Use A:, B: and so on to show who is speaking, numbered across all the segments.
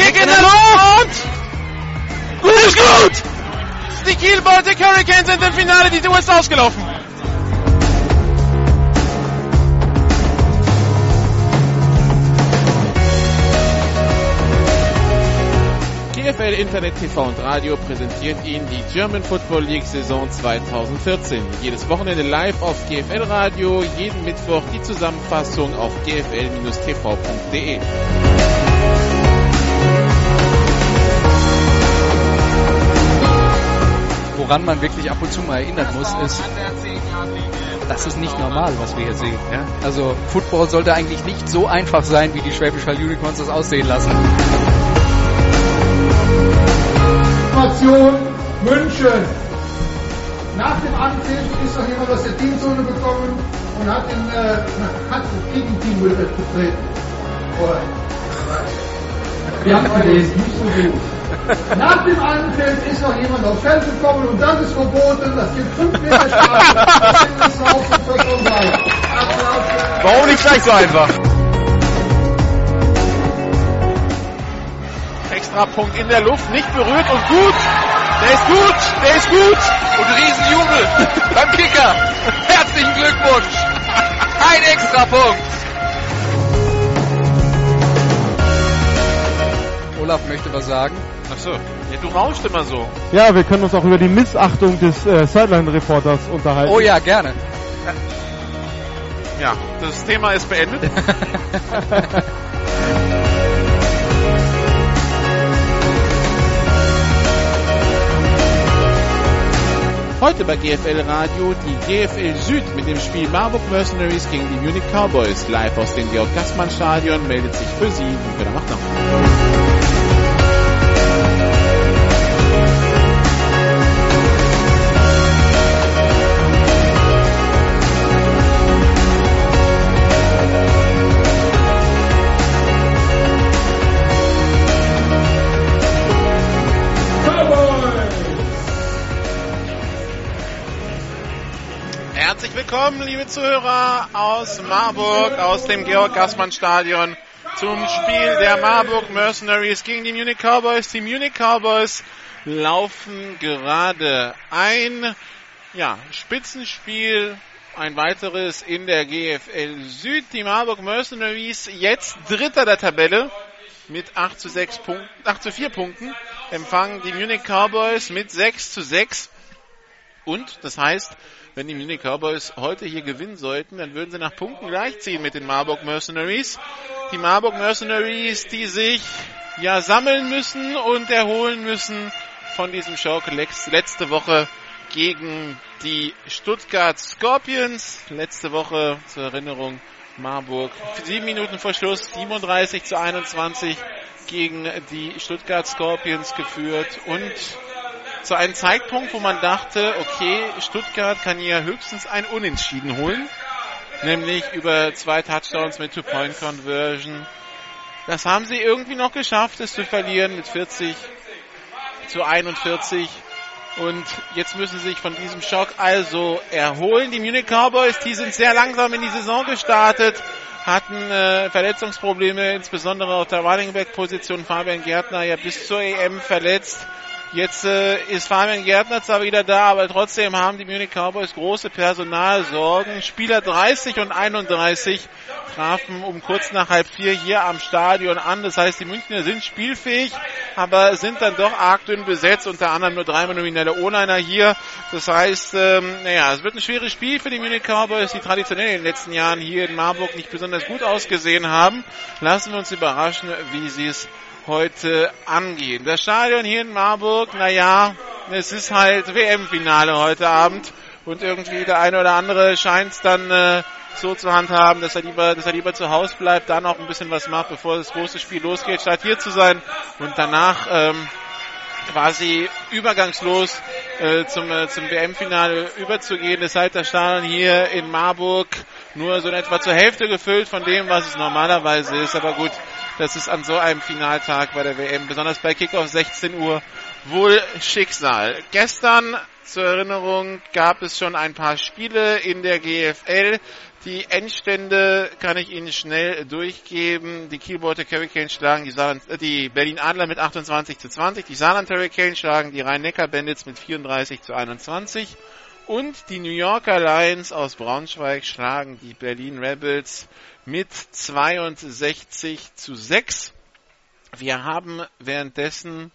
A: Kick in der Luft! Gut! Ist gut! Die Kiel Baltic Hurricanes sind im Finale, die Uhr ist ausgelaufen. GFL Internet TV und Radio präsentiert Ihnen die German Football League Saison 2014. Jedes Wochenende live auf GFL Radio, jeden Mittwoch die Zusammenfassung auf gfl-tv.de.
B: Woran man wirklich ab und zu mal erinnern muss, ist, das ist nicht normal, was wir hier sehen. Ja? Also Football sollte eigentlich nicht so einfach sein, wie die Schwäbisch Hall Unicorns das aussehen lassen.
C: Information München. Nach dem Anpfiff ist noch jemand aus der Teamzone gekommen und hat, den, äh, hat das Gegenteam betreten. Wir haben gelesen, nicht so gut. Nach dem Anpfiff ist noch jemand aufs Feld gekommen und das ist verboten. Das gibt 5 Meter Strafe. Das ist auf und
A: Warum nicht gleich so einfach? Extrapunkt in der Luft, nicht berührt und gut. Der ist gut, der ist gut.
B: Und Riesenjubel beim Kicker. Herzlichen Glückwunsch. Ein Extrapunkt. Olaf möchte was sagen.
A: Ach so, ja, du rauschst immer so.
D: Ja, wir können uns auch über die Missachtung des äh, Sideline-Reporters unterhalten.
B: Oh ja, gerne.
A: Ja, das Thema ist beendet. Heute bei GFL Radio die GFL Süd mit dem Spiel Marburg Mercenaries gegen die Munich Cowboys. Live aus dem Georg Gassmann Stadion meldet sich für Sie Nicola Machner. Willkommen, liebe Zuhörer aus Marburg, aus dem Georg-Gassmann-Stadion zum Spiel der Marburg Mercenaries gegen die Munich Cowboys. Die Munich Cowboys laufen gerade ein ja, Spitzenspiel, ein weiteres in der GFL Süd. Die Marburg Mercenaries jetzt Dritter der Tabelle mit 8 zu, 6 Punkten, 8 zu 4 Punkten empfangen die Munich Cowboys mit 6 zu 6. Und das heißt, wenn die Munich Cowboys heute hier gewinnen sollten, dann würden sie nach Punkten gleichziehen mit den Marburg Mercenaries. Die Marburg Mercenaries, die sich ja sammeln müssen und erholen müssen von diesem Schock letzte Woche gegen die Stuttgart Scorpions. Letzte Woche zur Erinnerung Marburg sieben Minuten vor Schluss 37 zu 21 gegen die Stuttgart Scorpions geführt und zu einem Zeitpunkt, wo man dachte, okay, Stuttgart kann hier höchstens ein Unentschieden holen, nämlich über zwei Touchdowns mit Two-Point-Conversion. Das haben sie irgendwie noch geschafft, es zu verlieren mit 40 zu 41. Und jetzt müssen sie sich von diesem Schock also erholen. Die Munich Cowboys, die sind sehr langsam in die Saison gestartet, hatten äh, Verletzungsprobleme, insbesondere auf der Running Back Position. Fabian Gärtner ja bis zur EM verletzt. Jetzt äh, ist Fabian Gärtner zwar wieder da, aber trotzdem haben die Munich Cowboys große Personalsorgen. Spieler 30 und 31 trafen um kurz nach halb vier hier am Stadion an. Das heißt, die Münchner sind spielfähig, aber sind dann doch arg dünn besetzt. Unter anderem nur dreimal nominelle O-Liner hier. Das heißt, ähm, naja, es wird ein schweres Spiel für die Munich Cowboys, die traditionell in den letzten Jahren hier in Marburg nicht besonders gut ausgesehen haben. Lassen wir uns überraschen, wie sie es heute angehen. Das Stadion hier in Marburg, naja, es ist halt WM-Finale heute Abend und irgendwie der eine oder andere scheint es dann äh, so zu handhaben, dass er lieber, dass er lieber zu Hause bleibt, da noch ein bisschen was macht, bevor das große Spiel losgeht, statt hier zu sein und danach ähm, quasi übergangslos äh, zum, äh, zum WM-Finale überzugehen. ist halt das Stadion hier in Marburg nur so in etwa zur Hälfte gefüllt von dem, was es normalerweise ist. Aber gut, das ist an so einem Finaltag bei der WM, besonders bei Kickoff 16 Uhr, wohl Schicksal. Gestern Zur Erinnerung gab es schon ein paar Spiele in der GFL. Die Endstände kann ich Ihnen schnell durchgeben. Die Kielbeute Hurricanes schlagen die, Saarland, äh, die Berlin Adler mit 28 zu 20. Die Saarland Hurricanes schlagen die Rhein-Neckar Bandits mit 34 zu 21. Und die New Yorker Lions aus Braunschweig schlagen die Berlin Rebels mit 62 zu 6. Wir haben währenddessen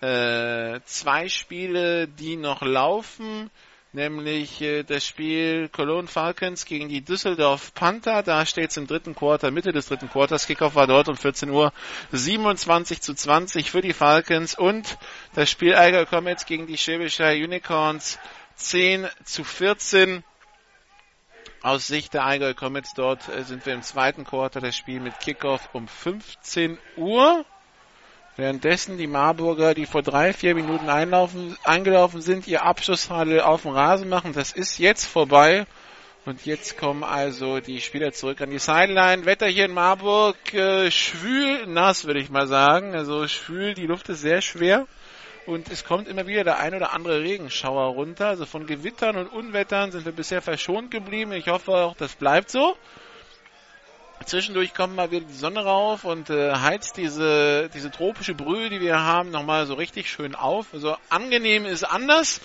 A: äh, zwei Spiele, die noch laufen, nämlich äh, das Spiel Cologne Falcons gegen die Düsseldorf Panther. Da steht es im dritten Quarter, Mitte des dritten Quarters. Kickoff war dort um 14 Uhr 27 zu 20 für die Falcons und das Spiel Eiger Comets gegen die Schwäbischer Unicorns 10 zu 14. Aus Sicht der Allgäu Comets dort äh, sind wir im zweiten Quarter das Spiel mit Kickoff um 15 Uhr. Währenddessen die Marburger, die vor drei, vier Minuten einlaufen, eingelaufen sind, ihr Abschlusshandel auf dem Rasen machen. Das ist jetzt vorbei. Und jetzt kommen also die Spieler zurück an die Sideline. Wetter hier in Marburg äh, schwül, nass würde ich mal sagen. Also schwül, die Luft ist sehr schwer. Und es kommt immer wieder der ein oder andere Regenschauer runter. Also von Gewittern und Unwettern sind wir bisher verschont geblieben. Ich hoffe auch, das bleibt so. Zwischendurch kommt mal wieder die Sonne rauf und äh, heizt diese, diese tropische Brühe, die wir haben, nochmal so richtig schön auf. Also angenehm ist anders.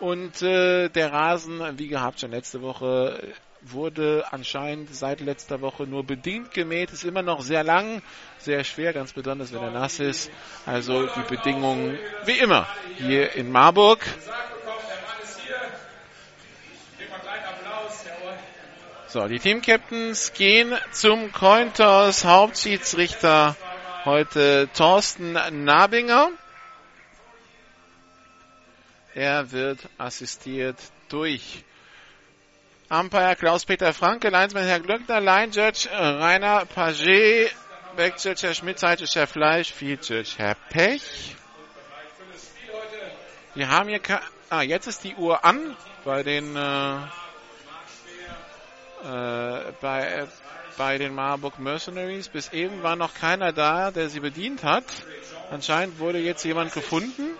A: Und äh, der Rasen, wie gehabt schon letzte Woche, wurde anscheinend seit letzter Woche nur bedingt gemäht. Ist immer noch sehr lang, sehr schwer, ganz besonders wenn er nass ist. Also die Bedingungen wie immer hier in Marburg. So, die Team-Captains gehen zum Cointos Hauptschiedsrichter heute Thorsten Nabinger. Er wird assistiert durch Umpire Klaus-Peter Franke, Linesman Herr Glöckner, Line Judge Rainer Paget, Backjudge Herr Schmidt, Sidejudge Herr Fleisch, Judge Herr Pech. Wir haben hier, ah, jetzt ist die Uhr an bei den, äh, äh, bei, bei den Marburg Mercenaries. Bis eben war noch keiner da, der sie bedient hat. Anscheinend wurde jetzt jemand gefunden.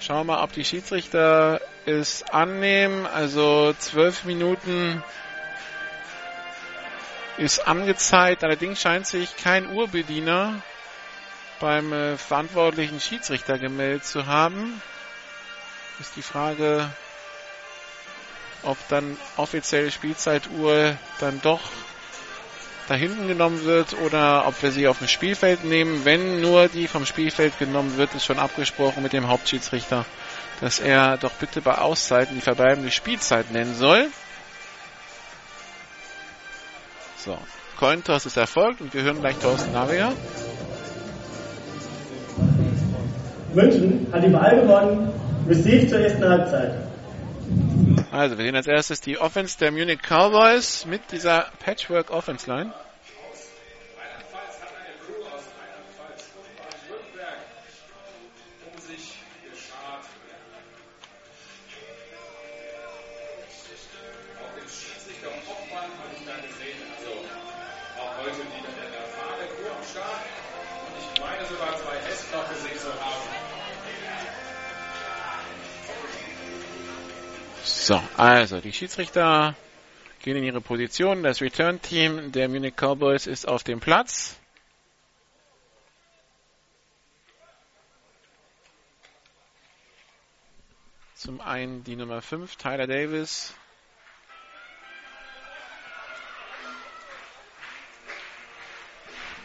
A: Schauen wir mal, ob die Schiedsrichter es annehmen. Also zwölf Minuten ist angezeigt. Allerdings scheint sich kein Urbediener beim äh, verantwortlichen Schiedsrichter gemeldet zu haben. Ist die Frage, ob dann offizielle Spielzeituhr dann doch da hinten genommen wird oder ob wir sie auf dem Spielfeld nehmen. Wenn nur die vom Spielfeld genommen wird, ist schon abgesprochen mit dem Hauptschiedsrichter, dass er doch bitte bei Auszeiten die verbleibende Spielzeit nennen soll. So, Cointoss ist erfolgt und wir hören gleich Thorsten Navier.
E: München hat die Wahl gewonnen. Receive zur ersten Halbzeit.
A: Also, wir sehen als erstes die Offense der Munich Cowboys mit dieser Patchwork Offense Line. So, also die Schiedsrichter gehen in ihre Position. Das Return-Team der Munich Cowboys ist auf dem Platz. Zum einen die Nummer 5, Tyler Davis.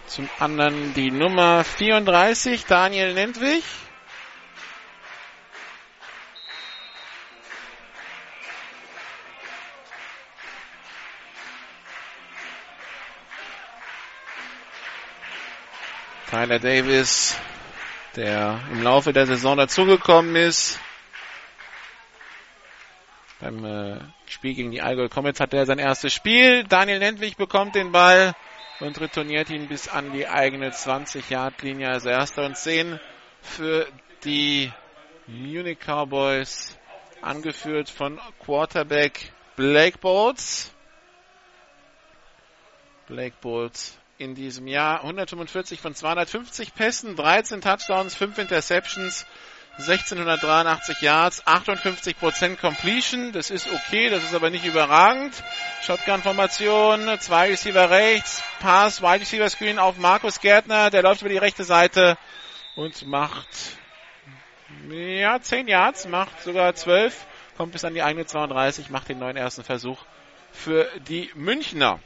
A: Zum anderen die Nummer 34, Daniel Nentwich. Tyler Davis, der im Laufe der Saison dazugekommen ist. Beim äh, Spiel gegen die Allgäu Comets hat er sein erstes Spiel. Daniel Nentwich bekommt den Ball und retourniert ihn bis an die eigene 20-Yard-Linie. Also erster und 10 für die Munich Cowboys, angeführt von Quarterback Blake Bolts. Blake Bolts in diesem Jahr. 145 von 250 Pässen, 13 Touchdowns, 5 Interceptions, 1683 Yards, 58% Completion. Das ist okay, das ist aber nicht überragend. Shotgun-Formation, zwei Receiver rechts, Pass, Wide Receiver Screen auf Markus Gärtner, der läuft über die rechte Seite und macht ja 10 Yards, macht sogar 12, kommt bis an die eigene 32, macht den neuen ersten Versuch für die Münchner.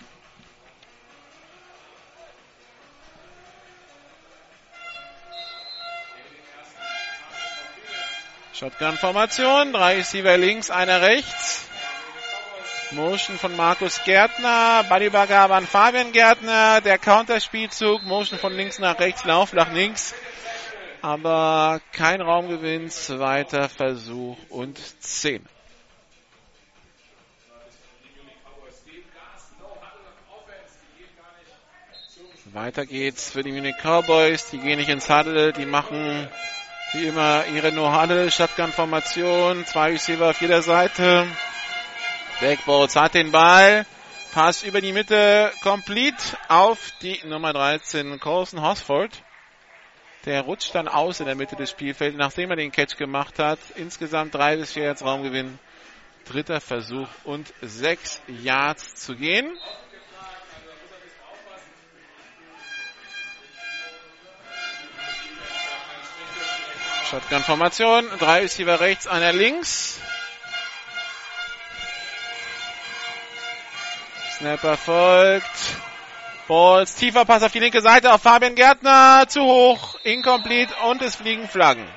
A: Shotgun-Formation. Drei Receiver links, einer rechts. Motion von Markus Gärtner. Bodyübergabe an Fabian Gärtner. Der Counterspielzug. Motion von links nach rechts. Lauf nach links. Aber kein Raumgewinn. Zweiter Versuch und 10. Weiter geht's für die Munich Cowboys. Die gehen nicht ins Huddle. Die machen wie immer ihre No-Huddle, Shotgun-Formation, zwei Receiver auf jeder Seite. Backboards hat den Ball, Pass über die Mitte, complete auf die Nummer 13, Colson Hosford. Der rutscht dann aus in der Mitte des Spielfelds, nachdem er den Catch gemacht hat. Insgesamt drei bis vier Yards Raumgewinn. Dritter Versuch und sechs Yards zu gehen. Shotgun-Formation. Drei Receiver rechts, einer links. Snapper folgt. Balls, tiefer Pass auf die linke Seite auf Fabian Gärtner. Zu hoch, incomplete und es fliegen Flaggen.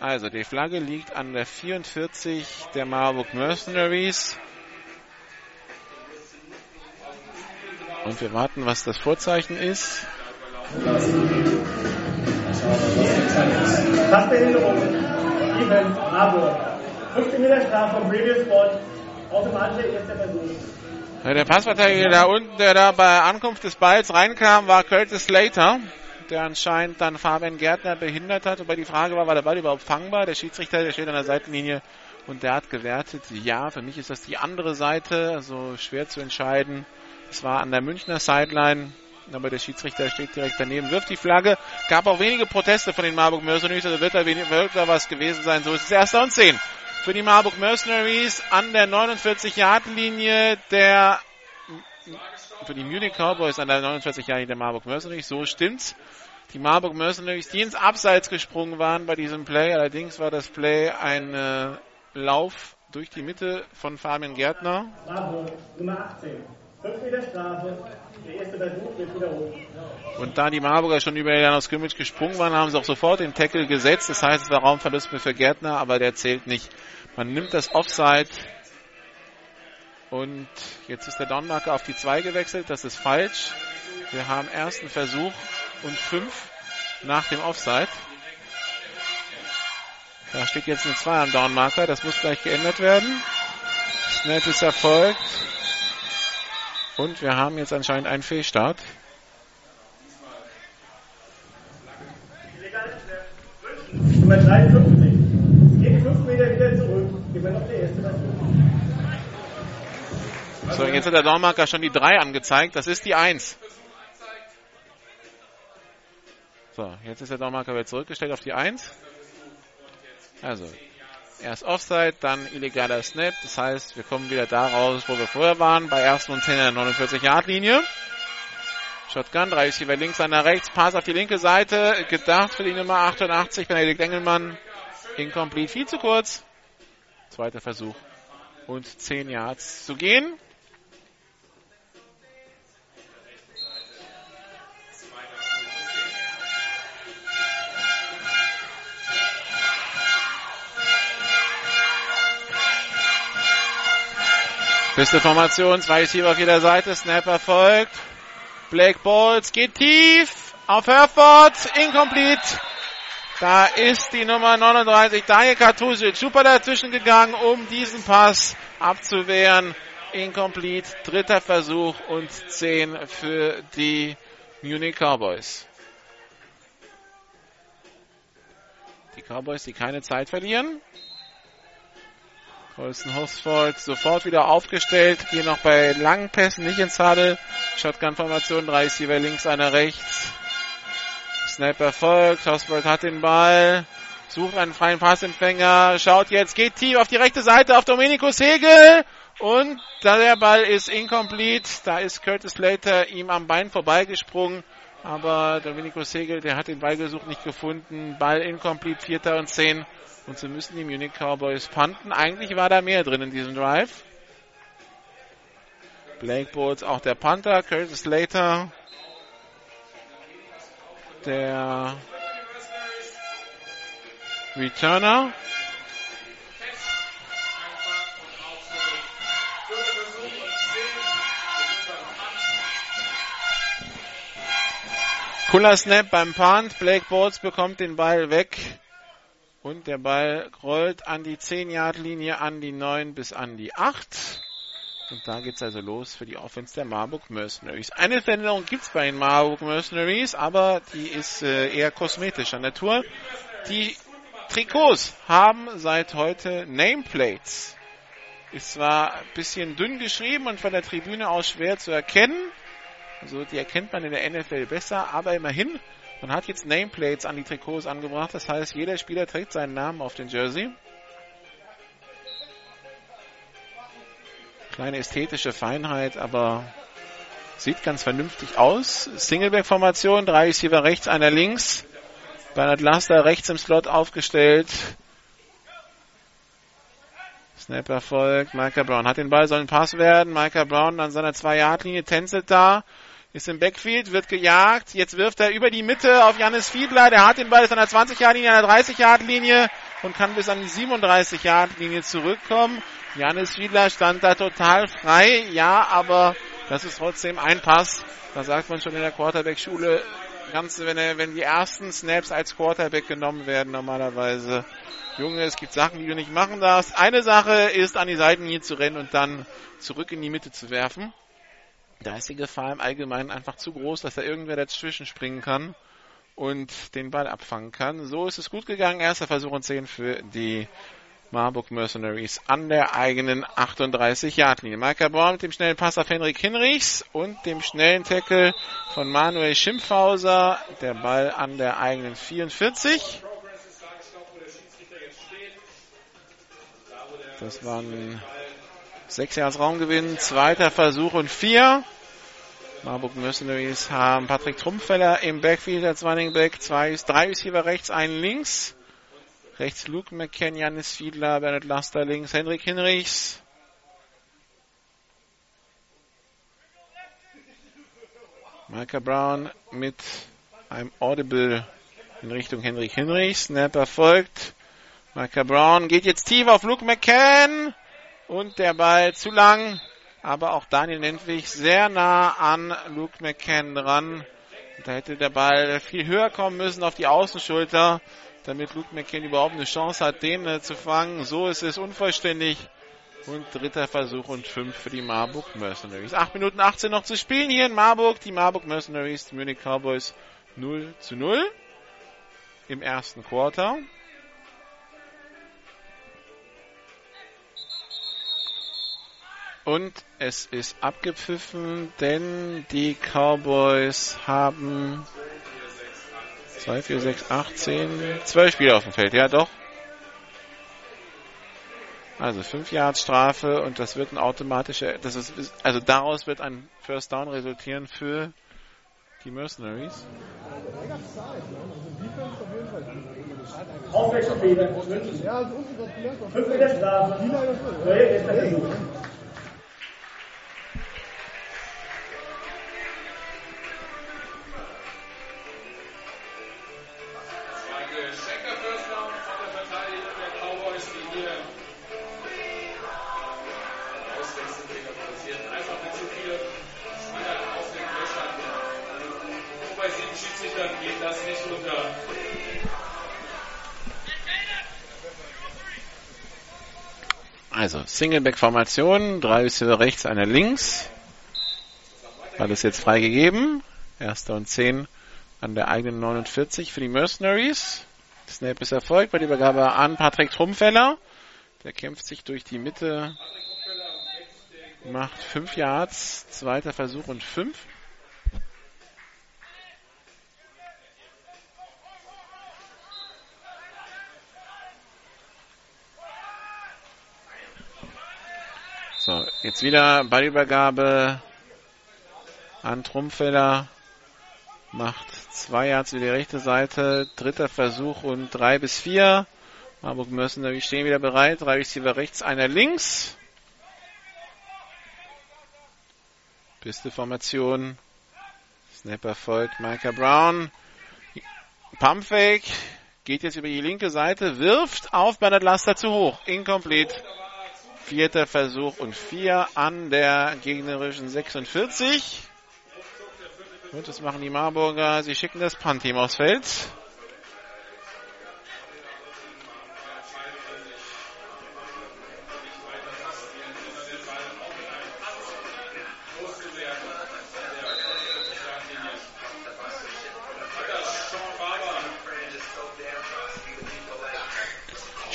A: Also die Flagge liegt an der 44 der Marburg Mercenaries. Und wir warten, was das Vorzeichen ist.
E: Passbehinderung. Steven Marburg. 15 Meter Strafe vom Previous Spot. Automatisch erster Versuch.
A: Ja, der Passverteidiger da unten, der da bei Ankunft des Balls reinkam, war Curtis Slater, der anscheinend dann Fabian Gärtner behindert hat. Wobei die Frage war, war der Ball überhaupt fangbar? Der Schiedsrichter, der steht an der Seitenlinie und der hat gewertet, ja, für mich ist das die andere Seite, also schwer zu entscheiden. Es war an der Münchner Sideline, aber der Schiedsrichter steht direkt daneben, wirft die Flagge. Gab auch wenige Proteste von den Marburg Mercenaries, also wird da, wird da was gewesen sein. So ist es erster und zehn für die Marburg Mercenaries an der 49-Yard-Linie der für die Munich Cowboys an der 49-Yard-Linie der Marburg Mercenaries. So stimmt's. Die Marburg Mercenaries, die ins Abseits gesprungen waren bei diesem Play. Allerdings war das Play ein äh, Lauf durch die Mitte von Fabian Gärtner.
E: Marburg, Nummer 18. 5 Meter Strafe. Der erste Versuch wird wiederholt.
A: Und da die Marburger schon über Janus Scrimmage gesprungen waren, haben sie auch sofort den Tackle gesetzt. Das heißt, es war Raumverlust für Gärtner, aber der zählt nicht. Man nimmt das Offside und jetzt ist der Downmarker auf die 2 gewechselt. Das ist falsch. Wir haben ersten Versuch und 5 nach dem Offside. Da steht jetzt eine 2 am Downmarker. Das muss gleich geändert werden. Snap ist erfolgt. Und wir haben jetzt anscheinend einen Fehlstart.
E: Nummer 53. Es geht 5 Meter wieder zurück. Immer noch der erste.
A: So, jetzt hat der Downmarker schon die 3 angezeigt. Das ist die 1. So, jetzt ist der Downmarker wieder zurückgestellt auf die 1. Also, erst Offside, dann illegaler Snap. Das heißt, wir kommen wieder da raus, wo wir vorher waren, bei ersten und 10 in der 49-Yard-Linie. Shotgun, drei Receiver links, einer rechts, Pass auf die linke Seite, gedacht für die Nummer 88, Benedikt Engelmann. Incomplete, viel zu kurz. Zweiter Versuch. Und 10 Yards zu gehen. Pisteformation, zwei Receiver auf jeder Seite, Snap erfolgt. Blake Balls geht tief auf Herford, incomplete. Da ist die Nummer 39, Daniel Kartusic, super dazwischen gegangen, um diesen Pass abzuwehren. Incomplete, dritter Versuch und 10 für die Munich Cowboys. Die Cowboys, die keine Zeit verlieren. Colson Hosfold sofort wieder aufgestellt, gehen noch bei langen Pässen nicht ins Huddle. Shotgun-Formation, drei Receiver links, einer rechts. Snap erfolgt, Hosfold hat den Ball, sucht einen freien Passempfänger, schaut jetzt, geht tief auf die rechte Seite auf Domenico Segel und der Ball ist incomplete. Da ist Curtis Slater ihm am Bein vorbeigesprungen. Aber Domenico Segel, der hat den Ball gesucht, nicht gefunden. Ball incomplete, Vierter und Zehn. Und so müssen die Munich Cowboys panten. Eigentlich war da mehr drin in diesem Drive. Blake Bowles, auch der Panther. Curtis Slater, der Returner. Cooler Snap beim Punt. Blake Bowles bekommt den Ball weg. Und der Ball rollt an die 10-Yard-Linie, an die 9 bis an die 8. Und da geht's also los für die Offense der Marburg Mercenaries. Eine Veränderung gibt's bei den Marburg Mercenaries, aber die ist äh, eher kosmetischer Natur. Die Trikots haben seit heute Nameplates. Ist zwar ein bisschen dünn geschrieben und von der Tribüne aus schwer zu erkennen. Also die erkennt man in der NFL besser, aber immerhin, man hat jetzt Nameplates an die Trikots angebracht. Das heißt, jeder Spieler trägt seinen Namen auf den Jersey. Kleine ästhetische Feinheit, aber sieht ganz vernünftig aus. Singleback-Formation, drei Receiver rechts, einer links. Bernhard Laster rechts im Slot aufgestellt. Snap erfolgt. Micah Brown hat den Ball, soll ein Pass werden. Micah Brown an seiner 2-Yard-Linie tänzelt da. Ist im Backfield, wird gejagt. Jetzt wirft er über die Mitte auf Janis Fiedler. Der hat den Ball, ist an der 20-Yard-Linie, an der 30-Yard-Linie und kann bis an die 37-Yard-Linie zurückkommen. Janis Fiedler stand da total frei. Ja, aber das ist trotzdem ein Pass. Da sagt man schon in der Quarterback-Schule, wenn, wenn die ersten Snaps als Quarterback genommen werden normalerweise. Junge, es gibt Sachen, die du nicht machen darfst. Eine Sache ist, an die Seitenlinie zu rennen und dann zurück in die Mitte zu werfen. Da ist die Gefahr im Allgemeinen einfach zu groß, dass da irgendwer dazwischen springen kann und den Ball abfangen kann. So ist es gut gegangen. Erster Versuch und 10 für die Marburg Mercenaries an der eigenen 38-Yard-Linie. Micah Brown mit dem schnellen Pass auf Henrik Hinrichs und dem schnellen Tackle von Manuel Schimpfhauser. Der Ball an der eigenen 44. Das waren sechs Yards Raumgewinn, zweiter Versuch und vier. Marburg Mercenaries haben Patrick Trumpfeller im Backfield als Running Back, zwei, drei Receiver rechts, einen links. Rechts Luke McKen, Janis Fiedler, Bernhard Laster links, Henrik Hinrichs. Micah Brown mit einem Audible in Richtung Henrik Hinrichs. Snap erfolgt. Micah Brown geht jetzt tief auf Luke McCann. Und der Ball zu lang. Aber auch Daniel Nentwich sehr nah an Luke McCann dran. Da hätte der Ball viel höher kommen müssen auf die Außenschulter damit Luke McCain überhaupt eine Chance hat, den äh, zu fangen. So ist es unvollständig. Und dritter Versuch und fünf für die Marburg Mercenaries. Acht Minuten 18 noch zu spielen hier in Marburg. Die Marburg Mercenaries, die Munich Cowboys 0 zu 0 im ersten Quarter. Und es ist abgepfiffen, denn die Cowboys haben 2, 4, 6, 8, 10, 12 Spieler auf dem Feld. Ja, doch. Also 5 Yards Strafe und das wird ein automatischer, das ist, also daraus wird ein First Down resultieren für die Mercenaries.
E: Aufwärtsfehler, München. Fünf Meter Strafe.
A: Singleback-Formation, drei Receiver rechts, einer links. War das jetzt freigegeben. Erster und zehn an der eigenen 49 für die Mercenaries. Snap ist erfolgt bei der Übergabe an Patrick Trumpfeller. Der kämpft sich durch die Mitte. Macht 5 Yards. Zweiter Versuch und 5. So, jetzt wieder Ballübergabe an Trumpfeller. Macht zwei Yards über die rechte Seite. Dritter Versuch und drei bis vier. Marburg Mercenary stehen wieder bereit. Drei Receiver rechts, einer links. Beste Formation. Snapper folgt Micah Brown. Pumpfake. Geht jetzt über die linke Seite. Wirft auf Bernhard Laster zu hoch. Incomplete. Vierter Versuch und vier an der gegnerischen 46. Und das machen die Marburger. Sie schicken das Punt-Team aufs Feld.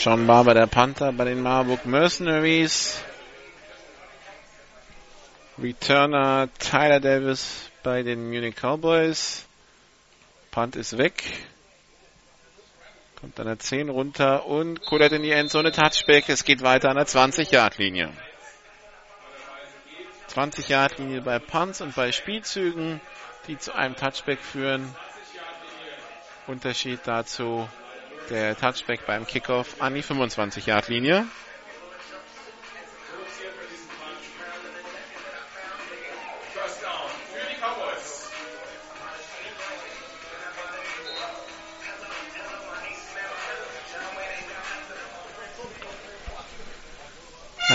A: Sean Barber, der Panther bei den Marburg Mercenaries. Returner Tyler Davis bei den Munich Cowboys. Punt ist weg. Kommt an der 10 runter und kullert in die Endzone Touchback. Es geht weiter an der 20-Yard-Linie. 20-Yard-Linie bei Punts und bei Spielzügen, die zu einem Touchback führen. Unterschied dazu der Touchback beim Kickoff an die 25-Yard-Linie.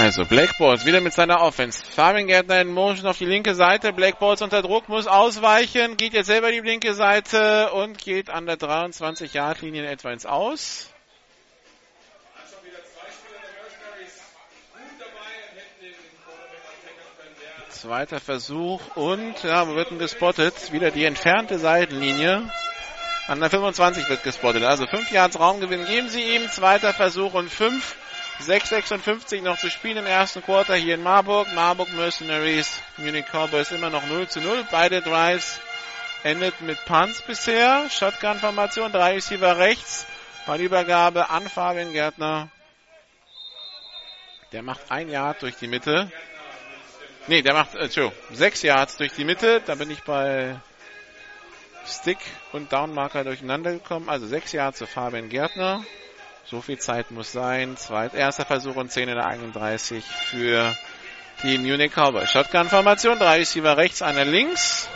A: Also Black Balls wieder mit seiner Offense. Fabian Gärtner in Motion auf die linke Seite. Black Balls unter Druck, muss ausweichen, geht jetzt selber die linke Seite und geht an der 23 Yard Linie in etwa ins Aus. Zweiter Versuch und ja, wird denn gespottet. Wieder die entfernte Seitenlinie. An der 25 wird gespottet. Also 5 Yards Raumgewinn geben sie ihm. Zweiter Versuch und 5. 6,56 noch zu spielen im ersten Quarter hier in Marburg. Marburg Mercenaries, Munich Cowboys immer noch 0 zu 0. Beide Drives endet mit Punts bisher. Shotgun-Formation, drei Receiver rechts. Ballübergabe an Fabian Gärtner. Der macht ein Yard durch die Mitte. Nee, der macht, äh, sechs Yards durch die Mitte. Da bin ich bei Stick und Downmarker durcheinander gekommen. Also sechs Yards zu Fabian Gärtner. So viel Zeit muss sein. Zweit, erster Versuch und 10 in der 31 für die Munich Cowboys. Shotgun-Formation, drei Receiver rechts, einer links.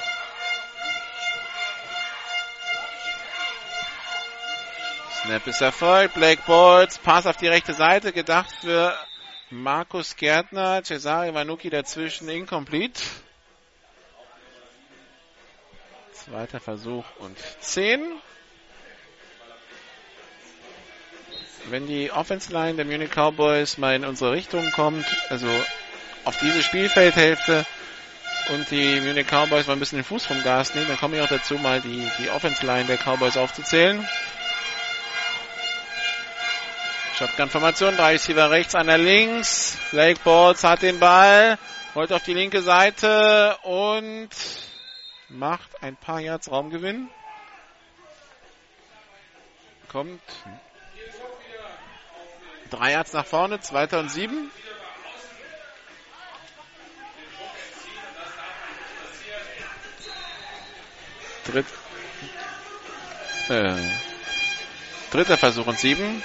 A: Snap ist erfolgt. Blake Balls, Pass auf die rechte Seite, gedacht für Markus Gärtner. Cesare Vanucci dazwischen, incomplete. Zweiter Versuch und 10. wenn die Offense Line der Munich Cowboys mal in unsere Richtung kommt, also auf diese Spielfeldhälfte und die Munich Cowboys mal ein bisschen den Fuß vom Gas nehmen, dann komme ich auch dazu, mal die, die Offense Line der Cowboys aufzuzählen. Shotgun-Formation, drei Receiver rechts, einer links. Blake Balls hat den Ball, rollt auf die linke Seite und macht ein paar Yards Raumgewinn. Kommt Drei Yards nach vorne, zweiter und sieben. Dritt, äh, dritter Versuch und sieben.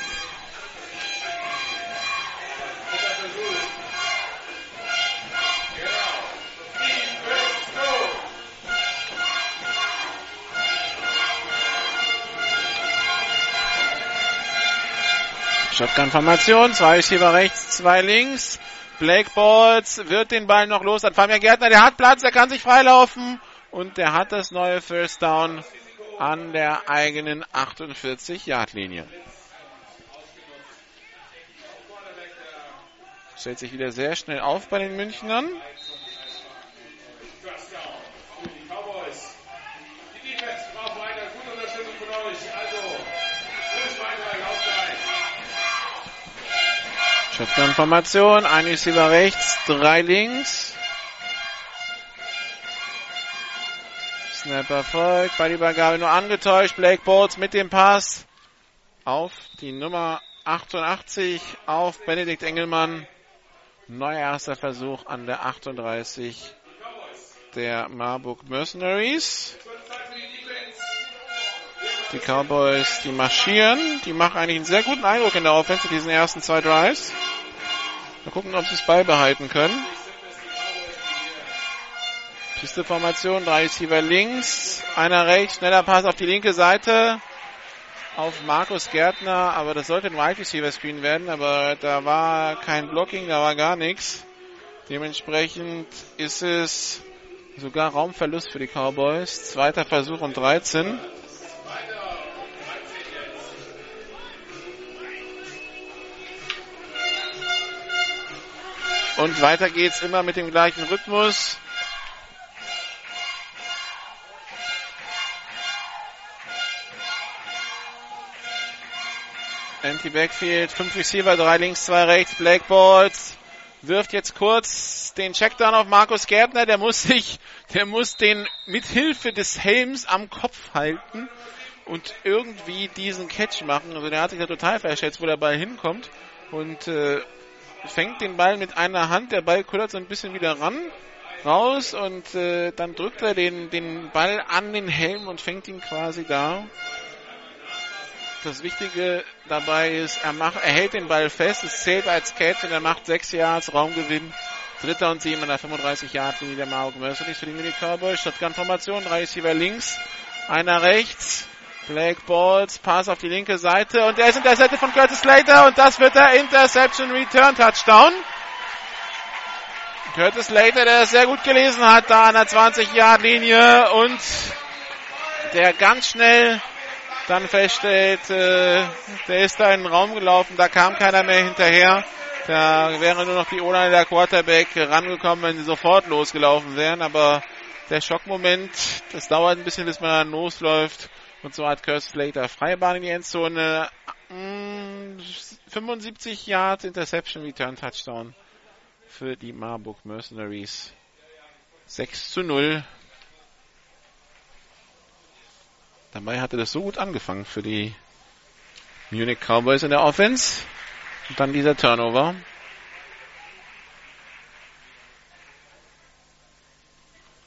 A: Shotgun-Formation, zwei Receiver rechts, zwei links. Blake Balls wird den Ball noch los an Fabian Gärtner. Der hat Platz, der kann sich freilaufen. Und der hat das neue First Down an der eigenen 48-Yard-Linie. Stellt sich wieder sehr schnell auf bei den Münchnern. Shotgun-Formation, ein Receiver rechts, drei links. Snapper folgt, bei der Übergabe nur angetäuscht. Blake Bowles mit dem Pass auf die Nummer 88 auf Benedikt Engelmann. Neuer erster Versuch an der 38 der Marburg Mercenaries. Die Cowboys, die marschieren, die machen eigentlich einen sehr guten Eindruck in der Offense, diesen ersten zwei Drives. Mal gucken, ob sie es beibehalten können. Piste Formation, drei Receiver links, einer rechts, schneller Pass auf die linke Seite auf Markus Gärtner, aber das sollte ein Wide Receiver Screen werden, aber da war kein Blocking, da war gar nichts. Dementsprechend ist es sogar Raumverlust für die Cowboys. Zweiter Versuch und 13. Und weiter geht's immer mit dem gleichen Rhythmus. Empty Backfield, fünf Receiver, drei links, zwei rechts, Black Balls. Wirft jetzt kurz den Checkdown auf Markus Gärtner, der muss sich, der muss den mit Hilfe des Helms am Kopf halten und irgendwie diesen Catch machen. Also der hat sich ja total verschätzt, wo der Ball hinkommt und äh, fängt den Ball mit einer Hand, der Ball kullert so ein bisschen wieder ran, raus und äh, dann drückt er den, den Ball an den Helm und fängt ihn quasi da. Das Wichtige dabei ist, er, macht, er hält den Ball fest, es zählt als Catch und er macht sechs Yards Raumgewinn. Dritter und sieben an der 35 Yard Linie der Marok Mercedes für die Mini Cowboys. Shotgun-Formation, drei Receiver links, einer rechts. Blake Balls, Pass auf die linke Seite und der ist intercepted von Curtis Slater und das wird der Interception Return Touchdown. Curtis Slater, der es sehr gut gelesen hat, da an der 20 Yard Linie und der ganz schnell dann feststellt, äh, der ist da in den Raum gelaufen, da kam keiner mehr hinterher. Da wäre nur noch die Ola der Quarterback rangekommen, wenn sie sofort losgelaufen wären, aber der Schockmoment, das dauert ein bisschen, bis man dann losläuft. Und so hat Curse Slater freie Bahn in die Endzone. 75 Yards Interception Return Touchdown für die Marburg Mercenaries. 6 zu 0. Dabei hatte das so gut angefangen für die Munich Cowboys in der Offense. Und dann dieser Turnover.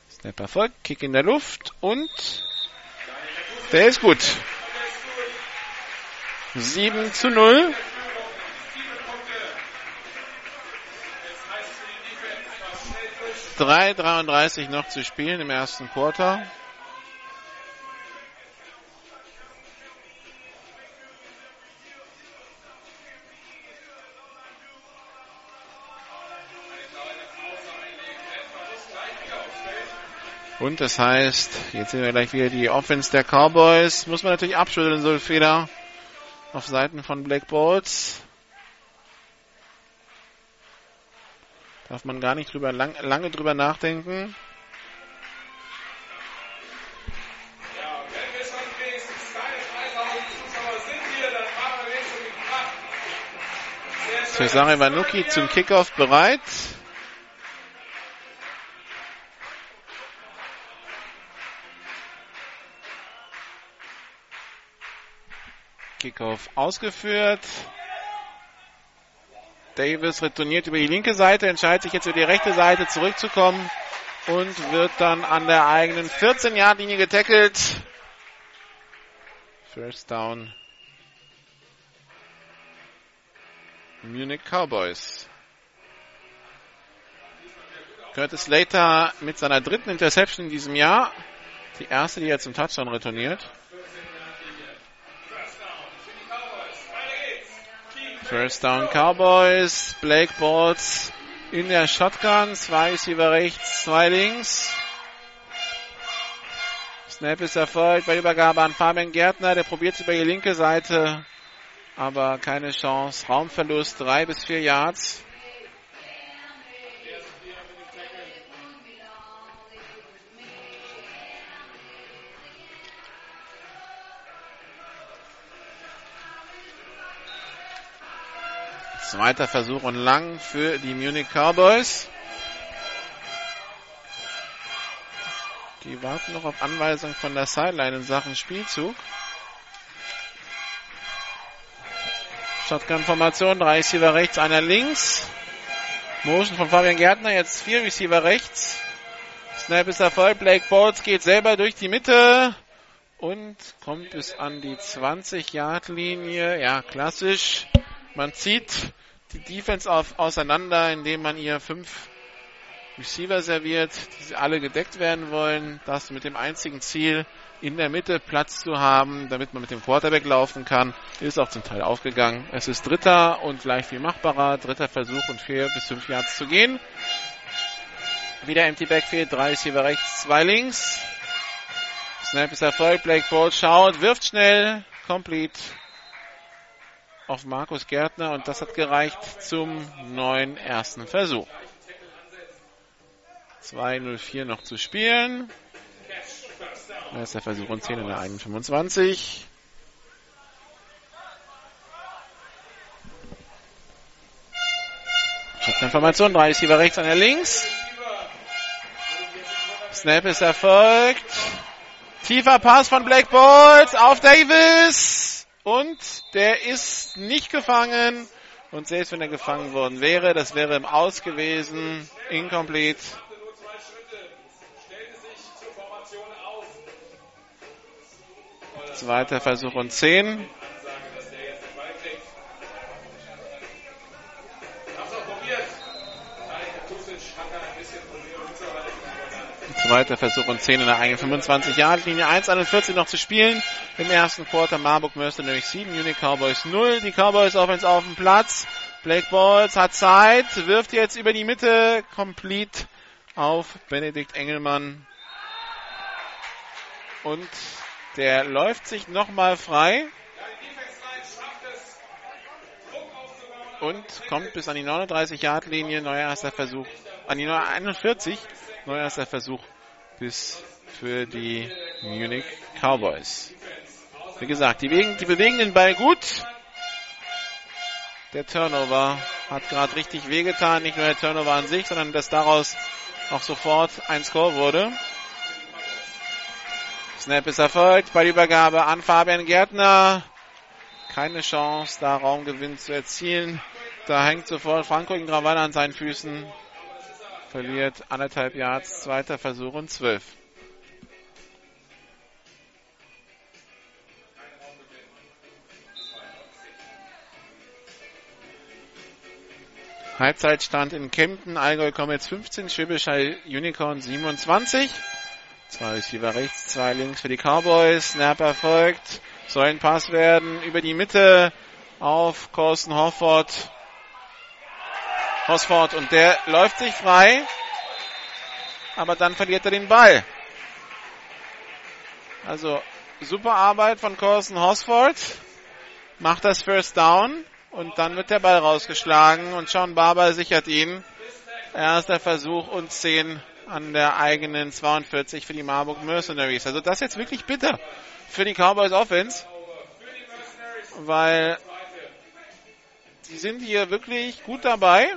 A: Snap erfolgt, Kick in der Luft und der ist gut. 7 zu 0. Drei 33 noch zu spielen im ersten Quarter. Und das heißt, jetzt sehen wir gleich wieder die Offense der Cowboys. Muss man natürlich abschütteln, so Fehler auf Seiten von Black Bolts. Darf man gar nicht drüber lang, lange drüber nachdenken. Cesare Vanucci zum Kickoff bereit. Kickoff ausgeführt. Davis retourniert über die linke Seite, entscheidet sich jetzt über die rechte Seite zurückzukommen und wird dann an der eigenen 14-Yard-Linie getackelt. First down. Munich Cowboys. Curtis Slater mit seiner dritten Interception in diesem Jahr. Die erste, die er zum Touchdown retourniert. First down Cowboys. Blake Balls in der Shotgun. Zwei Receiver rechts, zwei links. Snap ist erfolgt bei Übergabe an Fabian Gärtner. Der probiert es über die linke Seite. Aber keine Chance. Raumverlust drei bis vier Yards. Zweiter Versuch und lang für die Munich Cowboys. Die warten noch auf Anweisung von der Sideline in Sachen Spielzug. Shotgun-Formation, drei Receiver rechts, einer links. Motion von Fabian Gärtner, jetzt vier Receiver rechts. Snap ist erfolgt, Blake Bolts geht selber durch die Mitte und kommt bis an die 20-Yard-Linie. Ja, klassisch. Man zieht die Defense auf, auseinander, indem man ihr fünf Receiver serviert, die alle gedeckt werden wollen. Das mit dem einzigen Ziel, in der Mitte Platz zu haben, damit man mit dem Quarterback laufen kann. Ist auch zum Teil aufgegangen. Es ist dritter und gleich viel machbarer. Dritter Versuch und vier bis fünf Yards zu gehen. Wieder empty Backfield, drei Receiver rechts, zwei links. Snap ist erfolgt, Blake Ball schaut, wirft schnell, complete auf Markus Gärtner und das hat gereicht zum neuen ersten Versuch. 2.04 noch zu spielen. Erster Versuch und 10 in der eigenen 25. Information, drei Receiver rechts, einer links. Snap ist erfolgt. Tiefer Pass von Black Bolt auf Davis. Und der ist nicht gefangen. Und selbst wenn er gefangen worden wäre, das wäre im Aus gewesen. Incomplete. Zweiter Versuch und 10. Zweiter Versuch und 10 in der eigenen 25 Yard linie 1,41 noch zu spielen. Im ersten Quarter Marburg Mercenary 7, Munich Cowboys 0. Die Cowboys Offense auf dem Platz. Blake Balls hat Zeit, wirft jetzt über die Mitte, complete auf Benedikt Engelmann. Und der läuft sich nochmal frei. Und kommt bis an die 39 Yard Linie. Neuer erster Versuch. An die 41. Neuer erster Versuch bis für die Munich Cowboys. Wie gesagt, die bewegen, die bewegen den Ball gut. Der Turnover hat gerade richtig wehgetan. Nicht nur der Turnover an sich, sondern dass daraus auch sofort ein Score wurde. Snap ist erfolgt. Bei Übergabe an Fabian Gärtner. Keine Chance, da Raumgewinn zu erzielen. Da hängt sofort Franco Ingravalla an seinen Füßen verliert anderthalb Yards, zweiter Versuch und zwölf. Halbzeitstand in Kempten, Allgäu kommen jetzt 15, Schwäbischer Unicorn 27. Zwei Receiver rechts, zwei links für die Cowboys. Snap erfolgt. Soll ein Pass werden über die Mitte auf Corsten Hofford. Hosford und der läuft sich frei, aber dann verliert er den Ball. Also super Arbeit von Corson Hosford, macht das First Down und dann wird der Ball rausgeschlagen und Sean Barber sichert ihn. Erster Versuch und 10 an der eigenen 42 für die Marburg Mercenaries. Also das ist jetzt wirklich bitter für die Cowboys Offense, weil die sind hier wirklich gut dabei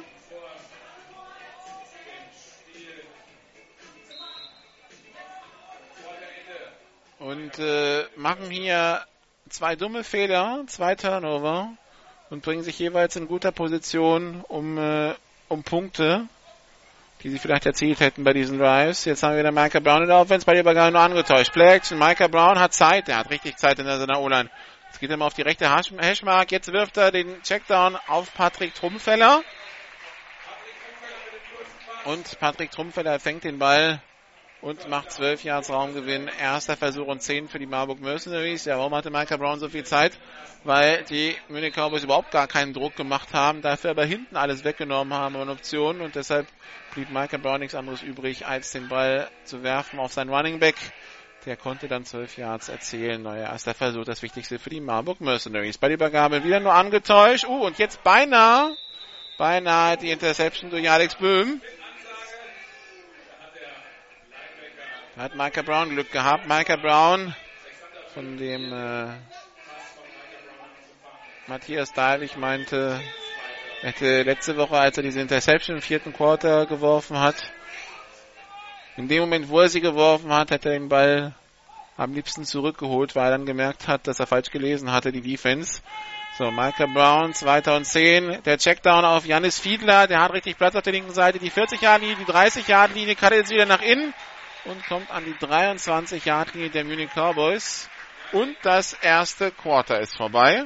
A: und äh, machen hier zwei dumme Fehler, zwei Turnover und bringen sich jeweils in guter Position um, äh, um Punkte, die sie vielleicht erzielt hätten bei diesen Drives. Jetzt haben wir wieder Micah Brown in der Offense, bei dir aber gar nur angetäuscht. Und Micah Brown hat Zeit, er hat richtig Zeit in seiner O-Line. Jetzt geht er mal auf die rechte Hashmark, jetzt wirft er den Checkdown auf Patrick Trumpfeller. Und Patrick Trumpfeller fängt den Ball und macht 12 Yards Raumgewinn. Erster Versuch und 10 für die Marburg Mercenaries. Ja, warum hatte Michael Brown so viel Zeit? Weil die Munich Cowboys überhaupt gar keinen Druck gemacht haben, dafür aber hinten alles weggenommen haben an Optionen und deshalb blieb Michael Brown nichts anderes übrig, als den Ball zu werfen auf seinen Running Back. Der konnte dann 12 Yards erzielen. Neuer erster Versuch, das Wichtigste für die Marburg Mercenaries. Bei der Übergabe wieder nur angetäuscht. Uh, und jetzt beinahe, beinahe die Interception durch Alex Böhm. Da hat Micah Brown Glück gehabt. Micah Brown, von dem äh, Matthias Dahlwig meinte, hätte letzte Woche, als er diese Interception im vierten Quarter geworfen hat, in dem Moment, wo er sie geworfen hat, hätte er den Ball am liebsten zurückgeholt, weil er dann gemerkt hat, dass er falsch gelesen hatte, die Defense. So, Michael Brown, 2010, der Checkdown auf Janis Fiedler, der hat richtig Platz auf der linken Seite, die 40-Yard-Linie, die 30-Yard-Linie, kann jetzt wieder nach innen und kommt an die 23-Yard-Linie der Munich Cowboys. Und das erste Quarter ist vorbei.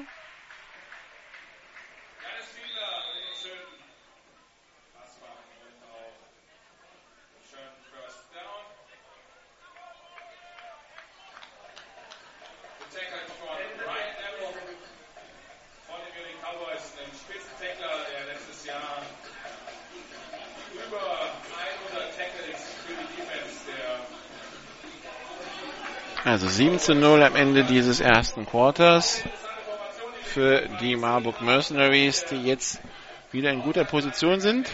A: Also 7 zu 0 am Ende dieses ersten Quarters für die Marburg Mercenaries, die jetzt wieder in guter Position sind.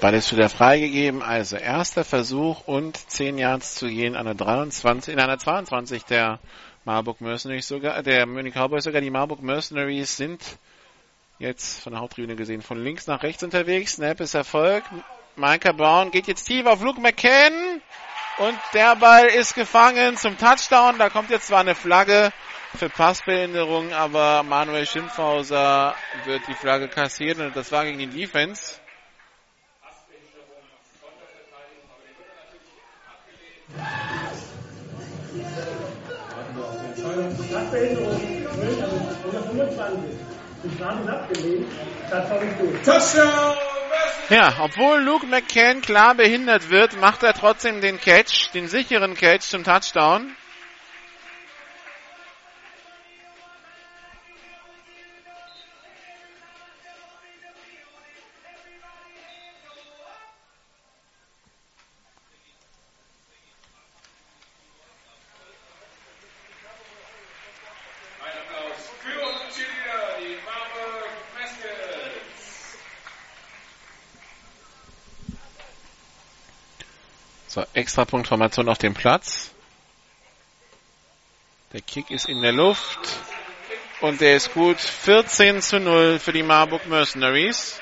A: Ball ist wieder freigegeben. Also erster Versuch und 10 Yards zu gehen an der 23, in einer 22 der Marburg Mercenaries sogar, der Munich Cowboys sogar. Die Marburg Mercenaries sind jetzt von der Haupttribüne gesehen von links nach rechts unterwegs. Snap ist Erfolg. Micah Brown geht jetzt tief auf Luke McCann und der Ball ist gefangen zum Touchdown. Da kommt jetzt zwar eine Flagge für Passbehinderung, aber Manuel Schimpfhauser wird die Flagge kassieren und das war gegen die Defense.
E: Sachbehinderung Nummer 25. Die Strafe ist abgelehnt. Touchdown
A: Touchdown! Ja, obwohl Luke McCann klar behindert wird, macht er trotzdem den Catch, den sicheren Catch zum Touchdown. So, extra Punktformation auf dem Platz. Der Kick ist in der Luft. Und der ist gut. 14 zu 0 für die Marburg Mercenaries.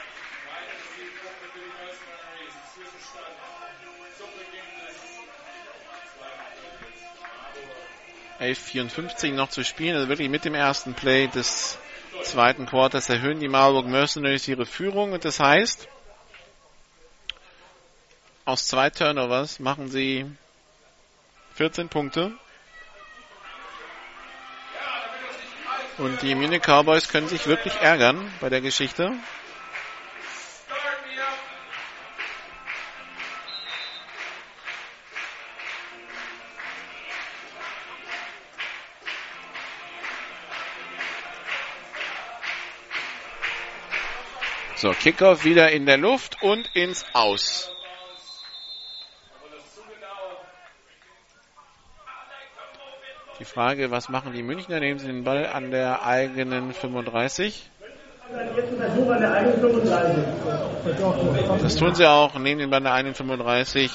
A: 54 noch zu spielen, also wirklich mit dem ersten Play des zweiten Quarters erhöhen die Marburg Mercenaries ihre Führung und das heißt, aus zwei Turnovers machen sie 14 Punkte. Und die Munich Cowboys können sich wirklich ärgern bei der Geschichte. So, Kickoff wieder in der Luft und ins Aus. Frage, was machen die Münchner? Nehmen sie den Ball an der eigenen 35? Das tun sie auch, nehmen den Ball an der eigenen 35.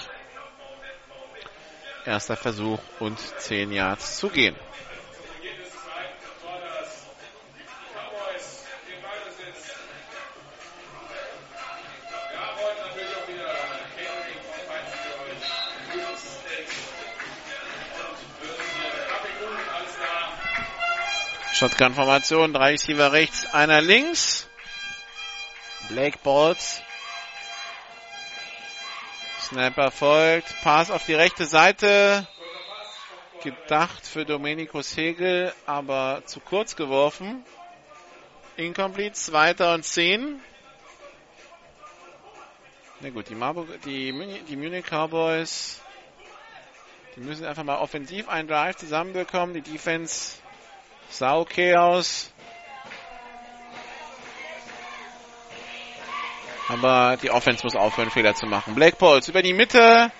A: Erster Versuch und 10 Yards zu gehen. Shotgun-Formation, drei Receiver rechts, einer links. Blake Balls. Snapper folgt. Pass auf die rechte Seite. Gedacht für Domenico Segel, aber zu kurz geworfen. Incomplete, zweiter und zehn. Na gut, die, Marburg, die, die Munich Cowboys, die müssen einfach mal offensiv einen Drive zusammenbekommen. Die Defense Sah okay aus. Aber die Offense muss aufhören, Fehler zu machen. Blake Pauls über die Mitte.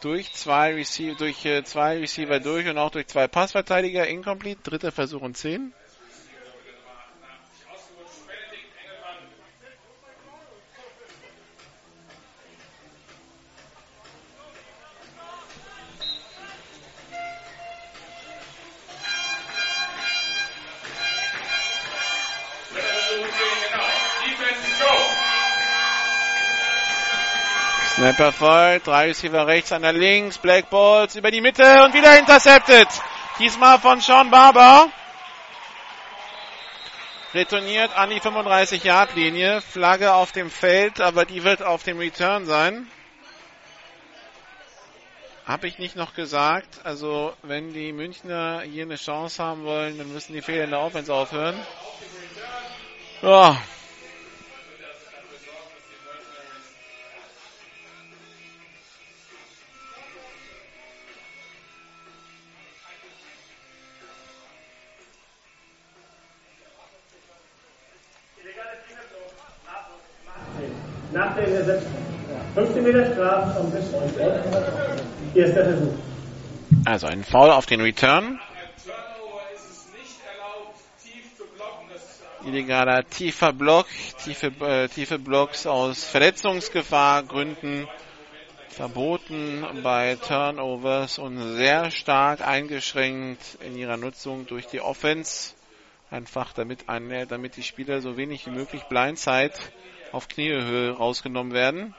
A: Durch zwei, Receiver, durch äh, zwei Receiver durch und auch durch zwei Passverteidiger. Incomplete. Dritter Versuch und zehn. Snapper voll, drei Receiver rechts, einer links, Black Balls über die Mitte und wieder intercepted. Diesmal von Sean Barber. Retourniert an die 35-Yard-Linie. Flagge auf dem Feld, aber die wird auf dem Return sein. Habe ich nicht noch gesagt. Also, wenn die Münchner hier eine Chance haben wollen, dann müssen die Fehler in der Offense aufhören. Ja,
E: Nach der Interception. 15 Meter Strafe vom bis Erster Versuch.
A: Also ein Foul auf den Return. Illegaler tiefer Block, tiefe, äh, tiefe Blocks aus Verletzungsgefahr Gründen verboten bei Turnovers und sehr stark eingeschränkt in ihrer Nutzung durch die Offense. Einfach damit, eine, damit die Spieler so wenig wie möglich Blindside auf Kniehöhe rausgenommen werden.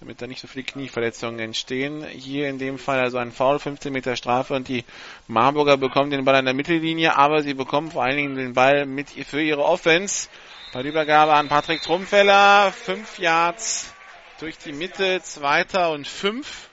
A: Damit da nicht so viele Knieverletzungen entstehen. Hier in dem Fall also ein Foul, 15 Meter Strafe und die Marburger bekommen den Ball an der Mittellinie, aber sie bekommen vor allen Dingen den Ball mit für ihre Offense. Bei der Übergabe an Patrick Trumpfeller, 5 Yards durch die Mitte, zweiter und fünf.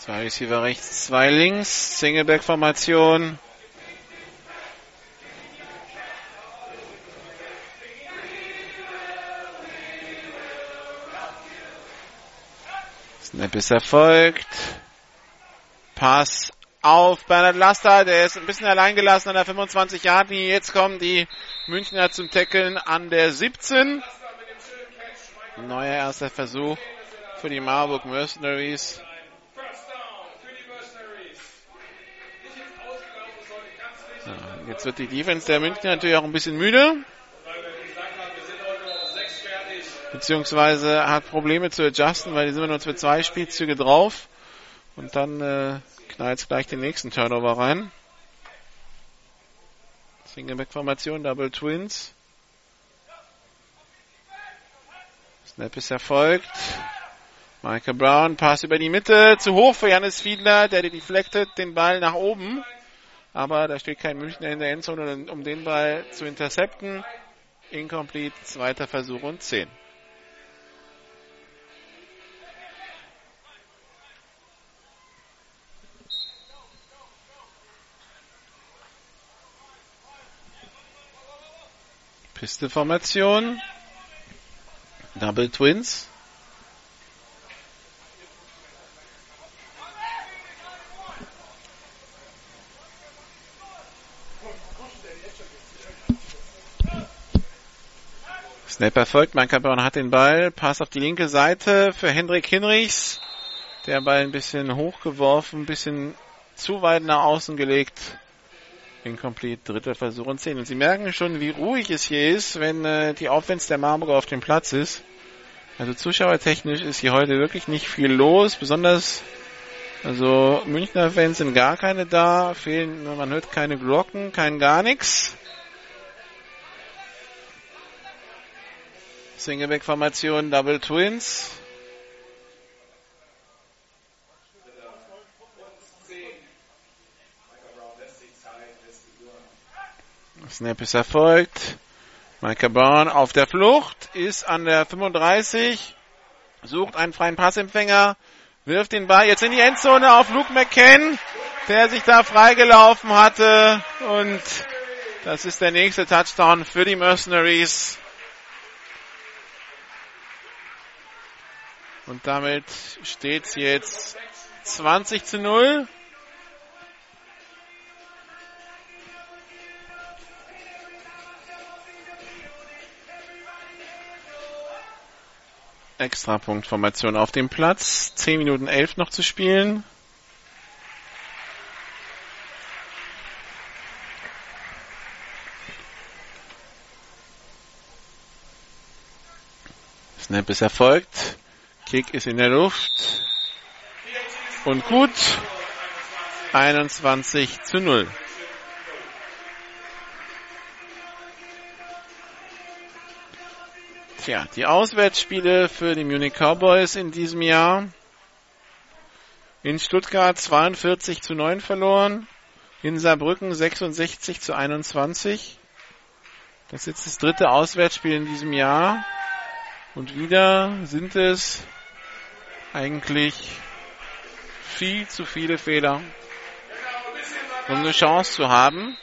A: Zwei Receiver rechts, zwei links. Singleback-Formation. Snap ist erfolgt. Pass auf Bernhard Laster, der ist ein bisschen allein gelassen an der 25 Yard Jetzt kommen die Münchner zum Tackeln an der 17. Neuer erster Versuch für die Marburg Mercenaries. Jetzt wird die Defense der Münchner natürlich auch ein bisschen müde. Beziehungsweise hat Probleme zu adjusten, weil die sind nur für zwei Spielzüge drauf. Und dann äh, knallt gleich den nächsten Turnover rein. Single-Back-Formation, Double Twins. Snap ist erfolgt. Michael Brown, Pass über die Mitte, zu hoch für Janis Fiedler, der deflected den Ball nach oben aber da steht kein Münchner in der Endzone, um den Ball zu intercepten. Incomplete, zweiter Versuch und 10. Pisteformation. Double Twins. Snap erfolgt. Mankaborn hat den Ball. Pass auf die linke Seite für Hendrik Hinrichs. Der Ball ein bisschen hochgeworfen, ein bisschen zu weit nach außen gelegt. Incomplete, dritter Versuch und zehn. Und Sie merken schon, wie ruhig es hier ist, wenn äh, die Offense der Marburger auf dem Platz ist. Also zuschauertechnisch ist hier heute wirklich nicht viel los, besonders also Münchner Fans sind gar keine da, fehlen, man hört keine Glocken, kein gar nichts. Singleback-Formation, Double Twins. Snap ist erfolgt. Micah Brown auf der Flucht, ist an der 35, sucht einen freien Passempfänger, wirft den Ball jetzt in die Endzone auf Luke McCann, der sich da freigelaufen hatte und das ist der nächste Touchdown für die Mercenaries. Und damit steht es jetzt 20 zu 0. Extrapunktformation auf dem Platz. 10 Minuten 11 noch zu spielen. Snap ist erfolgt. Kick ist in der Luft. Und gut. 21 zu 0. Tja, die Auswärtsspiele für die Munich Cowboys in diesem Jahr. In Stuttgart 42 zu 9 verloren. In Saarbrücken 66 zu 21. Das ist jetzt das dritte Auswärtsspiel in diesem Jahr. Und wieder sind es eigentlich viel zu viele Fehler, um eine Chance zu haben.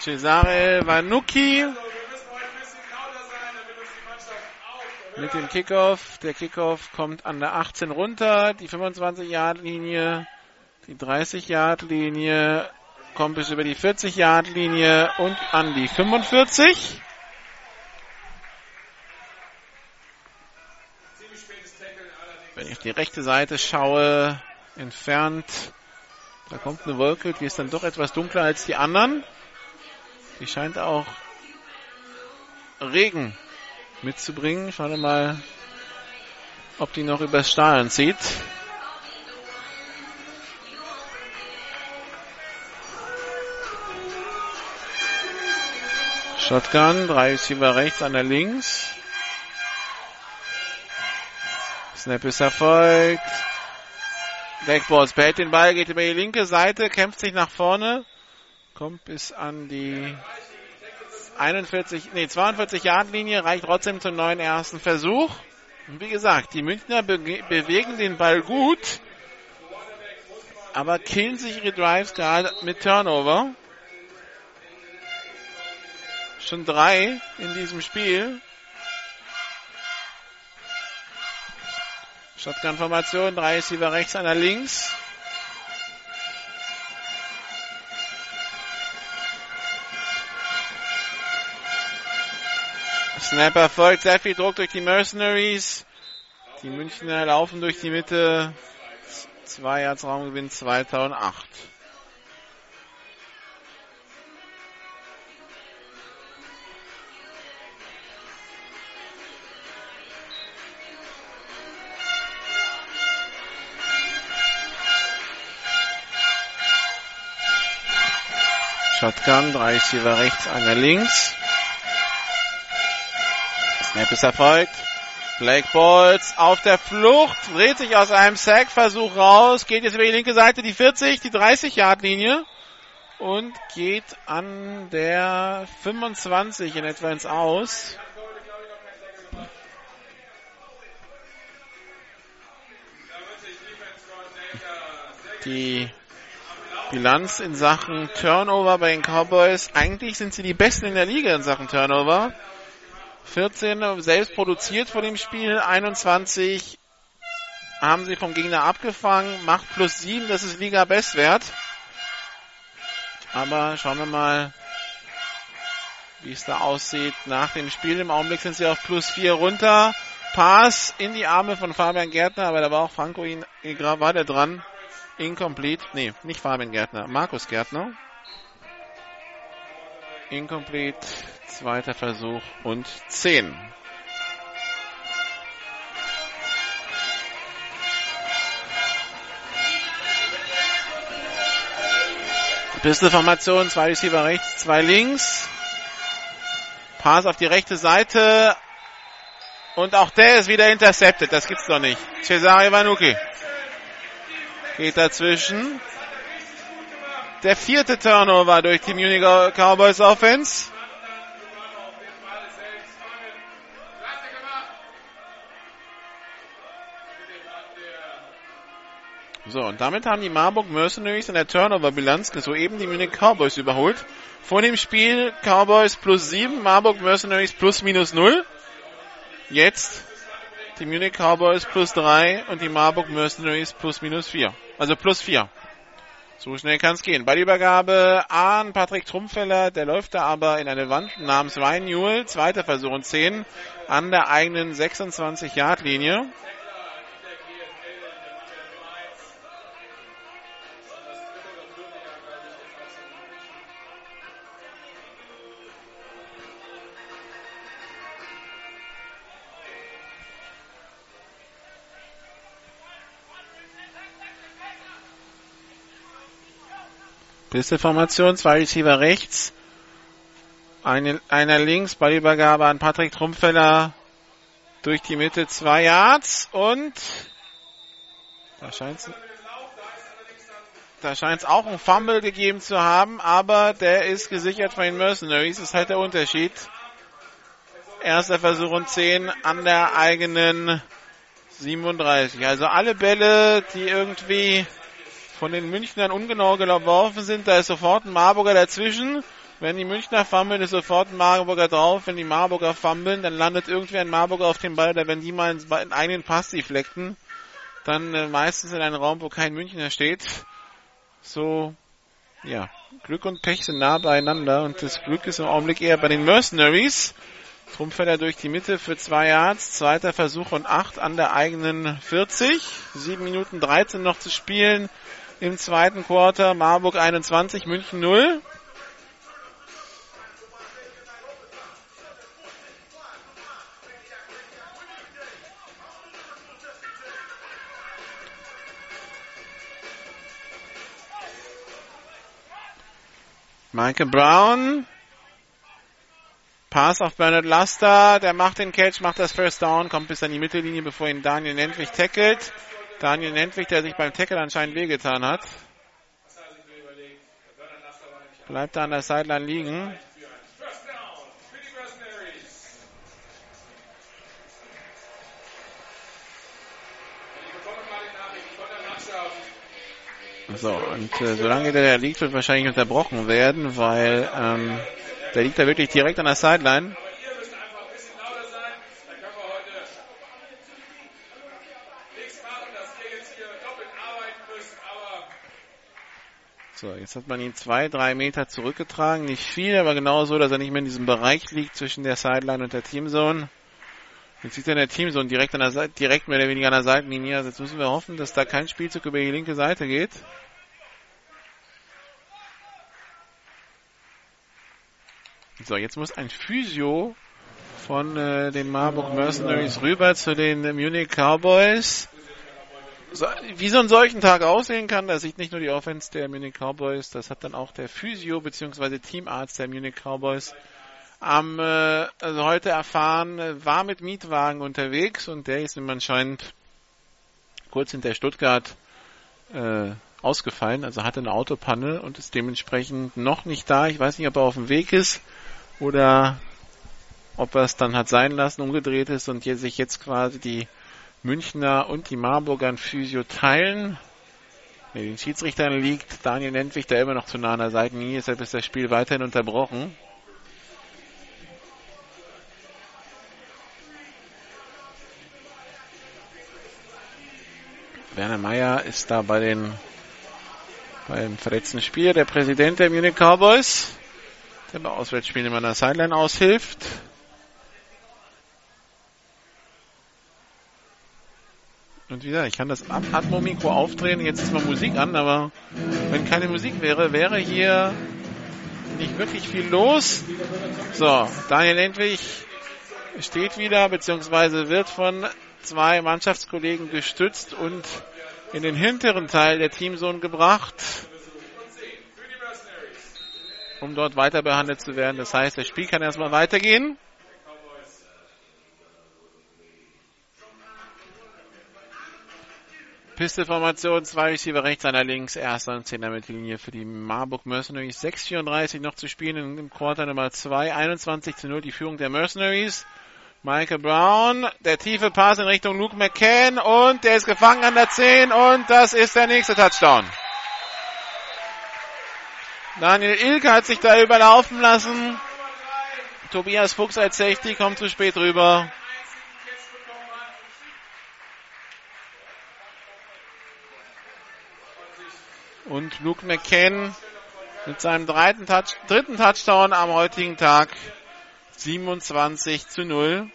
A: Cesare Vanucci mit dem Kickoff. Der Kickoff kommt an der 18 runter, die 25-Yard-Linie die 30-Yard-Linie kommt bis über die 40-Yard-Linie und an die 45. Wenn ich die rechte Seite schaue, entfernt, da kommt eine Wolke, die ist dann doch etwas dunkler als die anderen. Die scheint auch Regen mitzubringen. Schauen wir mal, ob die noch übers Stahlen zieht. Shotgun, drei Receiver rechts, einer links. Snap ist erfolgt. Backboards behält den Ball, geht über die linke Seite, kämpft sich nach vorne, kommt bis an die 41, nee, 42 Yard Linie, reicht trotzdem zum neuen ersten Versuch. Und wie gesagt, die Münchner be bewegen den Ball gut, aber killen sich ihre Drives gerade mit Turnover. Schon drei in diesem Spiel. Shotgun-Formation, drei Receiver rechts, einer links. Snap erfolgt, sehr viel Druck durch die Mercenaries. Die Münchner laufen durch die Mitte. Zwei Yards Raumgewinn 2008. Shotgun, drei Receiver rechts, einer links. Snap ist erfolgt. Blake Balls auf der Flucht, dreht sich aus einem Sack-Versuch raus, geht jetzt über die linke Seite, die 40, die 30-Yard-Linie und geht an der 25 in etwa ins Aus. Die Bilanz in Sachen Turnover bei den Cowboys. Eigentlich sind sie die Besten in der Liga in Sachen Turnover. 14 selbst produziert vor dem Spiel, 21 haben sie vom Gegner abgefangen, macht plus 7, das ist Liga-Bestwert. Aber schauen wir mal, wie es da aussieht nach dem Spiel. Im Augenblick sind sie auf plus 4 runter. Pass in die Arme von Fabian Gärtner, aber da war auch Franco ihn, war der dran. Incomplete. Nee, nicht Fabian Gärtner. Markus Gärtner. Incomplete. Zweiter Versuch und 10. Pistolformation, zwei Receiver rechts, zwei links. Pass auf die rechte Seite. Und auch der ist wieder intercepted. Das gibt's doch nicht. Cesare Vanucci geht dazwischen. Der vierte Turnover durch die Munich Cowboys Offense. So, und damit haben die Marburg Mercenaries in der Turnover-Bilanz soeben die Munich Cowboys überholt. Vor dem Spiel Cowboys plus 7, Marburg Mercenaries plus minus 0. Jetzt die Munich Cowboys plus 3 und die Marburg Mercenaries plus minus 4. Also plus 4. So schnell kann es gehen. Ballübergabe an Patrick Trumpfeller, der läuft da aber in eine Wand namens Ryan Newell. Zweiter Versuch und 10 an der eigenen 26-Yard-Linie. Pisteformation, zwei Receiver rechts, eine, einer links, Ballübergabe an Patrick Trumpfeller durch die Mitte, zwei Yards und da scheint es da scheint auch ein Fumble gegeben zu haben, aber der ist gesichert von den Mercenaries. Das ist halt der Unterschied. Erster Versuch und 10 an der eigenen 37. Also alle Bälle, die irgendwie von den Münchnern ungenau geworfen sind. Da ist sofort ein Marburger dazwischen. Wenn die Münchner fummeln, ist sofort ein Marburger drauf. Wenn die Marburger fummeln, dann landet irgendwie ein Marburger auf dem Ball. Da wenn die mal in einen Pass deflekten, dann äh, meistens in einem Raum, wo kein Münchner steht. So, ja, Glück und Pech sind nah beieinander und das Glück ist im Augenblick eher bei den Mercenaries. Trumpfeller durch die Mitte für zwei Yards. Zweiter Versuch und acht an der eigenen 40. Sieben Minuten 13 noch zu spielen im zweiten Quarter. Marburg 21, München 0. Michael Brown. Pass auf Bernard Laster. Der macht den Catch, macht das First Down, kommt bis an die Mittellinie, bevor ihn Daniel Nentwich tackelt. Daniel Nentwich, der sich beim Tackle anscheinend wehgetan hat. Bleibt da an der Sideline liegen. So, und äh, solange der liegt, wird wahrscheinlich unterbrochen werden, weil ähm, der liegt da wirklich direkt an der Sideline. So, jetzt hat man ihn zwei, drei Meter zurückgetragen. Nicht viel, aber genau so, dass er nicht mehr in diesem Bereich liegt zwischen der Sideline und der Teamzone. Jetzt sieht er in der Teamzone direkt an der Seite, direkt mehr oder weniger an der Seitenlinie. Also jetzt müssen wir hoffen, dass da kein Spielzug über die linke Seite geht. So, jetzt muss ein Physio von äh, den Marburg Mercenaries rüber zu den Munich Cowboys wie so ein solchen Tag aussehen kann, da sieht nicht nur die Offense der Munich Cowboys, das hat dann auch der Physio bzw. Teamarzt der Munich Cowboys am äh, also heute erfahren, war mit Mietwagen unterwegs und der ist ihm anscheinend kurz hinter Stuttgart äh, ausgefallen, also hatte eine Autopanne und ist dementsprechend noch nicht da. Ich weiß nicht, ob er auf dem Weg ist oder ob er es dann hat sein lassen, umgedreht ist und sich jetzt quasi die Münchner und die Marburger ein Physio teilen. Nee, den Schiedsrichtern liegt Daniel Nentwich da immer noch zu nah an der Seitenlinie, deshalb ist das Spiel weiterhin unterbrochen. Werner Meyer ist da bei den beim verletzten Spieler, der Präsident der Munich Cowboys, der bei Auswärtsspielen immer an der Sideline aushilft. Und wieder, ich kann das Atmo-Mikro aufdrehen, jetzt ist mal Musik an, aber wenn keine Musik wäre, wäre hier nicht wirklich viel los. So, Daniel Endwig steht wieder, beziehungsweise wird von zwei Mannschaftskollegen gestützt und in den hinteren Teil der Teamzone gebracht, um dort weiter behandelt zu werden. Das heißt, das Spiel kann erstmal weitergehen. Pisteformation, zwei Receiver rechts, einer links, erster und zehner Mittellinie für die Marburg Mercenaries. 6,34 noch zu spielen im Quarter Nummer 2, 21 zu 0 die Führung der Mercenaries. Michael Brown, der tiefe Pass in Richtung Luke McCann und der ist gefangen an der 10 und das ist der nächste Touchdown. Daniel Ilke hat sich da überlaufen lassen. Tobias Fuchs als Safety kommt zu spät rüber. Und Luke McCann mit seinem dritten, Touch, dritten Touchdown am heutigen Tag 27 zu 0.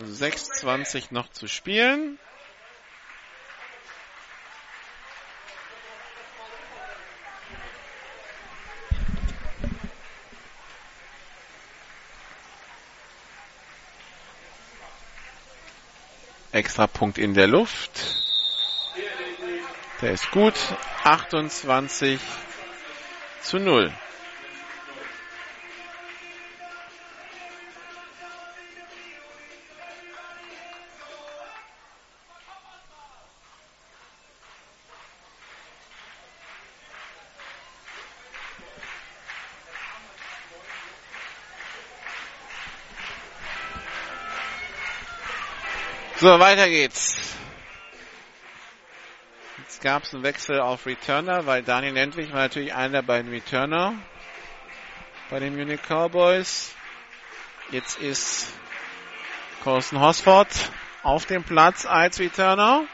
A: Sechs zwanzig noch zu spielen. Extra Punkt in der Luft. Der ist gut. 28 zu 0. So, weiter geht's. Jetzt gab es einen Wechsel auf Returner, weil Daniel Nentwich war natürlich einer der beiden Returner bei den Munich Cowboys. Jetzt ist Thorsten Hosford auf dem Platz als Returner.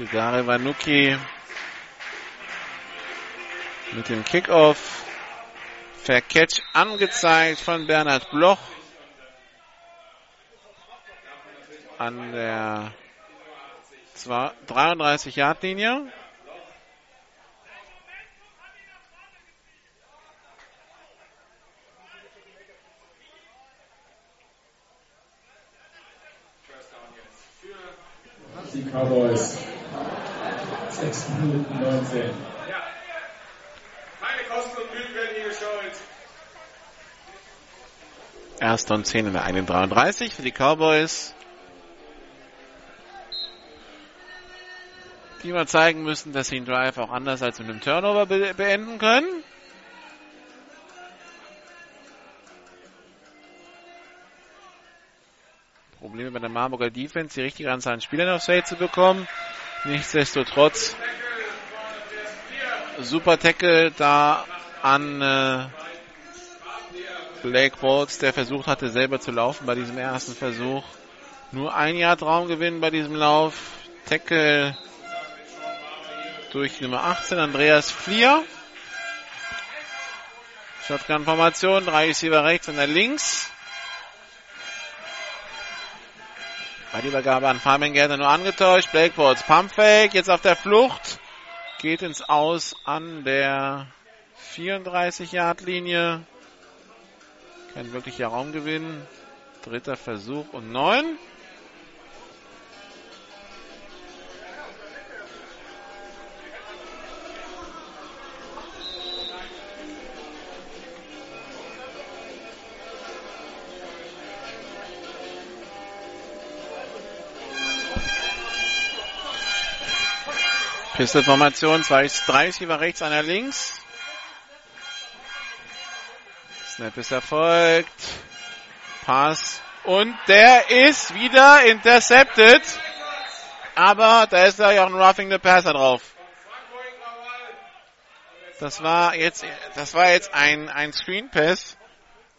A: Cesare Vanucci mit dem Kickoff. Vercatch angezeigt von Bernhard Bloch an der 33-Yard-Linie.
F: Die Cowboys. 6 Minuten 19.
G: Ja. Keine Kosten und Mühen werden hier gescheut.
A: Erst und 10 in der 31 für die Cowboys. Die mal zeigen müssen, dass sie einen Drive auch anders als mit einem Turnover be beenden können. Probleme bei der Marburger Defense, die richtige Anzahl an Spielern aufs Feld zu bekommen. Nichtsdestotrotz super Tackle da an äh, Blake Bolts, der versucht hatte, selber zu laufen bei diesem ersten Versuch. Nur ein Jahr Traumgewinn bei diesem Lauf. Tackle durch Nummer 18, Andreas Flier. Shotgun-Formation, drei Receiver rechts und der links. Bei der Übergabe an Fabian Gärtner nur angetäuscht. Blakebolts Pumpfake, jetzt auf der Flucht. Geht ins Aus an der 34-Yard-Linie. Kein wirklicher Raumgewinn. Dritter Versuch und neun. Pistol-Formation, zwei, drei Receiver rechts, einer links. Snap ist erfolgt. Pass. Und der ist wieder intercepted. Aber da ist ja auch ein Roughing the Passer drauf. Das war jetzt, das war jetzt ein, ein Screen Pass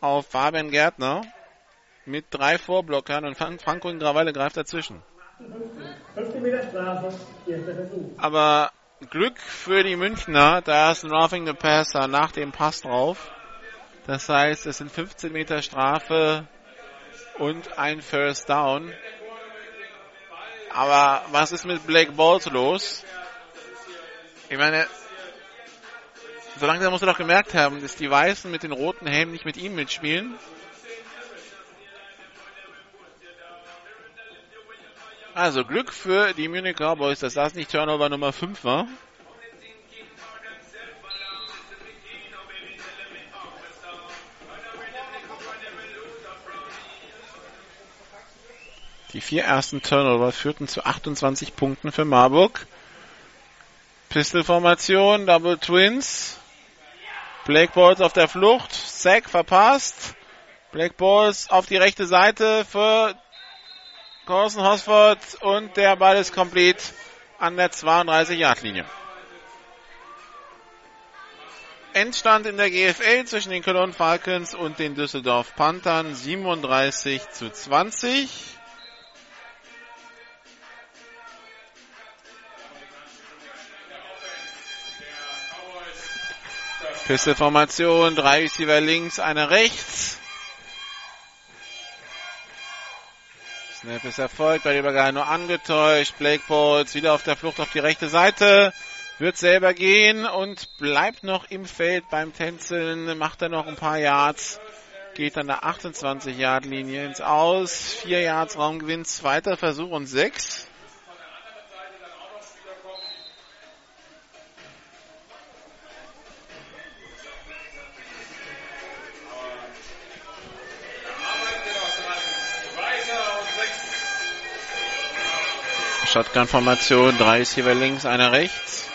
A: auf Fabian Gärtner mit drei Vorblockern und Franco Ingravalle greift dazwischen. Aber Glück für die Münchner, da ist ein Roughing the Passer nach dem Pass drauf. Das heißt, es sind 15 Meter Strafe und ein First Down. Aber was ist mit Blake Balls los? Ich meine, so langsam muss er doch gemerkt haben, dass die Weißen mit den roten Helmen nicht mit ihm mitspielen. Also Glück für die Munich Cowboys, dass das nicht Turnover Nummer 5 war. Die vier ersten Turnover führten zu 28 Punkten für Marburg. Pistol-Formation, Double Twins. Black Balls auf der Flucht. Sack verpasst. Black Balls auf die rechte Seite für Carson Hosford und der Ball ist komplett an der 32-Yard-Linie. Endstand in der GFL zwischen den Cologne Falcons und den Düsseldorf Panthern 37 zu 20. Pistolformation, drei Receiver links, einer rechts. Snap ist erfolgt, bei Übergang nur angetäuscht. Blake Balls wieder auf der Flucht auf die rechte Seite. Wird selber gehen und bleibt noch im Feld beim Tänzeln. Macht er noch ein paar Yards. Geht an der 28 Yard Linie ins Aus. Vier Yards Raumgewinn, zweiter Versuch und sechs. Shotgun-Formation, drei Receiver links, einer rechts.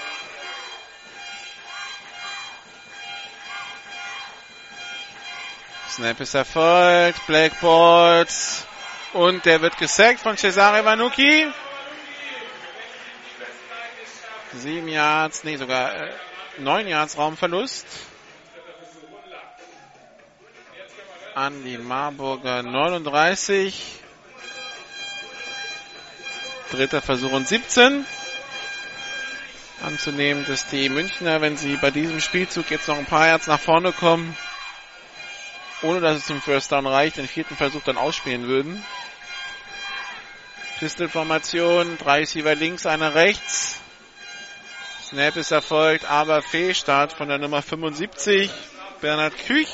A: Snap ist erfolgt, Black Balls und der wird gesackt von Cesare Vanucci. Sieben Yards, nee, sogar äh, neun Yards Raumverlust. An die Marburger 39. Dritter Versuch und 17. Anzunehmen, dass die Münchner, wenn sie bei diesem Spielzug jetzt noch ein paar Yards nach vorne kommen, ohne dass es zum First Down reicht, den vierten Versuch dann ausspielen würden. Pistol-Formation, drei Receiver links, einer rechts. Snap ist erfolgt, aber Fehlstart von der Nummer 75, Bernhard Küch.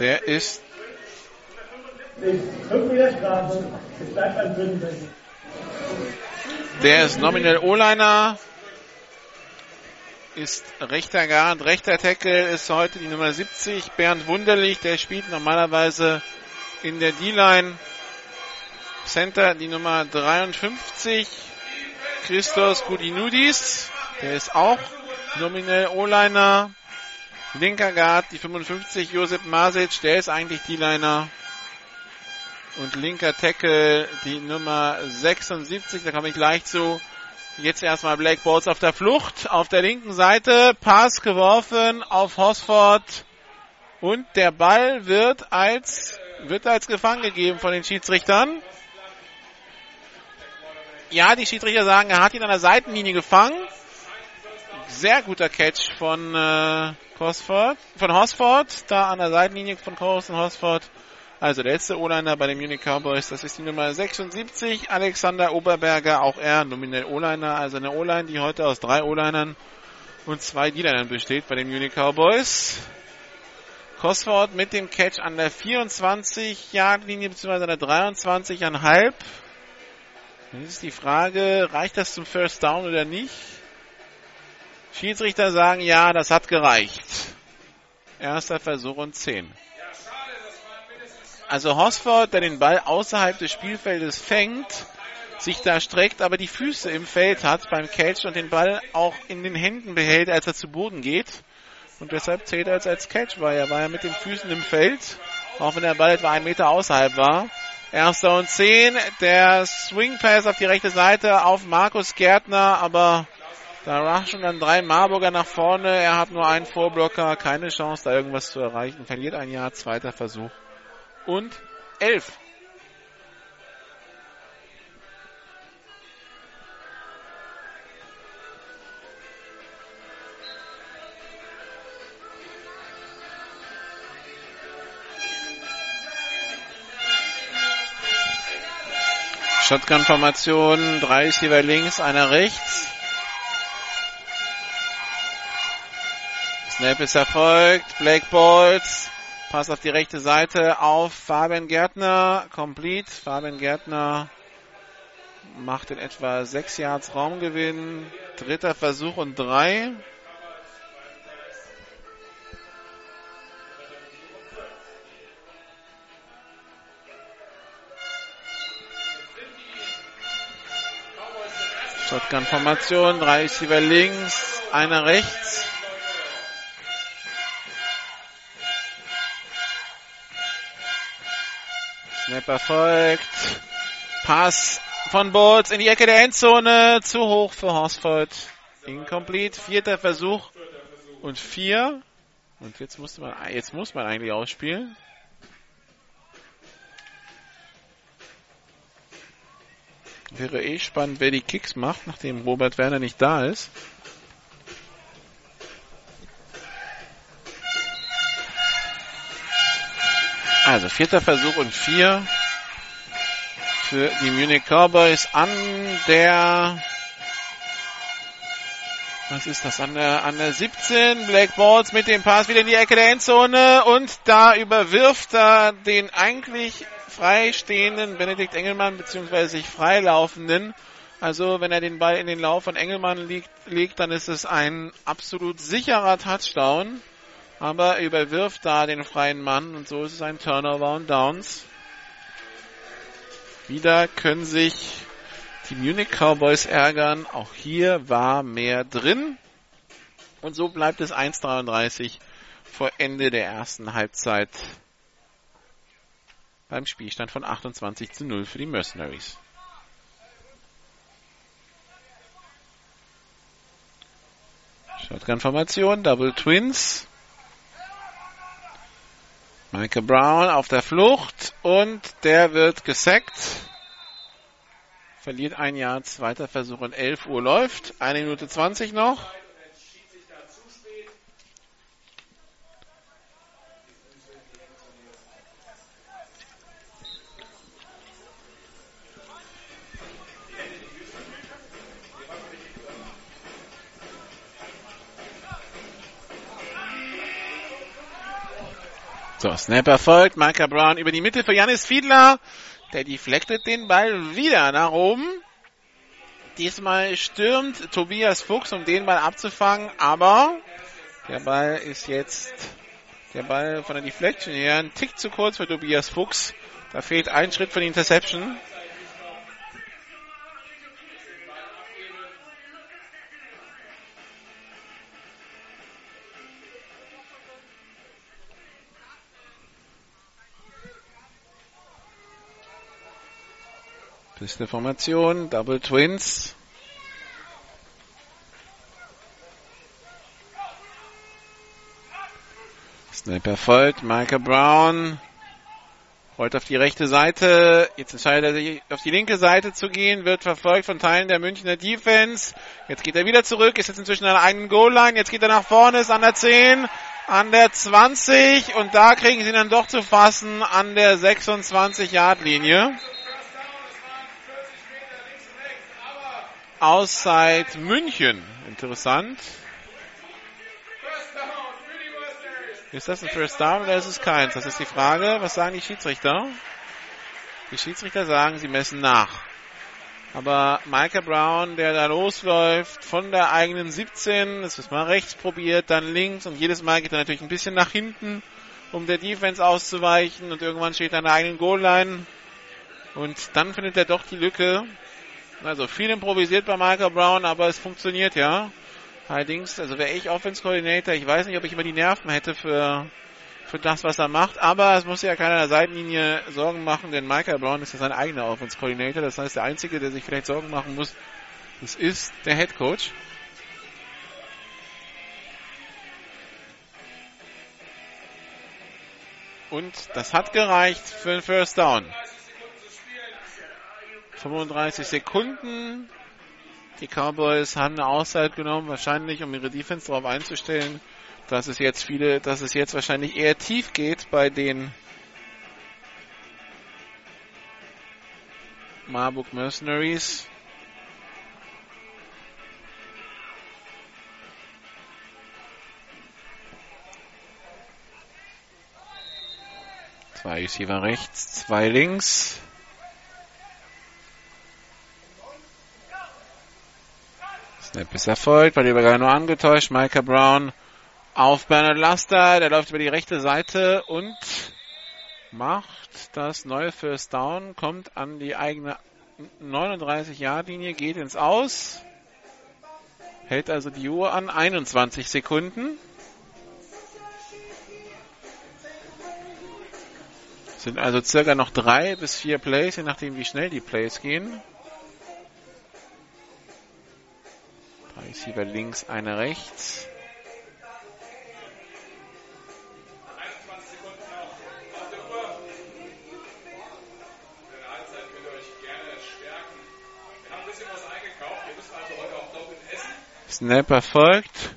A: Der ist. Der ist nominell O-Liner. Ist rechter Guard, rechter Tackle ist heute die Nummer 70, Bernd Wunderlich, der spielt normalerweise in der D-Line. Center die Nummer 53, Christos Gudinudis, der ist auch nominell O-Liner. Linker Guard, die 55, Josep Masic, der ist eigentlich die Liner. Und linker Tackle, die Nummer 76, da komme ich gleich zu. Jetzt erstmal Black Balls auf der Flucht. Auf der linken Seite, Pass geworfen auf Hosford. Und der Ball wird als, wird als gefangen gegeben von den Schiedsrichtern. Ja, die Schiedsrichter sagen, er hat ihn an der Seitenlinie gefangen. Sehr guter Catch von, äh, Cosford, von Hosford, da an der Seitenlinie von Corus und Hosford. Also der letzte O-Liner bei den Munich Cowboys, das ist die Nummer 76, Alexander Oberberger, auch er nominell O-Liner, also eine O-Line, die heute aus drei O-Linern und zwei D-Linern besteht bei den Munich Cowboys. Cosford mit dem Catch an der 24-Yard-Linie bzw. an der 23,5. Jetzt ist die Frage, reicht das zum First Down oder nicht? Schiedsrichter sagen, ja, das hat gereicht. Erster Versuch und 10. Also Hosford, der den Ball außerhalb des Spielfeldes fängt, sich da streckt, aber die Füße im Feld hat beim Catch und den Ball auch in den Händen behält, als er zu Boden geht. Und deshalb zählt er als, als Catch, weil er war ja mit den Füßen im Feld, auch wenn der Ball etwa einen Meter außerhalb war. Erster und 10, der Swing Pass auf die rechte Seite auf Markus Gärtner, aber da raschen dann drei Marburger nach vorne. Er hat nur einen Vorblocker, keine Chance, da irgendwas zu erreichen. Verliert ein Jahr, zweiter Versuch. Und elf. Shotgun-Formation, drei Receiver links, einer rechts. Snap ist erfolgt. Blake Balls. Pass auf die rechte Seite auf Fabian Gärtner. Complete. Fabian Gärtner macht in etwa 6 Yards Raumgewinn. Dritter Versuch und 3. Shotgun-Formation, drei Receiver links, einer rechts. Snap erfolgt. Pass von Boots in die Ecke der Endzone. Zu hoch für Horsford. Incomplete. Vierter Versuch und vier. Und jetzt musste man, jetzt muss man eigentlich ausspielen. Wäre eh spannend, wer die Kicks macht, nachdem Robert Werner nicht da ist. Also vierter Versuch und vier für die Munich Cowboys an der was ist das? An der, an der 17. Black Balls mit dem Pass wieder in die Ecke der Endzone und da überwirft er den eigentlich freistehenden Benedikt Engelmann beziehungsweise sich freilaufenden. Also wenn er den Ball in den Lauf von Engelmann liegt, legt, dann ist es ein absolut sicherer Touchdown. Aber er überwirft da den freien Mann und so ist es ein Turnover und Downs. Wieder können sich die Munich Cowboys ärgern. Auch hier war mehr drin. Und so bleibt es 1,33 vor Ende der ersten Halbzeit beim Spielstand von 28 zu 0 für die Mercenaries. Shotgun-Formation, Double Twins. Michael Brown auf der Flucht und der wird gesackt. Verliert ein Jahr, zweiter Versuch und 11 Uhr läuft. Eine Minute 20 noch. So, Snap erfolgt. Micah Brown über die Mitte für Janis Fiedler. Der deflectet den Ball wieder nach oben. Diesmal stürmt Tobias Fuchs, um den Ball abzufangen, aber der Ball ist jetzt, der Ball von der Deflection her, ein Tick zu kurz für Tobias Fuchs. Da fehlt ein Schritt von Interception. Beste Formation, Double Twins. Snap erfolgt, Michael Brown rollt auf die rechte Seite. Jetzt entscheidet er sich auf die linke Seite zu gehen, wird verfolgt von Teilen der Münchner Defense. Jetzt geht er wieder zurück, ist jetzt inzwischen an der eigenen Goal-Line. Jetzt geht er nach vorne, ist an der 10, an der 20 und da kriegen sie ihn dann doch zu fassen an der 26-Yard-Linie. Auszeit München. Interessant. Ist das ein First Down oder ist es keins? Das ist die Frage. Was sagen die Schiedsrichter? Die Schiedsrichter sagen, sie messen nach. Aber Micah Brown, der da losläuft von der eigenen 17, das ist mal rechts probiert, dann links und jedes Mal geht er natürlich ein bisschen nach hinten, um der Defense auszuweichen und irgendwann steht er an der eigenen Goal-Line und dann findet er doch die Lücke also viel improvisiert bei Michael Brown, aber es funktioniert ja. Allerdings, also wäre ich Offense Coordinator, ich weiß nicht, ob ich immer die Nerven hätte für, für das, was er macht, aber es muss ja keiner der Seitenlinie Sorgen machen, denn Michael Brown ist ja sein eigener Offense Coordinator. Das heißt, der Einzige, der sich vielleicht Sorgen machen muss, das ist der Head Coach. Und das hat gereicht für den First Down. 35 Sekunden. Die Cowboys haben eine Auszeit genommen, wahrscheinlich um ihre Defense darauf einzustellen, dass es jetzt viele, dass es jetzt wahrscheinlich eher tief geht bei den Marburg Mercenaries. Zwei Receiver rechts, zwei links. Snap ist erfolgt, die Übergabe nur angetäuscht. Micah Brown auf Bernard Laster, der läuft über die rechte Seite und macht das neue First Down, kommt an die eigene 39-Yard-Linie, geht ins Aus. Hält also die Uhr an 21 Sekunden. Sind also circa noch drei bis vier Plays, je nachdem wie schnell die Plays gehen. Receiver links, eine rechts. Snap erfolgt.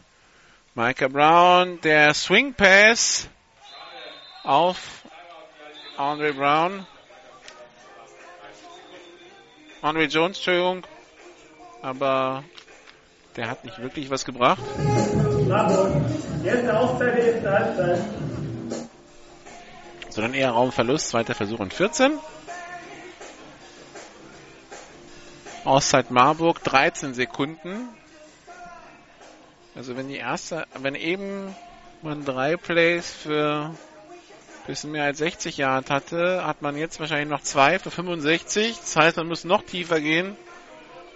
A: Micah Brown, der Swing Pass auf Andre Brown. Andre Jones, Entschuldigung. Aber der hat nicht wirklich was gebracht. Sondern eher Raumverlust, zweiter Versuch und 14. Auszeit Marburg, 13 Sekunden. Also wenn die erste, wenn eben man drei Plays für ein bisschen mehr als 60 Yard hatte, hat man jetzt wahrscheinlich noch zwei für 65. Das heißt, man muss noch tiefer gehen,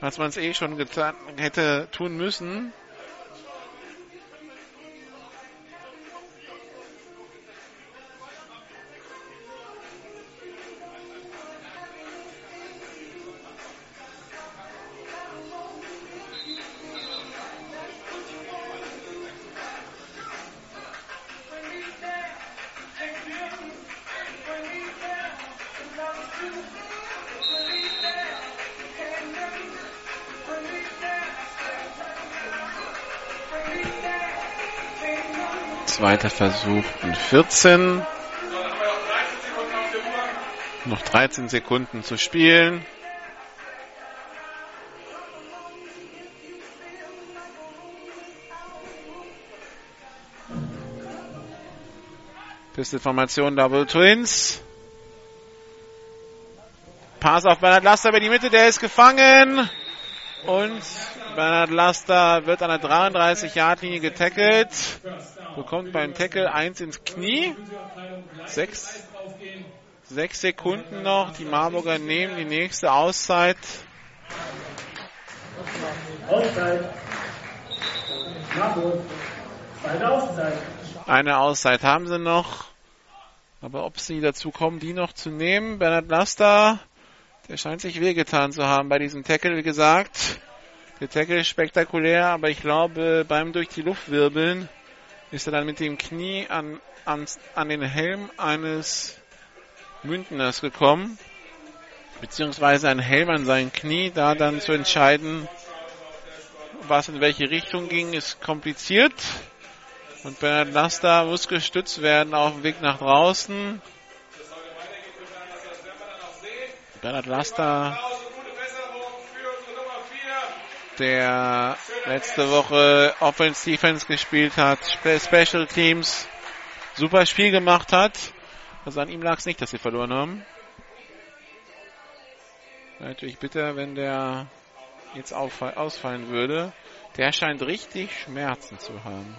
A: als man es eh schon getan, hätte tun müssen. Zweiter Versuch und 14. Noch 13 Sekunden zu spielen. Pistol-Formation Double Twins. Pass auf Bernhard Laster über die Mitte, der ist gefangen. Und Bernhard Laster wird an der 33-Yard-Linie getackelt. Bekommt beim Tackle eins ins Knie. Sechs, sechs Sekunden noch. Die Marburger nehmen die nächste Auszeit.
E: Auszeit. Marburg. Zweite Auszeit.
A: Eine Auszeit haben sie noch. Aber ob sie dazu kommen, die noch zu nehmen, Bernhard Laster, der scheint sich wehgetan zu haben bei diesem Tackle, wie gesagt. Der Tackle ist spektakulär, aber ich glaube, beim durch die Luft wirbeln ist er dann mit dem Knie an, an, an den Helm eines Mündners gekommen. Beziehungsweise ein Helm an sein Knie, da dann zu entscheiden, was in welche Richtung ging, ist kompliziert. Und Bernhard Laster muss gestützt werden auf dem Weg nach draußen. Bernhard Laster, der letzte Woche Offense Defense gespielt hat, Special Teams, super Spiel gemacht hat. Also an ihm lag es nicht, dass sie verloren haben. Natürlich bitter, wenn der jetzt ausfallen würde. Der scheint richtig Schmerzen zu haben.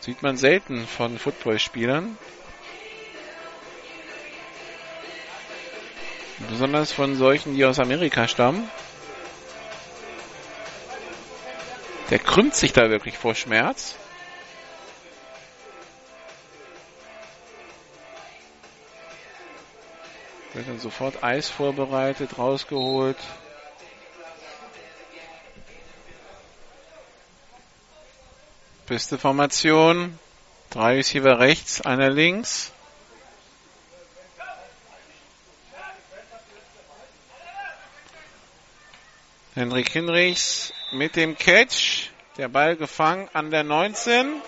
A: Sieht man selten von Footballspielern. Besonders von solchen, die aus Amerika stammen. Der krümmt sich da wirklich vor Schmerz. Wird dann sofort Eis vorbereitet, rausgeholt. Beste Formation. Drei Receiver rechts, einer links. Henrik Hinrichs mit dem Catch. Der Ball gefangen an der 19.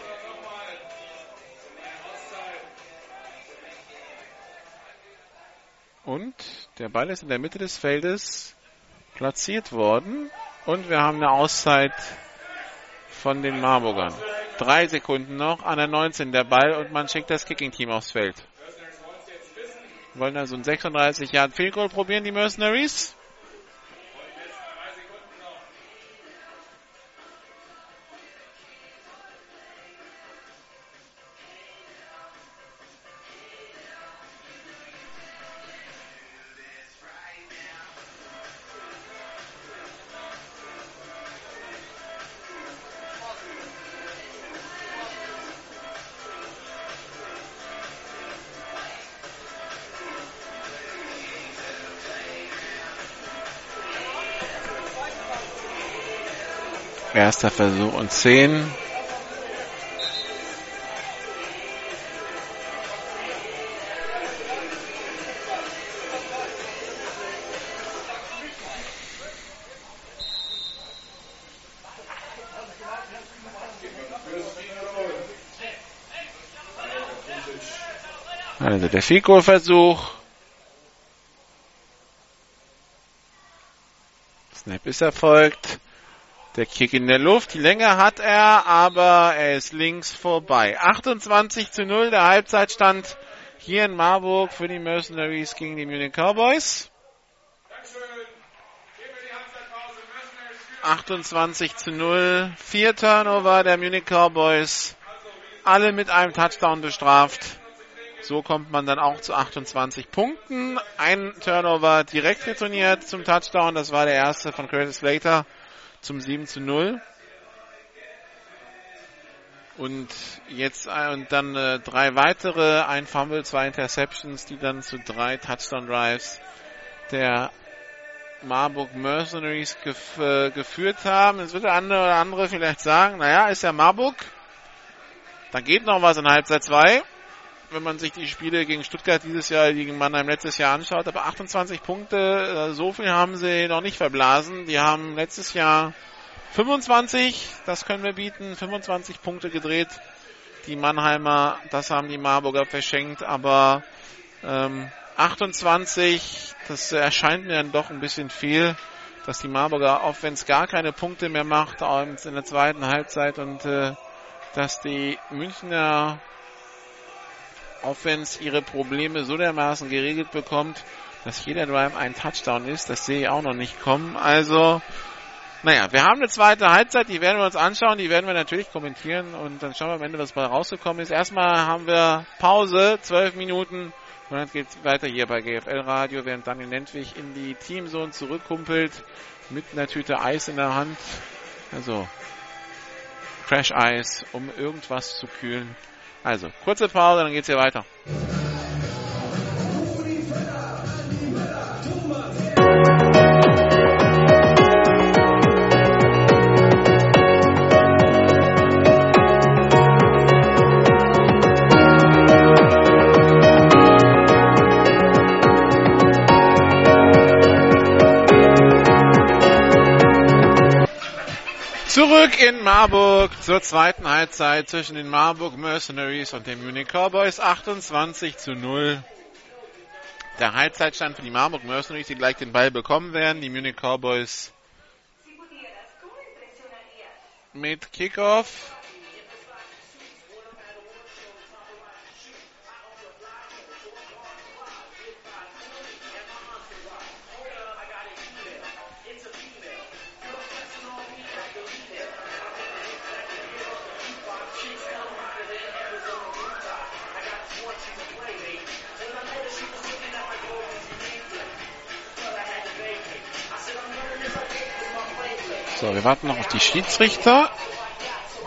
A: Und der Ball ist in der Mitte des Feldes platziert worden. Und wir haben eine Auszeit von den Marburgern. Drei Sekunden noch an der 19 der Ball und man schickt das Kicking-Team aufs Feld. Wollen also ein 36 Yard Field Goal probieren, die Mercenaries. Erster Versuch und 10. Also der Fico-Versuch. Snap ist erfolgt. Der Kick in der Luft. Die Länge hat er, aber er ist links vorbei. 28 zu 0 der Halbzeitstand hier in Marburg für die Mercenaries gegen die Munich Cowboys. 28 zu 0. Vier Turnover der Munich Cowboys. Alle mit einem Touchdown bestraft. So kommt man dann auch zu 28 Punkten. Ein Turnover direkt retourniert zum Touchdown. Das war der erste von Curtis Slater zum 7 zu 0. Und jetzt äh, und dann äh, drei weitere, ein Fumble, zwei Interceptions, die dann zu drei Touchdown Drives der Marburg Mercenaries gef äh, geführt haben. Jetzt wird der andere oder andere vielleicht sagen, naja, ist ja Marburg. Da geht noch was in Halbzeit 2 wenn man sich die Spiele gegen Stuttgart dieses Jahr, gegen Mannheim letztes Jahr anschaut. Aber 28 Punkte, äh, so viel haben sie noch nicht verblasen. Die haben letztes Jahr 25, das können wir bieten, 25 Punkte gedreht. Die Mannheimer, das haben die Marburger verschenkt, aber ähm, 28, das erscheint mir dann doch ein bisschen viel, dass die Marburger, auch wenn es gar keine Punkte mehr macht, in der zweiten Halbzeit und äh, dass die Münchner Offense ihre Probleme so dermaßen geregelt bekommt, dass jeder Drive ein Touchdown ist. Das sehe ich auch noch nicht kommen. Also, naja, wir haben eine zweite Halbzeit, die werden wir uns anschauen, die werden wir natürlich kommentieren und dann schauen wir am Ende, was bei rausgekommen ist. Erstmal haben wir Pause, zwölf Minuten und dann geht's weiter hier bei GFL Radio, während dann in Nentwich in die Teamzone zurückkumpelt mit einer Tüte Eis in der Hand. Also Crash Eis, um irgendwas zu kühlen. Also, kurze Pause, dann geht's hier weiter. Zurück in Marburg zur zweiten Halbzeit zwischen den Marburg Mercenaries und den Munich Cowboys 28 zu 0. Der Halbzeitstand für die Marburg Mercenaries, die gleich den Ball bekommen werden. Die Munich Cowboys mit Kickoff. So, wir warten noch auf die Schiedsrichter,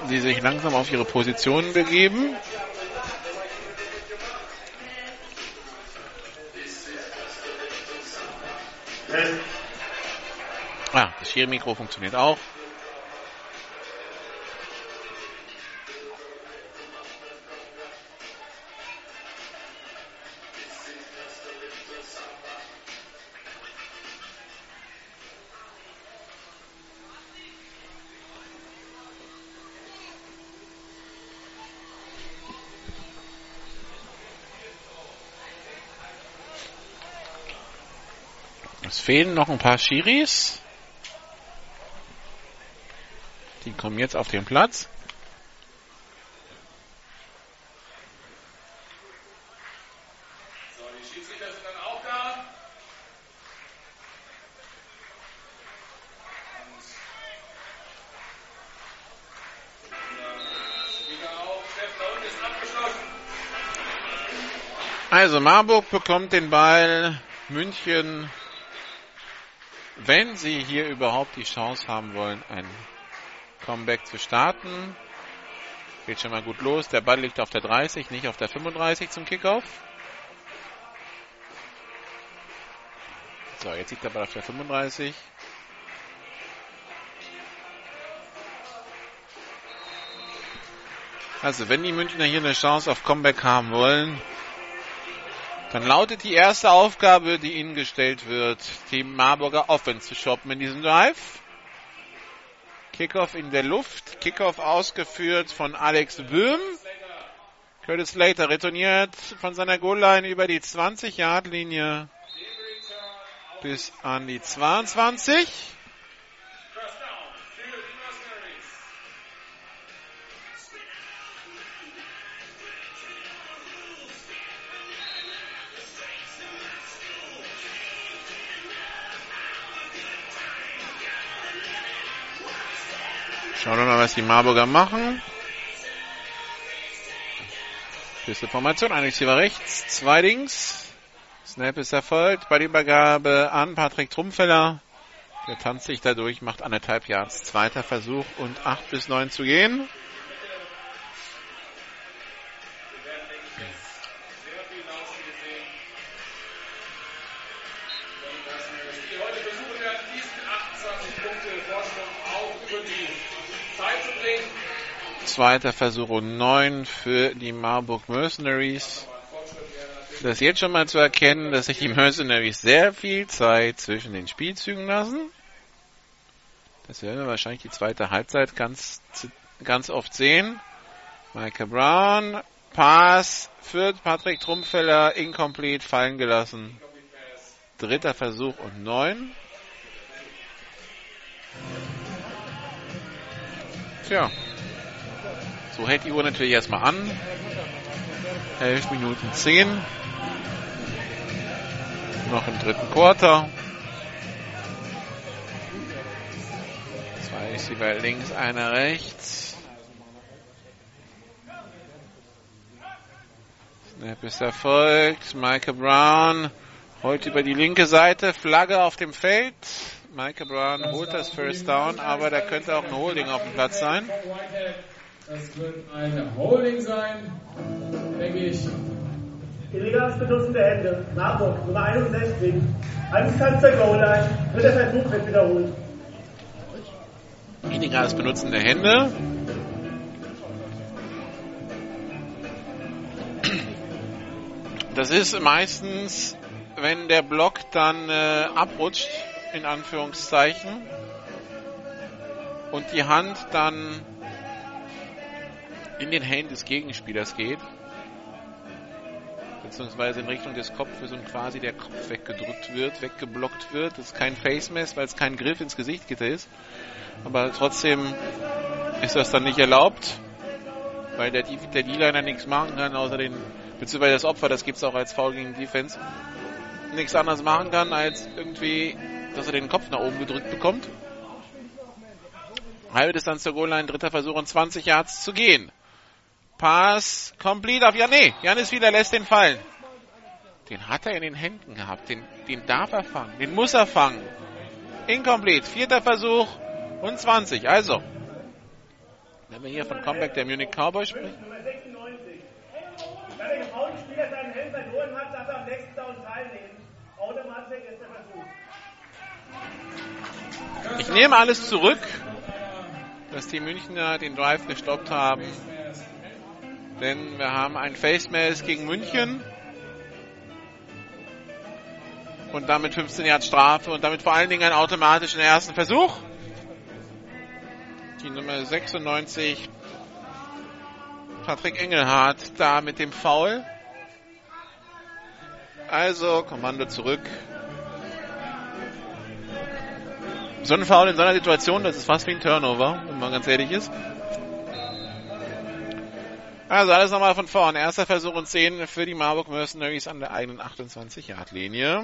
A: die sich langsam auf ihre Positionen begeben. Ah, das Schiri-Mikro funktioniert auch. Fehlen noch ein paar Schiris. Die kommen jetzt auf den Platz. Also Marburg bekommt den Ball. München, wenn sie hier überhaupt die Chance haben wollen, ein Comeback zu starten. Geht schon mal gut los. Der Ball liegt auf der 30, nicht auf der 35 zum Kickoff. So, jetzt liegt der Ball auf der 35. Also, wenn die Münchner hier eine Chance auf Comeback haben wollen, dann lautet die erste Aufgabe, die ihnen gestellt wird, die Marburger Offense zu shoppen in diesem Drive. Kickoff in der Luft, Kickoff ausgeführt von Alex Böhm. Curtis Slater retourniert von seiner Goalline über die 20-Yard-Linie bis an die 22. was die Marburger machen. Beste Formation, ein Receiver rechts, zwei links. Snap ist erfolgt. Bei der Übergabe an Patrick Trumpfeller. Der tanzt sich dadurch, macht anderthalb Yards. Zweiter Versuch und acht bis neun zu gehen. Zweiter Versuch und neun für die Marburg Mercenaries. Das ist jetzt schon mal zu erkennen, dass sich die Mercenaries sehr viel Zeit zwischen den Spielzügen lassen. Das werden wir wahrscheinlich die zweite Halbzeit ganz, ganz oft sehen. Michael Brown, Pass für Patrick Trumpfeller, incomplete, fallen gelassen. Dritter Versuch und neun. Tja. So hält die Uhr natürlich erstmal an. 11 Minuten 10. Noch im dritten Quarter. Zwei Receiver links, einer rechts. Snap ist erfolgt. Michael Brown heute über die linke Seite. Flagge auf dem Feld. Michael Brown holt das First Down, aber da könnte auch ein Holding auf dem Platz sein.
F: Das wird ein Holding sein, denke ich.
E: Illegales Benutzen der Hände. Marburg, Nummer 61. Angstkanz der Goal-Line. Dritter Versuch wird wiederholt.
A: Illegales Benutzen der Hände. Das ist meistens, wenn der Block dann äh, abrutscht, in Anführungszeichen, und die Hand dann in den Händen des Gegenspielers geht, beziehungsweise in Richtung des Kopfes und quasi der Kopf weggedrückt wird, weggeblockt wird. Das ist kein Face Mess, weil es kein Griff ins Gesicht ist. Aber trotzdem ist das dann nicht erlaubt, weil der, der D-Liner nichts machen kann, außer den, beziehungsweise das Opfer, das gibt es auch als Foul gegen Defense, nichts anderes machen kann, als irgendwie, dass er den Kopf nach oben gedrückt bekommt. Halbe Distanz zur Goal-Line, dritter Versuch und 20 Yards zu gehen. Pass complete auf Jané. Janis wieder lässt den fallen. Den hat er in den Händen gehabt. Den, den darf er fangen. Den muss er fangen. Incomplete. Vierter Versuch und 20. Also, wenn wir hier von Comeback der Munich Cowboys sprechen.
E: Nummer 96. Da der gefaulten Spieler seinen Helm verloren hat, darf am nächsten Down teilnehmen. Automatisch ist der Versuch.
A: Ich nehme alles zurück, dass die Münchner den Drive gestoppt haben. Denn wir haben ein Face Mask gegen München. Und damit 15 Yards Strafe und damit vor allen Dingen einen automatischen ersten Versuch. Die Nummer 96, Patrick Engelhardt, da mit dem Foul. Also, Kommando zurück. So ein Foul in so einer Situation, das ist fast wie ein Turnover, wenn man ganz ehrlich ist. Also alles nochmal von vorn. Erster Versuch und 10 für die Marburg Mercenaries an der eigenen 28-Yard-Linie.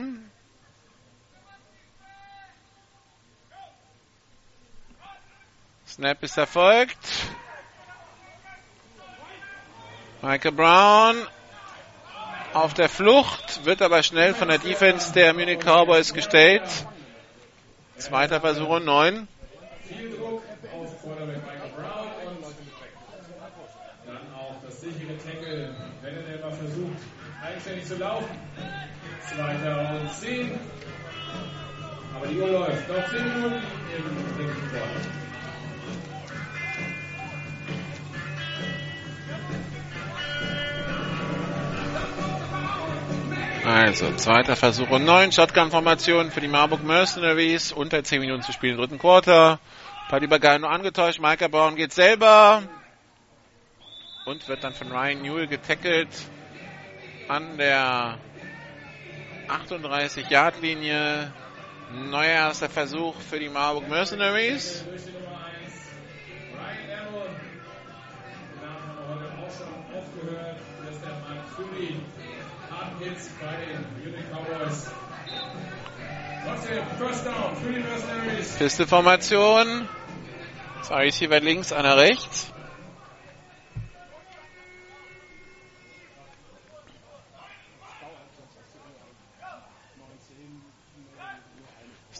A: Snap ist erfolgt. Michael Brown auf der Flucht, wird aber schnell von der Defense der Munich Cowboys gestellt. Zweiter Versuch und 9.
F: Viel Druck auf zu laufen. 2010. Aber die Uhr läuft. Noch 10 Minuten. Ihr müsst den
A: Also, zweiter Versuch und neun. Shotgun-Formationen für die Marburg Mercenaries. Unter zehn Minuten zu spielen im dritten Quarter. Paddy Bagay nur angetäuscht. Michael Brown geht selber. Und wird dann von Ryan Newell getackelt an der 38-Yard-Linie. Neuer erster Versuch für die Marburg Mercenaries.
F: Durch die Nummer 1, Ryan Aaron. Danach haben wir heute auch schon aufgehört. Hier ist der Mark Fully. Hard Hits bei den Munich Cowboys. Trotzdem, First Down für die Mercenaries.
A: Feste Formation. Zwei Receiver links, einer rechts.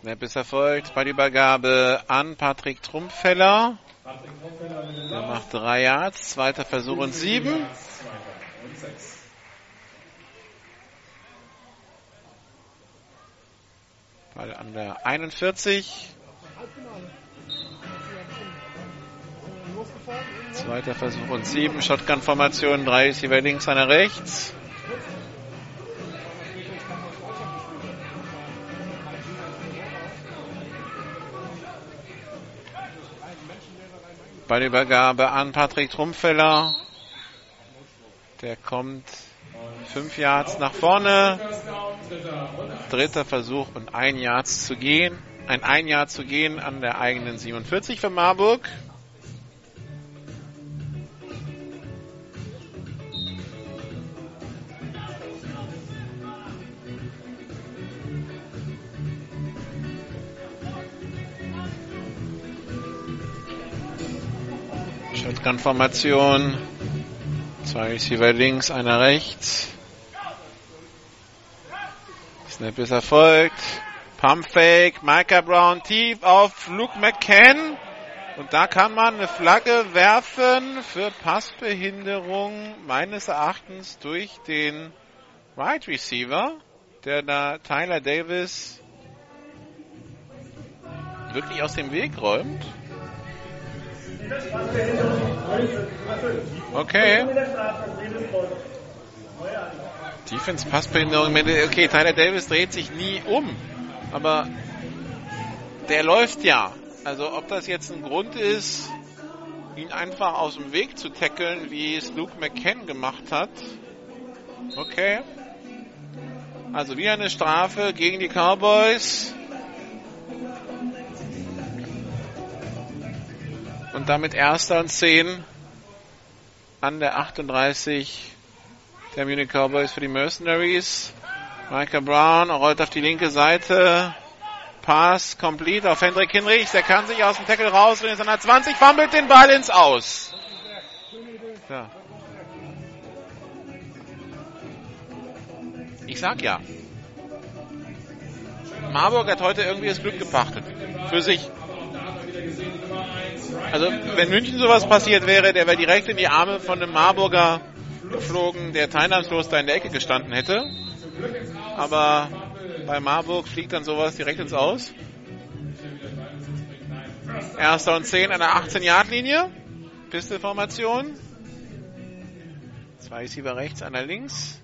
A: Snap ist erfolgt. Bei die Übergabe an Patrick Trumpfeller.
F: Lauf.
A: macht drei Yards. Zweiter Versuch und sieben. Ball an der 41. Zweiter Versuch und sieben. Shotgun-Formation. Drei Receiver links, einer rechts. Ballübergabe an Patrick Trumpfeller. Der kommt fünf Yards nach vorne.
F: Dritter
A: Versuch und ein Yard zu gehen. Ein ein Yard zu gehen an der eigenen 47 für Marburg. Shotgun-Formation. Zwei Receiver links, einer rechts. Snap ist erfolgt. Pump Fake, Micah Brown tief auf Luke McCann. Und da kann man eine Flagge werfen für Passbehinderung meines Erachtens durch den Wide Receiver, der da Tyler Davis wirklich aus dem Weg räumt. Okay. Defense Passbehinderung. Okay, Tyler Davis dreht sich nie um. Aber der läuft ja. Also ob das jetzt ein Grund ist, ihn einfach aus dem Weg zu tackeln, wie es Luke McCann gemacht hat. Okay. Also wieder eine Strafe gegen die Cowboys. Und damit erster und 10 an der 38 der Munich Cowboys für die Mercenaries. Micah Brown rollt auf die linke Seite. Pass complete auf Hendrik Hinrichs. Der kann sich aus dem Tackle raus. Ist an der 20, fummelt den Ball ins Aus. Ja. Ich sag ja. Marburg hat heute irgendwie das Glück gepachtet. Für sich. Also, wenn München sowas passiert wäre, der wäre direkt in die Arme von einem Marburger geflogen, der teilnahmslos da in der Ecke gestanden hätte. Aber bei Marburg fliegt dann sowas direkt ins Aus. Erster und 10 an der 18-Yard-Linie. Pistolformation. Zwei Receiver rechts, einer links.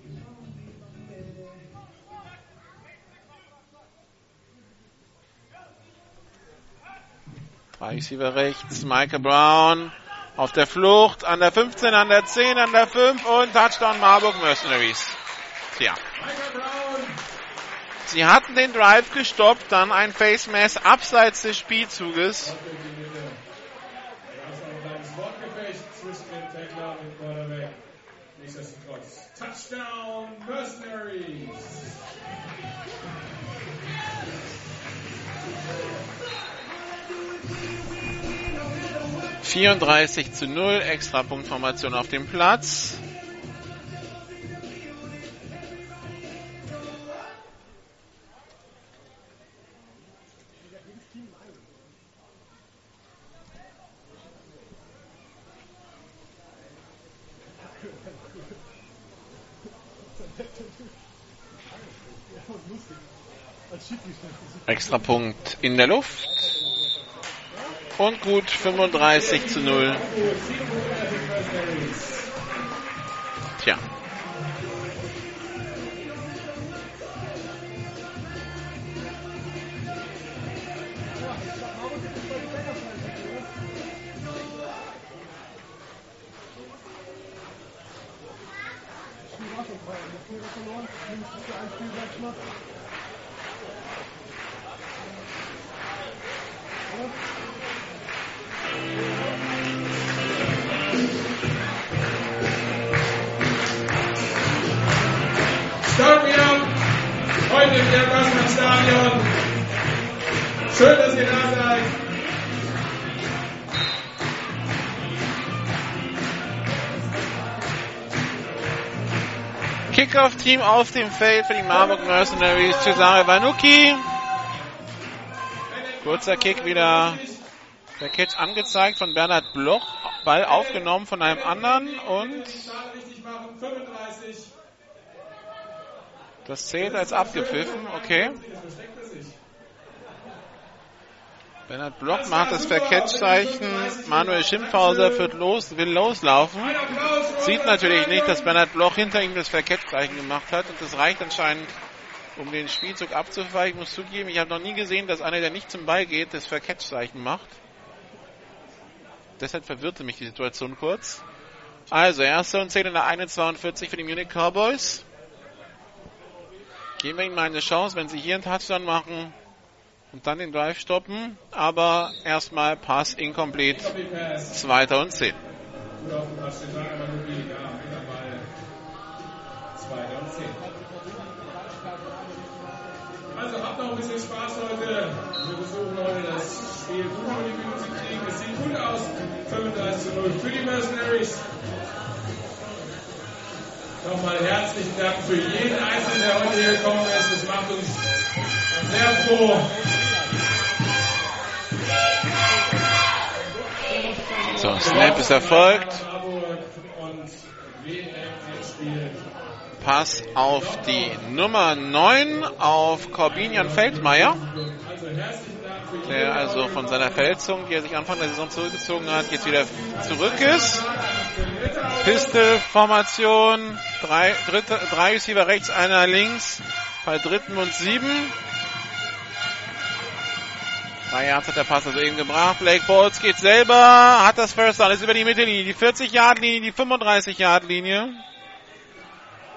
A: Drei Receiver rechts, Michael Brown auf der Flucht, an der 15, an der 10, an der 5 und Touchdown Marburg Mercenaries. Tja. Sie hatten den Drive gestoppt, dann ein Face Mass abseits des Spielzuges.
F: Wortgefecht zwischen
A: 34 zu 0, extra Punktformation auf dem Platz. Extra Punkt in der Luft und gut 35 zu 0. Tja.
F: Thank Stadion. Schön, dass ihr da seid.
A: Kickoff-Team auf dem Feld für die Marburg Mercenaries. Cesare Vanucci. Kurzer Kick wieder. Der Catch angezeigt von Bernhard Bloch. Ball aufgenommen von einem anderen und das zählt als abgepfiffen. Okay. Bernhard Bloch macht das Vercatch-Zeichen. Manuel Schimpfhauser wird los, will loslaufen. Sieht natürlich nicht, dass Bernhard Bloch hinter ihm das Vercatch-Zeichen gemacht hat. Und das reicht anscheinend, um den Spielzug abzufangen. Ich muss zugeben, ich habe noch nie gesehen, dass einer, der nicht zum Ball geht, das Vercatch-Zeichen macht. Deshalb verwirrte mich die Situation kurz. Also, erste und 10 in der 1,42 für die Munich Cowboys. Geben wir ihnen mal eine Chance, wenn sie hier einen Touchdown machen und dann den Drive stoppen. Aber erstmal Pass incomplete. Zweiter und 10.
F: Gut auf dem Platz steht Sarah Vanucci, ja, mit am Ball. Zweiter und 10. Also habt noch ein bisschen Spaß heute. Wir versuchen heute das Spiel gut über die Bühne zu kriegen. Es sieht gut aus. 35 zu 0 für die Mercenaries. Nochmal herzlichen Dank für jeden Einzelnen, der heute hier gekommen ist. Das macht uns sehr froh.
A: So, Snap ist erfolgt. Pass auf die Nummer 9 auf Corbinian Feldmeier.
F: Also herzlichen Dank.
A: Der also von seiner Verletzung, die er sich Anfang der Saison zurückgezogen hat, jetzt wieder zurück ist. Pistol-Formation. Drei, dritte, drei Receiver rechts, einer links. Bei dritten und sieben. Drei Yards hat der Pass also eben gebracht. Blake Balls geht selber, hat das First Down, ist über die Mittellinie, die 40-Yard-Linie, die 35-Yard-Linie.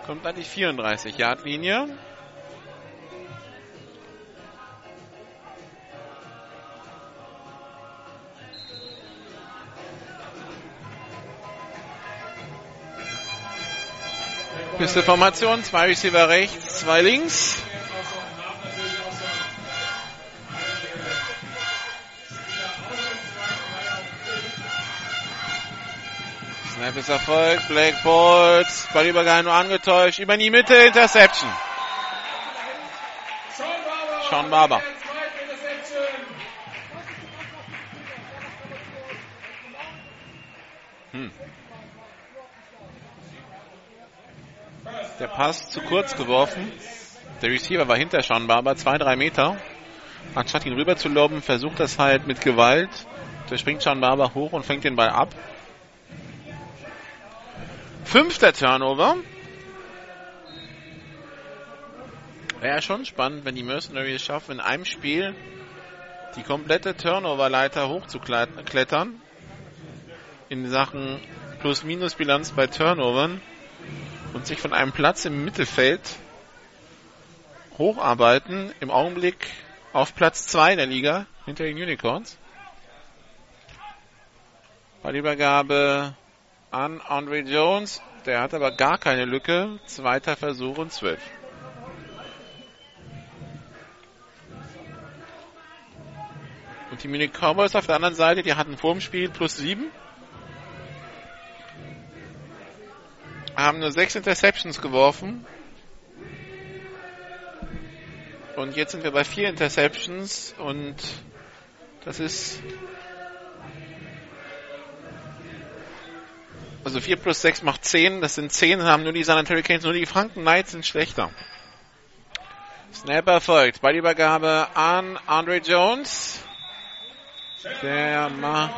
A: Kommt an die 34-Yard-Linie. Pistol-Formation, zwei Receiver rechts, zwei links. Snap ist erfolgt. Blake Bolts. Ballübergang nur angetäuscht. Über die Mitte. Interception. Sean Barber. Der Pass zu kurz geworfen. Der Receiver war hinter Sean Barber. Zwei, drei Meter. Anstatt ihn rüber zu loben, versucht das halt mit Gewalt. Da springt Sean Barber hoch und fängt den Ball ab. Fünfter Turnover. Wäre ja schon spannend, wenn die Mercenaries es schaffen, in einem Spiel die komplette Turnover-Leiter hochzuklettern. In Sachen Plus-Minus-Bilanz bei Turnovern. Und sich von einem Platz im Mittelfeld hocharbeiten. Im Augenblick auf Platz 2 der Liga hinter den Unicorns. Ballübergabe an Andre Jones. Der hat aber gar keine Lücke. Zweiter Versuch und zwölf. Und die Munich Cowboys auf der anderen Seite, die hatten vor dem Spiel plus sieben. Haben nur sechs Interceptions geworfen. Und jetzt sind wir bei vier Interceptions und das ist Also 4 plus 6 macht 10. Das sind 10, haben nur die San Antonio Hurricanes, nur die Franken Knights sind schlechter. Snap erfolgt. Ballübergabe an Andre Jones. Der macht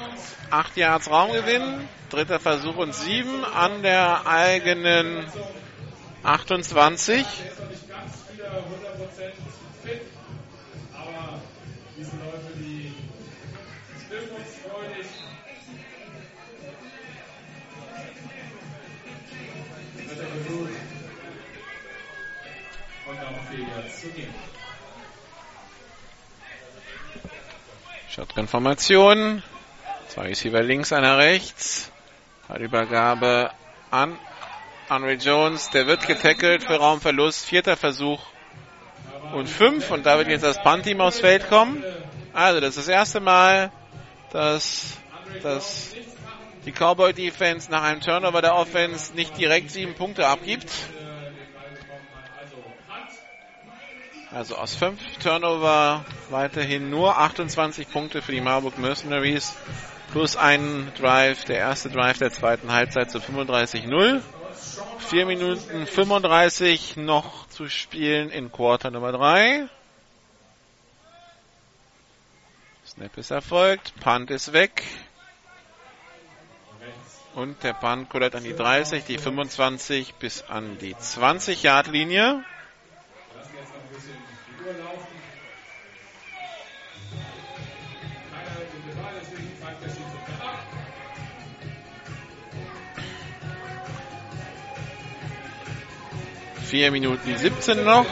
A: 8 Yards Raumgewinn. Dritter Versuch und sieben an der eigenen 28. Shotgun-Formation. Zwei Receiver links, einer rechts. Übergabe an Henry Jones. Der wird getackelt für Raumverlust. Vierter Versuch und fünf. Und da wird jetzt das Punt-Team aufs Feld kommen. Also das ist das erste Mal, dass, dass die Cowboy Defense nach einem Turnover der Offense nicht direkt sieben Punkte abgibt. Also aus fünf Turnover weiterhin nur 28 Punkte für die Marburg Mercenaries plus ein Drive, der erste Drive der zweiten Halbzeit zu 35-0. Vier Minuten 35 noch zu spielen in Quarter Nummer 3. Snap ist erfolgt, Punt ist weg. Und der Punt kullert an die 30, die 25 bis an die 20-Yard-Linie. 4 Minuten 17 noch.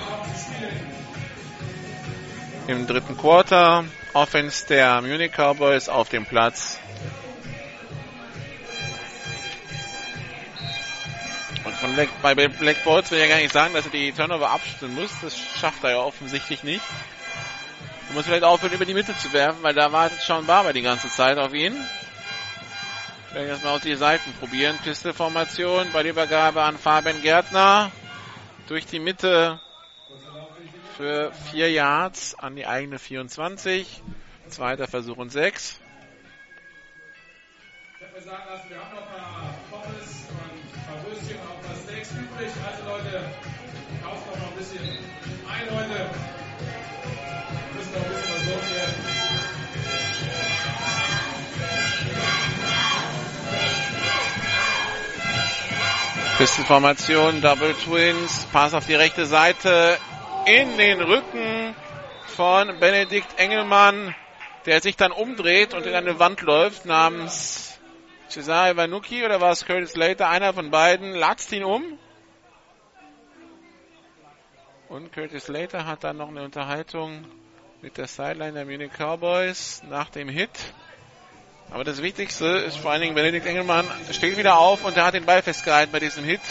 A: Im dritten Quarter. Offense der Munich Cowboys auf dem Platz. Und von Black, bei Black Bolts will ich ja gar nicht sagen, dass er die Turnover abschließen muss. Das schafft er ja offensichtlich nicht. Er muss vielleicht aufhören, über die Mitte zu werfen, weil da wartet Sean Barber die ganze Zeit auf ihn. Vielleicht erstmal auf die Seiten probieren. Pisteformation bei der Übergabe an Fabian Gärtner. Durch die Mitte für vier Yards an die eigene 24. Zweiter Versuch und sechs.
F: Ich habe mir sagen lassen, wir haben noch ein paar Pommes und ein paar Würstchen ein paar Steaks übrig. Also Leute, kauft noch mal ein bisschen ein, Leute.
A: Pistenformation, Double Twins, Pass auf die rechte Seite in den Rücken von Benedikt Engelmann, der sich dann umdreht und in eine Wand läuft namens Cesare Ivanucci oder war es Curtis Slater? Einer von beiden latzt ihn um. Und Curtis Slater hat dann noch eine Unterhaltung mit der Sideline der Munich Cowboys nach dem Hit. Aber das Wichtigste ist vor allen Dingen, Benedikt Engelmann steht wieder auf und er hat den Ball festgehalten bei diesem Hit.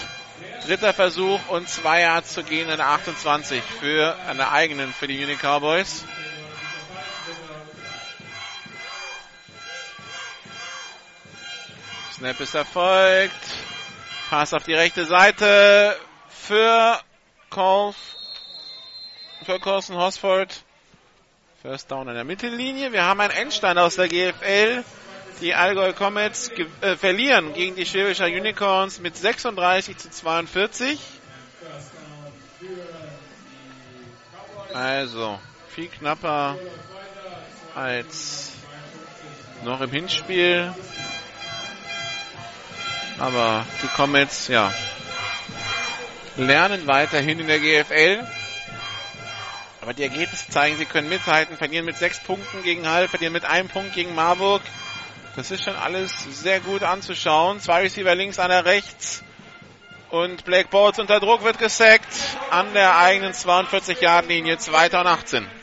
A: Dritter Versuch und zwei Yards zu gehen in der 28 für eine eigenen für die Munich Cowboys. Snap ist erfolgt. Pass auf die rechte Seite für Cole, für Colson Hosford. First down an der Mittellinie. Wir haben einen Endstand aus der GFL. Die Allgäu Comets äh, verlieren gegen die Schwäbischer Unicorns mit 36 zu 42. Also viel knapper als noch im Hinspiel. Aber die Comets, ja, lernen weiterhin in der GFL. Aber die Ergebnisse zeigen, sie können mithalten, verlieren mit sechs Punkten gegen Hall, verlieren mit einem Punkt gegen Marburg. Das ist schon alles sehr gut anzuschauen. Zwei Receiver links, einer rechts. Und Blake Bowles unter Druck wird gesackt an der eigenen 42-Yard-Linie,
F: 2. und 18.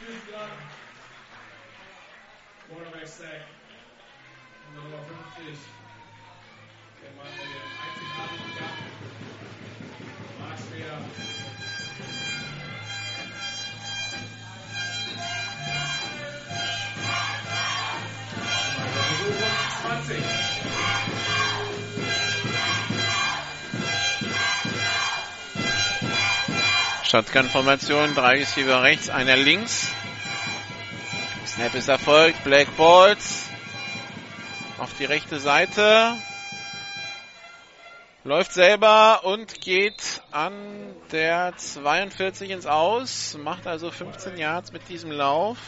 F: 20.
A: Shotgun-Formation, drei Receiver rechts, einer links. Snap ist erfolgt, Black Balls auf die rechte Seite. Läuft selber und geht an der 42 ins Aus, macht also 15 Yards mit diesem Lauf.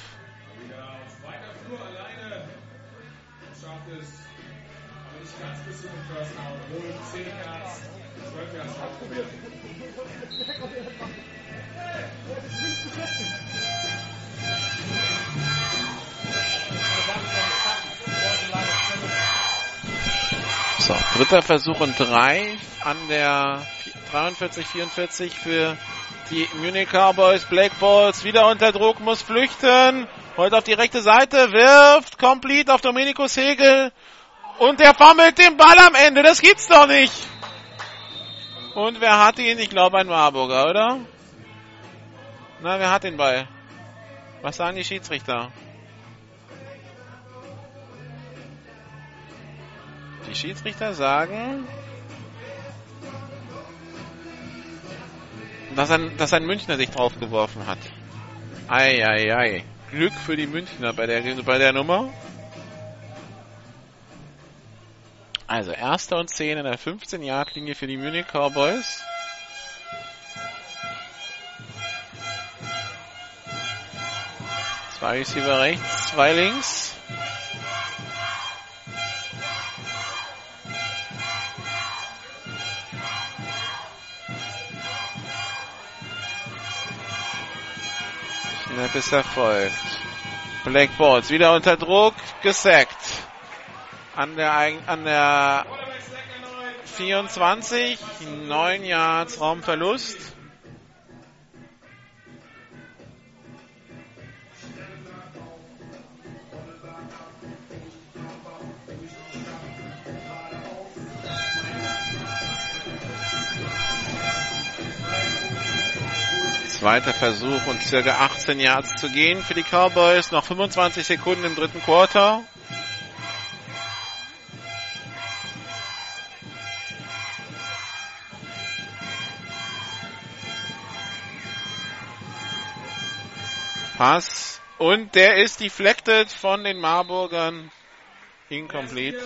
F: Aber nicht ganz bis zum First Down. Wohl 10 Yards, 12 Yards probiert.
A: So, dritter Versuch und drei an der 43, 44 für die Munich Cowboys. Black Balls wieder unter Druck, muss flüchten Holt auf die rechte Seite, wirft komplett auf Domenico Segel. Und der fummelt den Ball am Ende. Das gibt's doch nicht. Und wer hat ihn? Ich glaube ein Marburger, oder? Na, wer hat den Ball? Was sagen die Schiedsrichter? Die Schiedsrichter sagen, dass ein, dass ein Münchner sich draufgeworfen hat. Ei, ei, ei. Glück für die Münchner bei der, bei der Nummer. Also, erster und 10 in der 15-Yard-Linie für die Munich Cowboys. Zwei Receiver rechts, zwei links. Snap ist erfolgt. Black Balls wieder unter Druck, gesackt. An der, an der 24, 9 Yards Raumverlust. Zweiter Versuch und circa 18 Yards zu gehen für die Cowboys. Noch 25 Sekunden im dritten Quarter. Pass. Und der ist deflected von den Marburgern. Incomplete.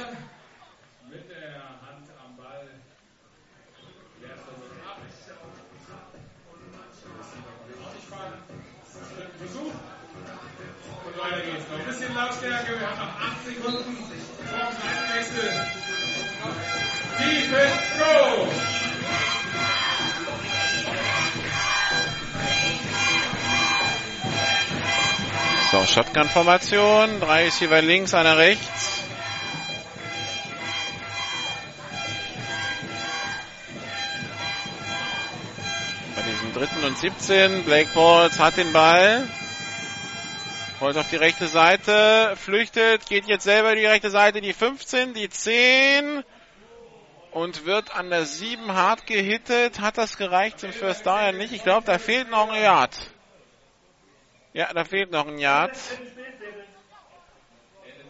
F: Lautstärke. Wir haben noch 8 Sekunden vor dem Seitenwechsel. Defense, go!
A: So, Shotgun-Formation. Drei Receiver links, einer rechts. Bei diesem dritten und 17. Blake Balls hat den Ball. Holt auf die rechte Seite, flüchtet, geht jetzt selber die rechte Seite, die 15, die 10 und wird an der 7 hart gehittet. Hat das gereicht zum First Down nicht? Ich glaube, da fehlt noch ein Yard. Ja, da fehlt noch ein Yard.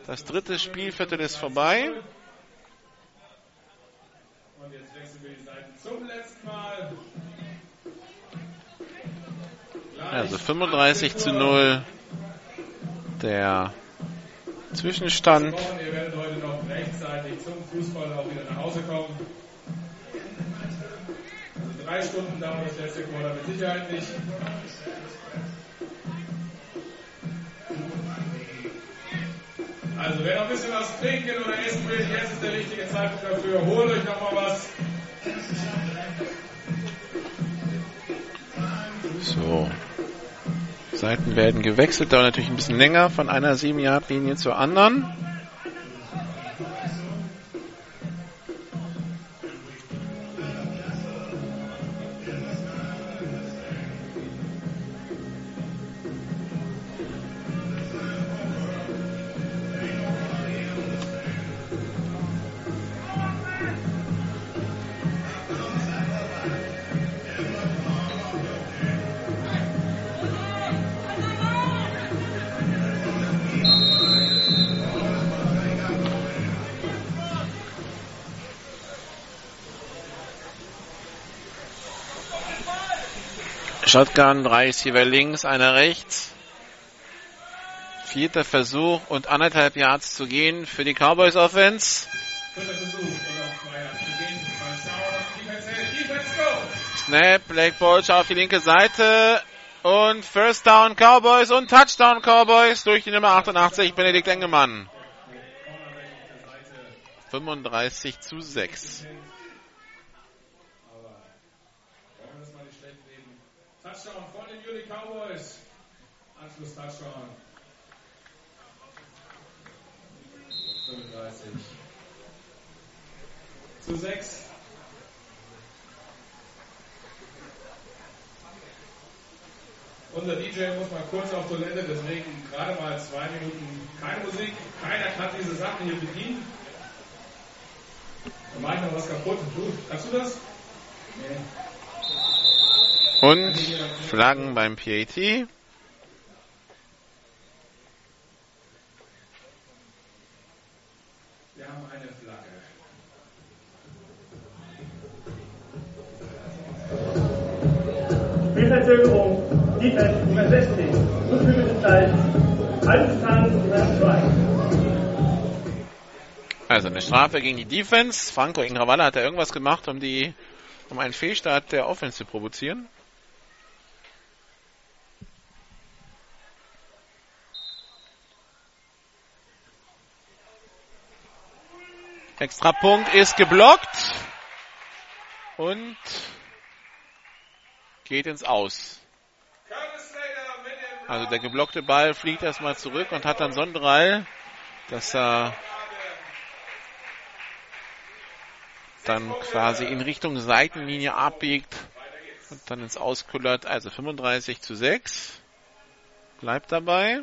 A: Das dritte Spielviertel ist vorbei.
F: Und jetzt wechseln wir die Seiten zum letzten Mal.
A: Also 35 zu 0 der Zwischenstand.
F: Ihr werdet heute noch rechtzeitig zum Fußball auch wieder nach Hause kommen. Also drei Stunden dauert das letzte Quarter mit Sicherheit nicht. Also wer noch ein bisschen was trinken oder essen will, jetzt ist der richtige Zeitpunkt dafür. Holt euch noch mal was.
A: So. Seiten werden gewechselt, dauert natürlich ein bisschen länger von einer 7-Yard-Linie zur anderen. Shotgun, drei Receiver links, einer rechts. Vierter Versuch und anderthalb Yards zu gehen für die Cowboys Offense. Snap, Black Ball auf die linke Seite und First Down Cowboys und Touchdown Cowboys durch die Nummer 88 Benedikt Engemann. 35 zu 6.
F: Touchdown von den Munich Cowboys. Anschluss Touchdown. 35 zu 6. Unser DJ muss mal kurz auf Toilette, deswegen gerade mal zwei Minuten keine Musik. Keiner kann diese Sachen hier bedienen. Dann mach ich noch was kaputt. Du, kannst du das? Nee.
A: Und Flaggen beim PAT.
F: Wir haben eine Flagge.
E: Spielverzögerung, Defense Nummer 16, unführende Zeit, Halbdistanz Nummer 2.
A: Also eine Strafe gegen die Defense. Franco Ingravalla hat da irgendwas gemacht, um die, um einen Fehlstart der Offense zu provozieren. Extrapunkt ist geblockt und geht ins Aus. Also der geblockte Ball fliegt erstmal zurück und hat dann Sonderall, dass er dann quasi in Richtung Seitenlinie abbiegt und dann ins Auskullert. Also 35 zu 6. Bleibt dabei.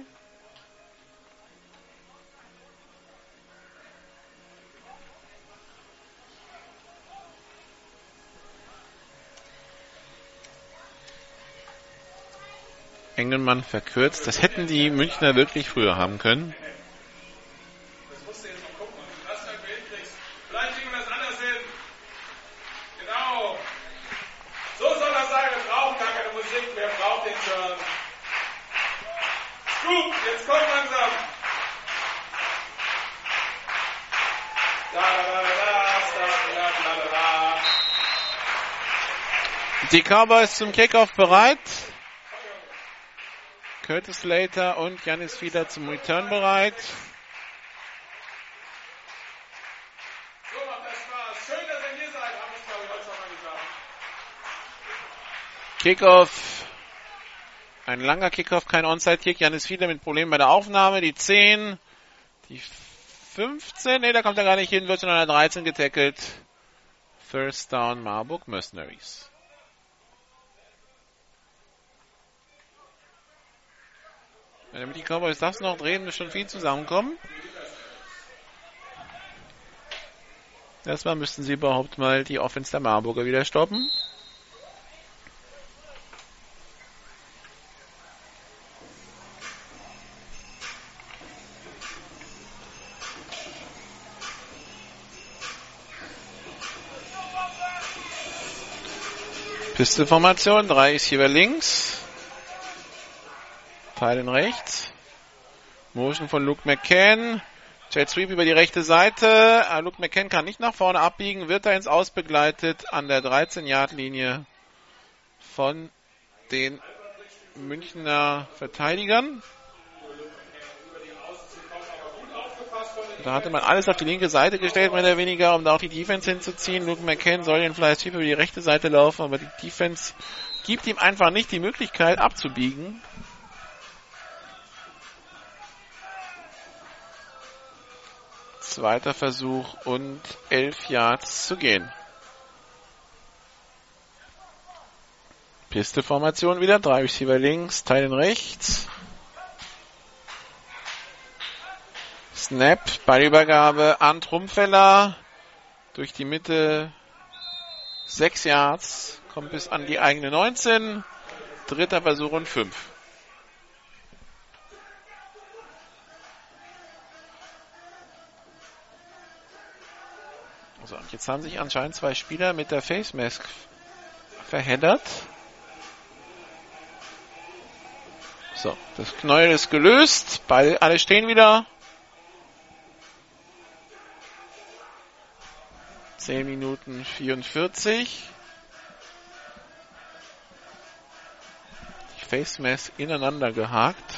A: Engelmann verkürzt. Das hätten die Münchner wirklich früher haben können.
G: Gut, jetzt kommt langsam.
A: Die Cowboys zum Kickoff bereit. Curtis Slater und Janis wieder zum Return bereit. Kickoff. Ein langer Kickoff, kein Onside-Kick. Janis wieder mit Problemen bei der Aufnahme. Die 10, die 15, nee, da kommt er gar nicht hin, wird schon an der 13 getackelt. First Down Marburg Mercenaries. Damit die Cowboys das noch drehen, muss schon viel zusammenkommen. Erstmal müssten sie überhaupt mal die Offense der Marburger wieder stoppen. Pisteformation, drei ist hier links. Teilen rechts. Motion von Luke McCann. Jet Sweep über die rechte Seite. Ah, Luke McCann kann nicht nach vorne abbiegen, wird da ins Aus begleitet an der 13-Yard-Linie von den Münchner Verteidigern. Da hatte man alles auf die linke Seite gestellt, mehr oder weniger, um da auch die Defense hinzuziehen. Luke McCann soll den Fly Sweep über die rechte Seite laufen, aber die Defense gibt ihm einfach nicht die Möglichkeit abzubiegen. Zweiter Versuch und elf Yards zu gehen. Pisteformation wieder. Drei Receiver links, Teilen rechts. Snap, Ballübergabe an Trumpfeller. Durch die Mitte. Sechs Yards. Kommt bis an die eigene 19. Dritter Versuch und fünf. So, und jetzt haben sich anscheinend zwei Spieler mit der Face Mask verheddert. So, das Knäuel ist gelöst. Beide, alle stehen wieder. 10 Minuten 44. Die Face Mask ineinander gehakt.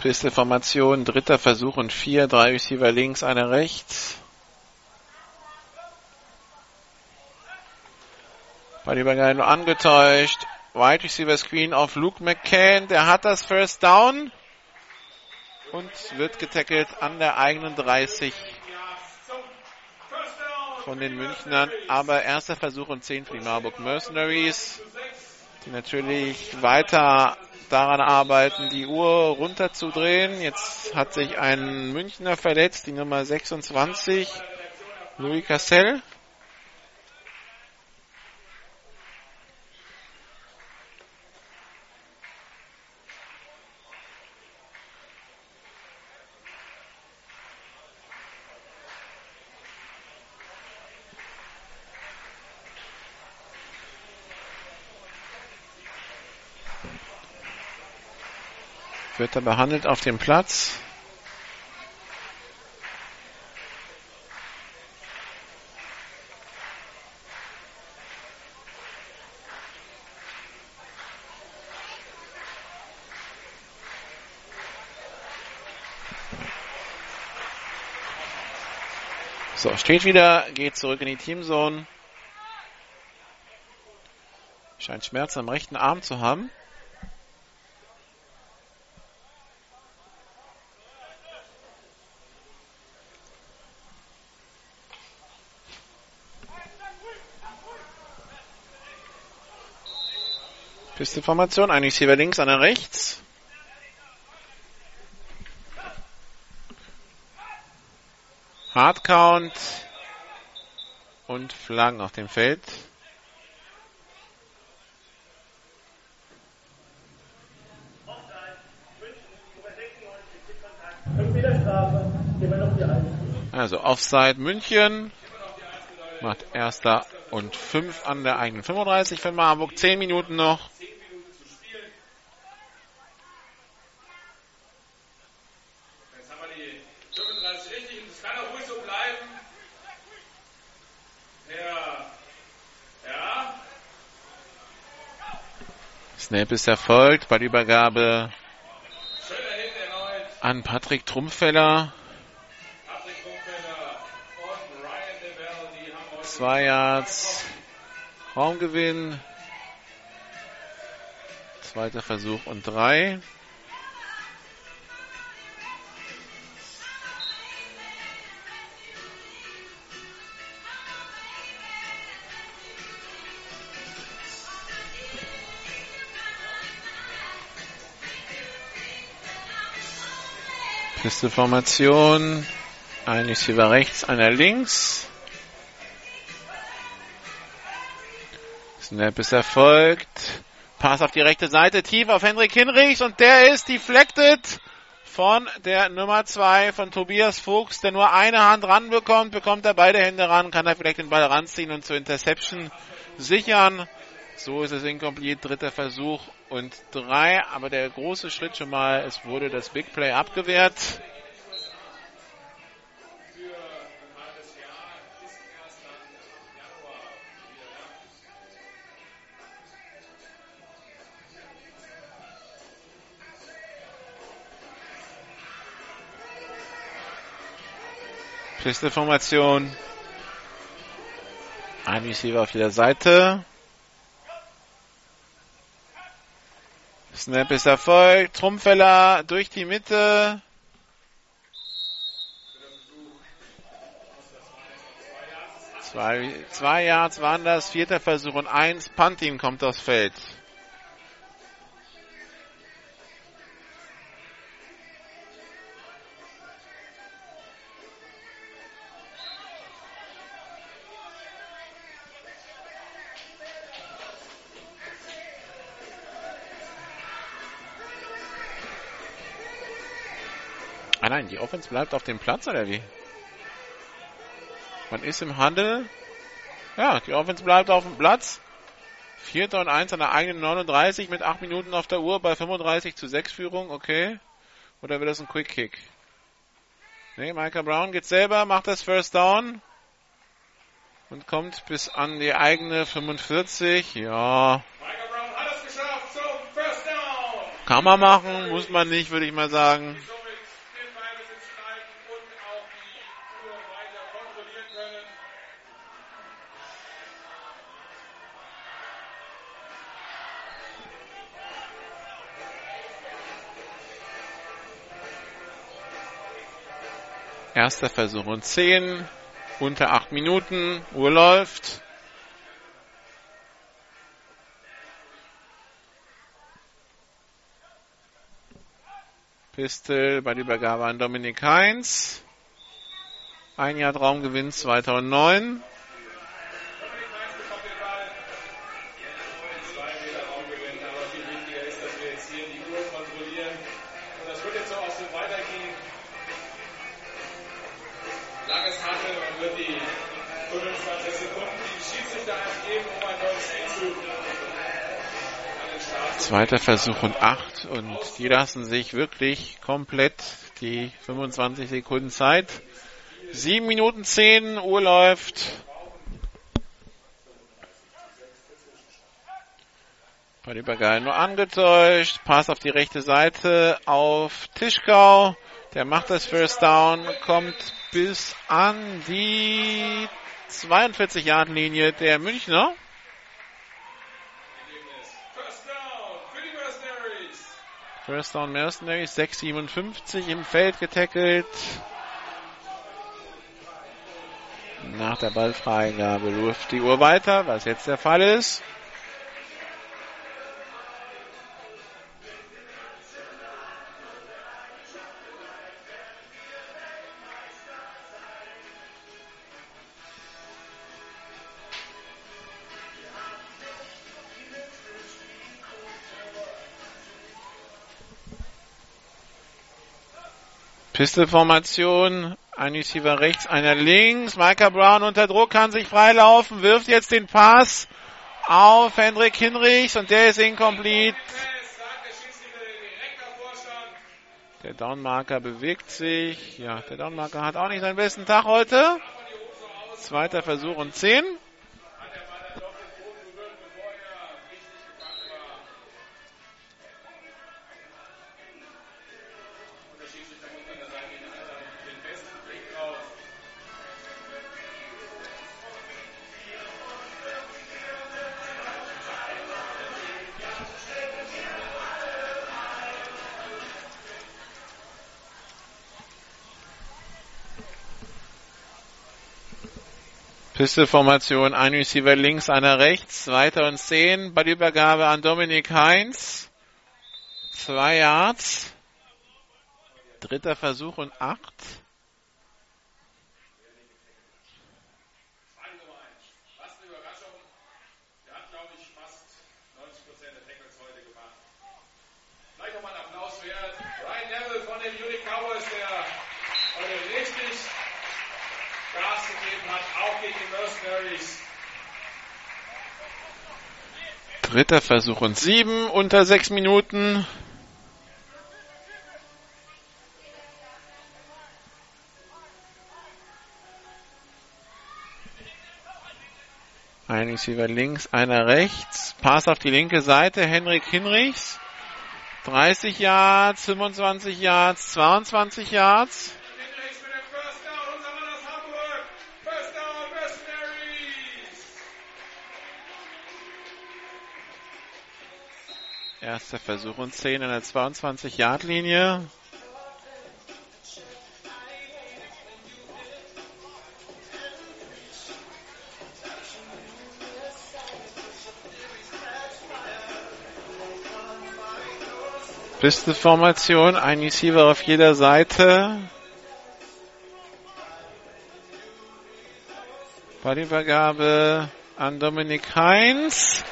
A: Pisteformation, dritter Versuch und vier, drei Receiver links, einer rechts. Ballübergabe nur angetäuscht. Wide Receiver Screen auf Luke McCann. Der hat das First Down und wird getackelt an der eigenen 30 von den Münchnern. Aber erster Versuch und 10 für die Marburg Mercenaries, die natürlich weiter daran arbeiten, die Uhr runterzudrehen. Jetzt hat sich ein Münchner verletzt, die Nummer 26, Louis Cassell. Wird er behandelt auf dem Platz. So, steht wieder, geht zurück in die Teamzone. Scheint Schmerzen am rechten Arm zu haben. Pisteformation, ein Receiver links, einer rechts. Hardcount und Flaggen auf dem Feld. Also Offside München macht erster und fünf an der eigenen 35 für Marburg. Zehn Minuten noch. Snap ist erfolgt. Ballübergabe an Patrick Trumpfeller. Zwei Yards Raumgewinn. Zweiter Versuch und drei. Pisteformation. Ein Receiver rechts, einer links. Snap ist erfolgt. Pass auf die rechte Seite, tief auf Henrik Hinrichs und der ist deflected von der Nummer 2 von Tobias Fuchs, der nur eine Hand ranbekommt, bekommt er beide Hände ran, kann er vielleicht den Ball ranziehen und zur Interception sichern. So ist es incomplete, dritter Versuch und drei, aber der große Schritt schon mal, es wurde das Big Play abgewehrt. Pisteformation. Ein Receiver auf jeder Seite. Snap ist erfolgt. Trumpfeller durch die Mitte. Zwei, zwei Yards waren das. Vierter Versuch und eins. Pantin kommt aufs Feld. Die Offense bleibt auf dem Platz oder wie? Man ist im Handel. Ja, die Offense bleibt auf dem Platz. Vierter und eins an der eigenen 39 mit 8 Minuten auf der Uhr bei 35 zu 6 Führung. Okay. Oder wird das ein Quick Kick? Nee, Michael Brown geht selber, macht das First Down. Und kommt bis an die eigene 45. Ja. Kann man machen, muss man nicht, würde ich mal sagen. Erster Versuch und 10. unter acht Minuten. Uhr läuft. Pistol bei der Übergabe an Dominik Heinz. Ein Jahr Traumgewinn 2009. Zweiter Versuch und acht und die lassen sich wirklich komplett die 25 Sekunden Zeit. Sieben Minuten zehn, Uhr läuft. Übergeil nur angetäuscht. Pass auf die rechte Seite auf Tischkau. Der macht das First Down, kommt bis an die 42 Yard Linie der Münchner. First Down Mercenaries, 6,57 im Feld getackelt. Nach der Ballfreigabe läuft die Uhr weiter, was jetzt der Fall ist. Pistolformation. Ein Receiver rechts, einer links. Micah Brown unter Druck, kann sich freilaufen, wirft jetzt den Pass auf Hendrik Hinrichs und der ist incomplete. Der Downmarker bewegt sich. Ja, der Downmarker hat auch nicht seinen besten Tag heute. Zweiter Versuch und 10. Pistolformation, ein Receiver links, einer rechts, zweiter und zehn. Ballübergabe an Dominik Heinz. Zwei Yards. Dritter Versuch und acht. Dritter Versuch und sieben unter sechs Minuten. Ein Receiver links, einer rechts. Pass auf die linke Seite. Henrik Hinrichs. 30 Yards, 25 Yards, 22 Yards. Erster Versuch und 10 an der 22-Yard-Linie. Pisteformation, ein Receiver auf jeder Seite. Ballübergabe an Dominik Heinz.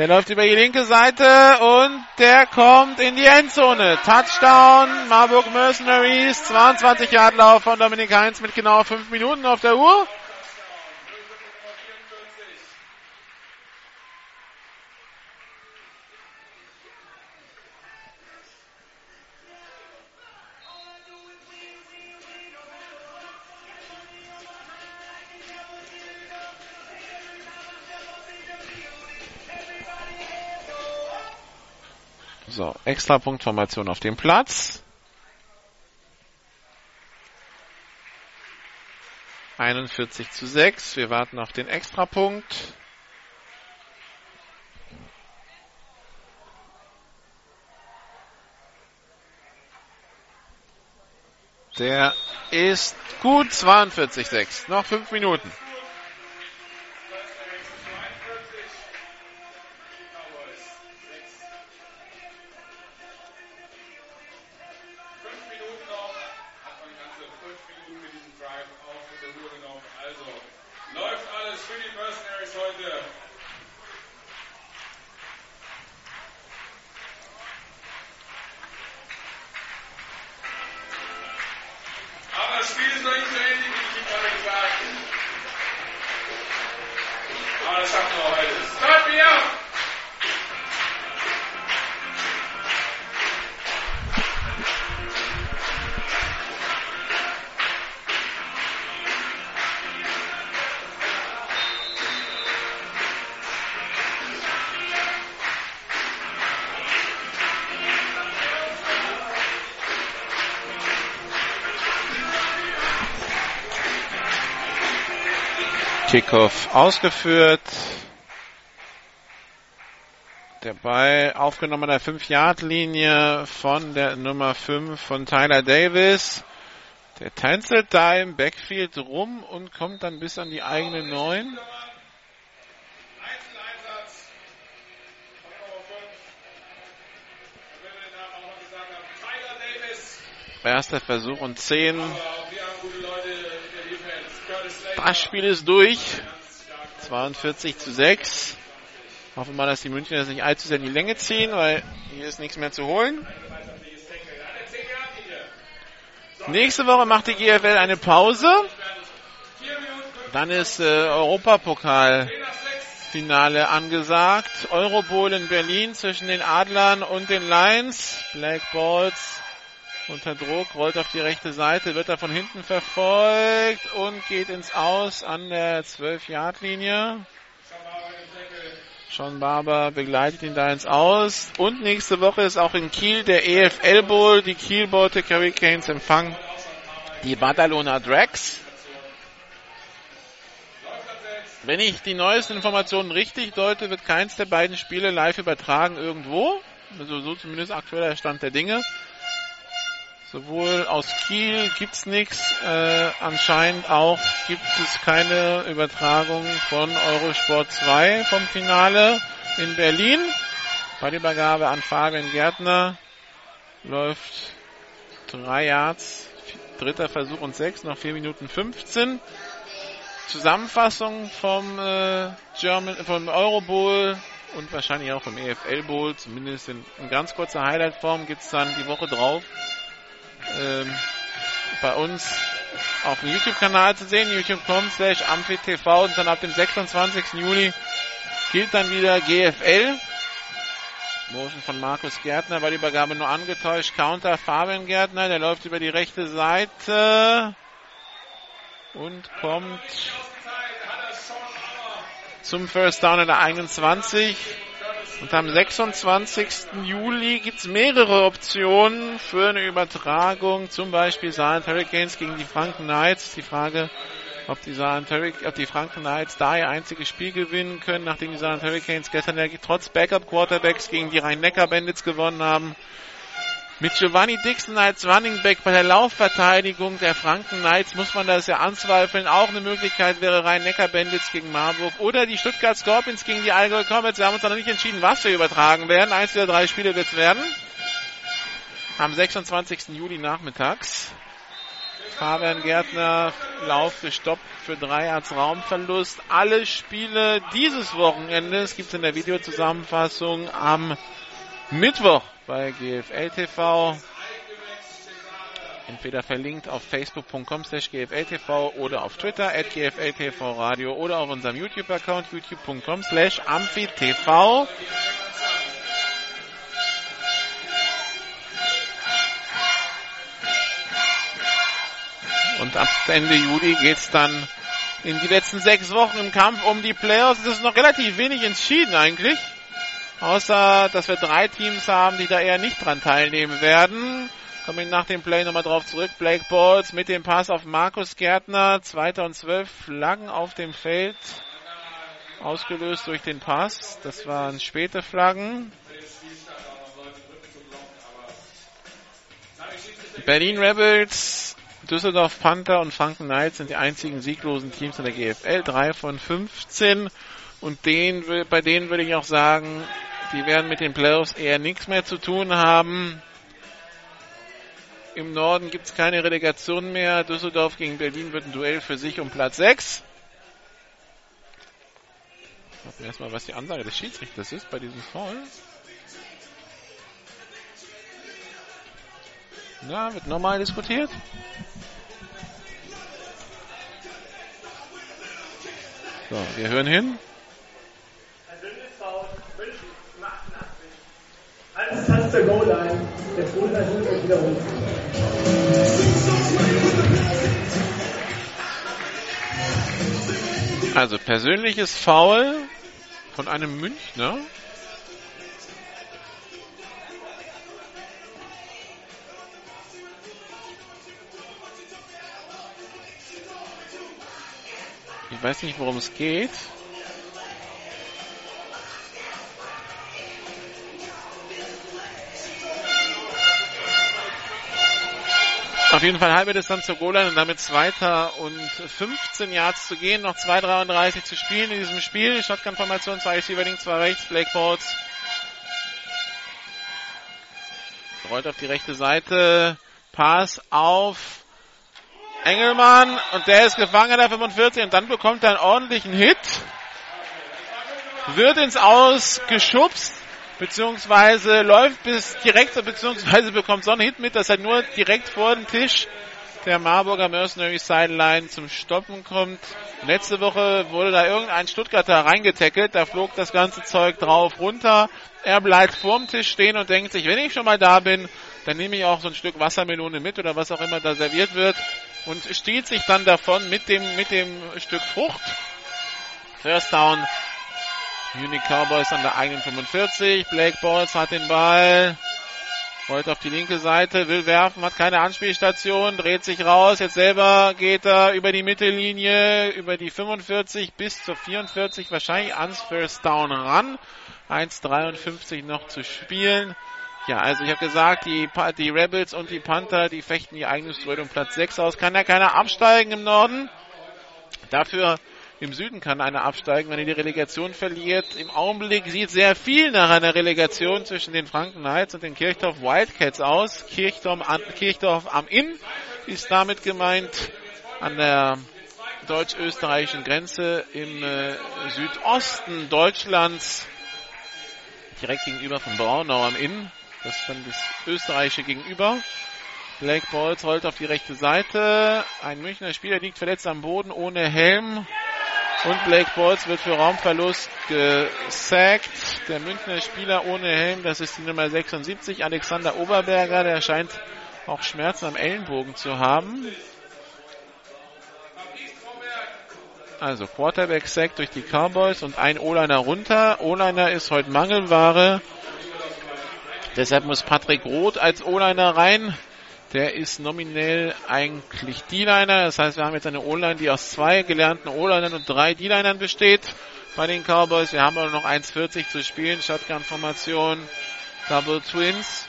A: Der läuft über die linke Seite und der kommt in die Endzone. Touchdown, Marburg Mercenaries, 22 Yard Lauf von Dominik Heinz mit genau 5 Minuten auf der Uhr. So, Extrapunktformation auf dem Platz. 41 zu 6. Wir warten auf den Extrapunkt. Der ist gut 42,6. Noch fünf Minuten. Kickoff ausgeführt. Der Ball aufgenommen an der 5-Yard-Linie von der Nummer 5 von Tyler Davis. Der tänzelt da im Backfield rum und kommt dann bis an die eigene 9.
G: Einzeleinsatz von Nummer 5. Wenn wir den Namen auch mal gesagt haben, Tyler Davis.
A: Erster Versuch und 10.
G: Aber auch wir haben gute Leute in der Defense. Curtis Slater.
A: Das Spiel ist durch. 42 zu 6. Hoffen wir mal, dass die Münchner das nicht allzu sehr in die Länge ziehen, weil hier ist nichts mehr zu holen. Nächste Woche macht die GFL eine Pause. Dann ist äh, Europapokal-Finale angesagt. Eurobowl in Berlin zwischen den Adlern und den Lions. Black Balls unter Druck, rollt auf die rechte Seite, wird da von hinten verfolgt und geht ins Aus an der 12-Yard-Linie. Sean Barber begleitet ihn da ins Aus. Und nächste Woche ist auch in Kiel der EFL Bowl. Die Kiel Baltic Hurricanes empfangen die Badalona Drags. Wenn ich die neuesten Informationen richtig deute, wird keins der beiden Spiele live übertragen irgendwo. Also so zumindest aktueller Stand der Dinge. Sowohl aus Kiel gibt's nichts, äh, anscheinend auch gibt es keine Übertragung von Eurosport 2 vom Finale in Berlin. Bei der Übergabe an Fabian Gärtner läuft drei Yards, dritter Versuch und sechs, noch vier Minuten 15. Zusammenfassung vom äh, German, vom Eurobowl und wahrscheinlich auch vom EFL Bowl, zumindest in, in ganz kurzer Highlight-Form gibt's dann die Woche drauf ähm, bei uns auf dem YouTube-Kanal zu sehen, youtube.com slash amphitv und dann ab dem 26. Juli gilt dann wieder GFL. Motion von Markus Gärtner, war die Übergabe nur angetäuscht. Counter Fabian Gärtner, der läuft über die rechte Seite und kommt zum First Down in der 21. Und am 26. Juli gibt's mehrere Optionen für eine Übertragung, zum Beispiel Saarland Hurricanes gegen die Franken Knights. Die Frage, ob die, ob die Franken Knights da ihr einziges Spiel gewinnen können, nachdem die Saarland Hurricanes gestern ja trotz Backup-Quarterbacks gegen die Rhein-Neckar-Bandits gewonnen haben. Mit Giovanni Dixon als Running Back bei der Laufverteidigung der Franken Knights muss man das ja anzweifeln. Auch eine Möglichkeit wäre Rhein-Neckar-Bandits gegen Marburg oder die Stuttgart Scorpions gegen die Allgäu Comets. Wir haben uns noch nicht entschieden, was wir übertragen werden. Eins der drei Spiele wird es werden. Am 26. Juli nachmittags. Fabian Gärtner, Lauf gestoppt für drei als Raumverlust. Alle Spiele dieses Wochenendes gibt es in der Videozusammenfassung am Mittwoch bei GFL TV. Entweder verlinkt auf facebook.com slash gfltv oder auf Twitter at gfltv radio oder auf unserem YouTube-Account youtube.com slash amphitv. Und ab Ende Juli geht's dann in die letzten sechs Wochen im Kampf um die Playoffs. Es ist noch relativ wenig entschieden eigentlich. Außer, dass wir drei Teams haben, die da eher nicht dran teilnehmen werden. Komme ich nach dem Play nochmal drauf zurück. Blake Balls mit dem Pass auf Markus Gärtner. Zweiter und zwölf Flaggen auf dem Feld. Ausgelöst durch den Pass. Das waren späte Flaggen. Berlin Rebels Düsseldorf Panther und Franken Knights sind die einzigen sieglosen Teams in der GFL. Drei von 15. Und den, bei denen würde ich auch sagen, die werden mit den Playoffs eher nichts mehr zu tun haben. Im Norden gibt es keine Relegation mehr. Düsseldorf gegen Berlin wird ein Duell für sich um Platz 6. Warten wir erstmal, was die Ansage des Schiedsrichters ist bei diesem Foul. Na, wird nochmal diskutiert? So, wir hören hin.
E: Alles Tanz der Goal-Line. Der Fohlen holt euch wieder runter.
A: Also persönliches Foul von einem Münchner. Ich weiß nicht, worum es geht. Auf jeden Fall halbe Distanz zur Goal und damit zweiter und 15 Yards zu gehen. Noch 2,33 zu spielen in diesem Spiel. Shotgun-Formation, zwei Receiver links, zwei rechts. Blake Bolts rollt auf die rechte Seite. Pass auf Engelmann und der ist gefangen an der 45 und dann bekommt er einen ordentlichen Hit. Wird ins Aus geschubst beziehungsweise läuft bis direkt, beziehungsweise bekommt so Hit mit, dass er nur direkt vor dem Tisch der Marburger Mercenary Sideline zum Stoppen kommt. Letzte Woche wurde da irgendein Stuttgarter reingetackelt, da flog das ganze Zeug drauf runter. Er bleibt vorm Tisch stehen und denkt sich, wenn ich schon mal da bin, dann nehme ich auch so ein Stück Wassermelone mit oder was auch immer da serviert wird und stiehlt sich dann davon mit dem, mit dem Stück Frucht. First down Munich Cowboys an der eigenen 45. Blake Balls hat den Ball. Rollt auf die linke Seite, will werfen, hat keine Anspielstation, dreht sich raus. Jetzt selber geht er über die Mittellinie, über die 45 bis zur 44, wahrscheinlich ans First Down ran. 1,53 noch zu spielen. Ja, also ich habe gesagt, die, die Rebels und die Panther, die fechten ihr eigenes Duell um Platz 6 aus. Kann ja keiner absteigen im Norden. Dafür im Süden kann einer absteigen, wenn er die Relegation verliert. Im Augenblick sieht sehr viel nach einer Relegation zwischen den Franken Knights und den Kirchdorf Wildcats aus. Kirchdorf, an, Kirchdorf am Inn ist damit gemeint an der deutsch-österreichischen Grenze im äh, Südosten Deutschlands, direkt gegenüber von Braunau am Inn. Das ist dann das österreichische Gegenüber. Blake Balls rollt auf die rechte Seite. Ein Münchner Spieler liegt verletzt am Boden ohne Helm. Und Blake Balls wird für Raumverlust gesackt. Der Münchner Spieler ohne Helm, das ist die Nummer 76, Alexander Oberberger, der scheint auch Schmerzen am Ellenbogen zu haben. Also Quarterback Sack durch die Cowboys und ein O-Liner runter. O-Liner ist heute Mangelware. Deshalb muss Patrick Roth als O-Liner rein. Der ist nominell eigentlich D-Liner. Das heißt, wir haben jetzt eine O-Line, die aus zwei gelernten O-Linern und drei D-Linern besteht bei den Cowboys. Wir haben aber noch 1,40 zu spielen. Shotgun-Formation, Double Twins.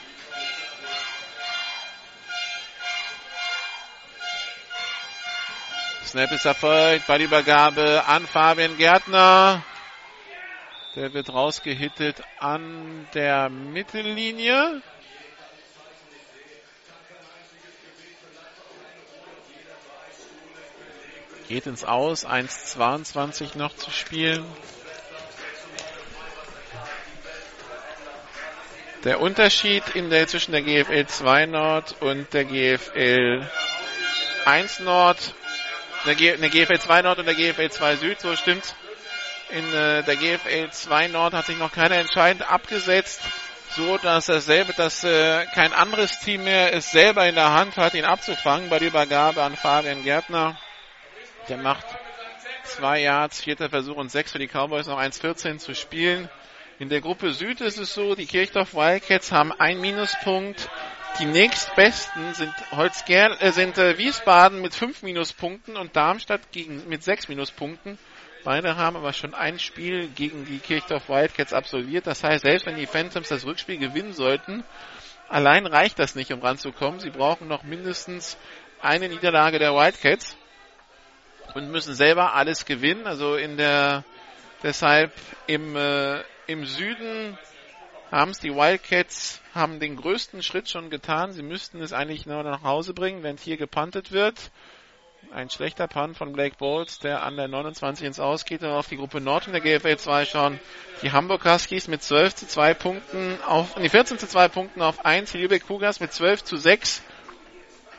A: Snap ist erfolgt. Ballübergabe an Fabian Gärtner. Der wird rausgehittet an der Mittellinie. Geht ins Aus, 1,22 noch zu spielen. Der Unterschied in der, zwischen der GFL 2 Nord und der GFL 1 Nord, der, G, der GFL 2 Nord und der GFL 2 Süd, so stimmt's. In äh, der GFL 2 Nord hat sich noch keiner entscheidend abgesetzt, so dass selber, dass äh, kein anderes Team mehr es selber in der Hand hat, ihn abzufangen bei der Übergabe an Fabian Gärtner. Der macht zwei Yards, vierter Versuch und sechs für die Cowboys, noch 1,14 zu spielen. In der Gruppe Süd ist es so, die Kirchdorf Wildcats haben einen Minuspunkt. Die nächstbesten sind Holzgerl, äh, sind äh, Wiesbaden mit fünf Minuspunkten und Darmstadt gegen, mit sechs Minuspunkten. Beide haben aber schon ein Spiel gegen die Kirchdorf Wildcats absolviert. Das heißt, selbst wenn die Phantoms das Rückspiel gewinnen sollten, allein reicht das nicht, um ranzukommen. Sie brauchen noch mindestens eine Niederlage der Wildcats und müssen selber alles gewinnen. Also in der deshalb im, äh, im Süden haben es die Wildcats haben den größten Schritt schon getan. Sie müssten es eigentlich nur nach Hause bringen, wenn hier gepantet wird. Ein schlechter Punt von Blake Bowles, der an der 29 ins Ausgeht und auf die Gruppe Nord in der GFL 2 schauen. Die Hamburg Huskies mit 12 zu 2 Punkten auf, nee, 14 zu 2 Punkten auf 1. Die Lübeck Cougars mit 12 zu 6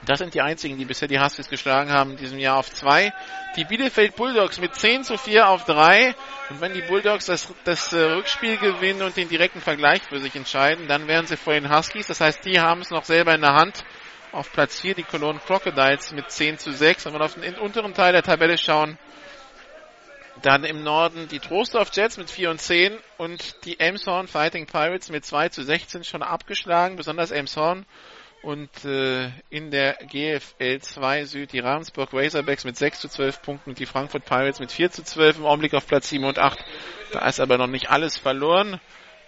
A: das sind die einzigen, die bisher die Huskies geschlagen haben in diesem Jahr auf zwei. Die Bielefeld Bulldogs mit 10 zu 4 auf drei. Und wenn die Bulldogs das, das äh, Rückspiel gewinnen und den direkten Vergleich für sich entscheiden, dann wären sie vor den Huskies. Das heißt, die haben es noch selber in der Hand. Auf Platz 4 die Cologne Crocodiles mit 10 zu 6. Wenn wir auf den unteren Teil der Tabelle schauen, dann im Norden die Trostorf Jets mit 4 und 10 und die Elmshorn Fighting Pirates mit 2 zu 16 schon abgeschlagen. Besonders Elmshorn und äh, in der GFL 2 Süd die Ravensburg Razorbacks mit 6 zu 12 Punkten und die Frankfurt Pirates mit 4 zu 12 im Augenblick auf Platz 7 und 8. Da ist aber noch nicht alles verloren.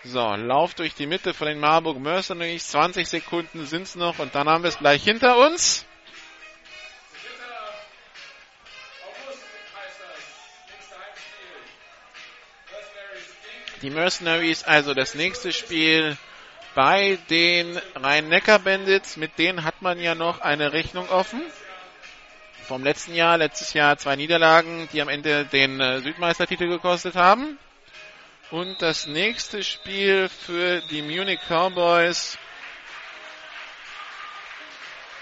A: So, Lauf durch die Mitte von den Marburg Mercenaries. 20 Sekunden sind's noch und dann haben wir es gleich hinter uns. Die Mercenaries, also das nächste Spiel bei den Rhein-Neckar-Bandits. Mit denen hat man ja noch eine Rechnung offen. Vom letzten Jahr, letztes Jahr zwei Niederlagen, die am Ende den äh, Südmeistertitel gekostet haben. Und das nächste Spiel für die Munich Cowboys,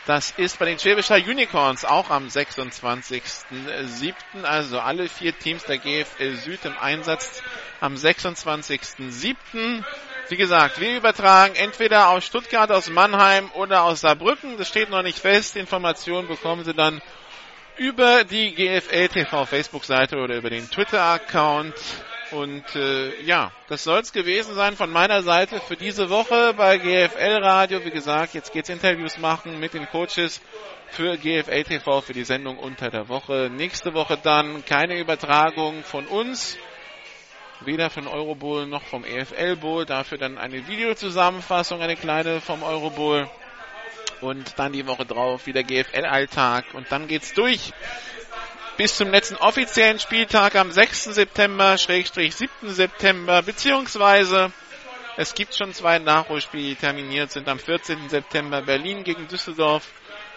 A: das ist bei den Schwäbischer Unicorns auch am 26.07. Also alle vier Teams der GFL Süd im Einsatz am 26.07. Wie gesagt, wir übertragen entweder aus Stuttgart, aus Mannheim oder aus Saarbrücken. Das steht noch nicht fest. Informationen bekommen Sie dann über die GFL TV Facebook-Seite oder über den Twitter-Account. Und äh, ja, das soll es gewesen sein von meiner Seite für diese Woche bei GFL Radio. Wie gesagt, jetzt geht's Interviews machen mit den Coaches für GFL TV für die Sendung unter der Woche. Nächste Woche dann keine Übertragung von uns weder von Eurobowl noch vom EFL Bowl. Dafür dann eine Videozusammenfassung, eine kleine vom Eurobowl. Und dann die Woche drauf wieder GFL-Alltag. Und dann geht's durch bis zum letzten offiziellen Spieltag am 6. September, Schrägstrich 7. September, beziehungsweise es gibt schon zwei Nachholspiele, die terminiert sind am 14. September Berlin gegen Düsseldorf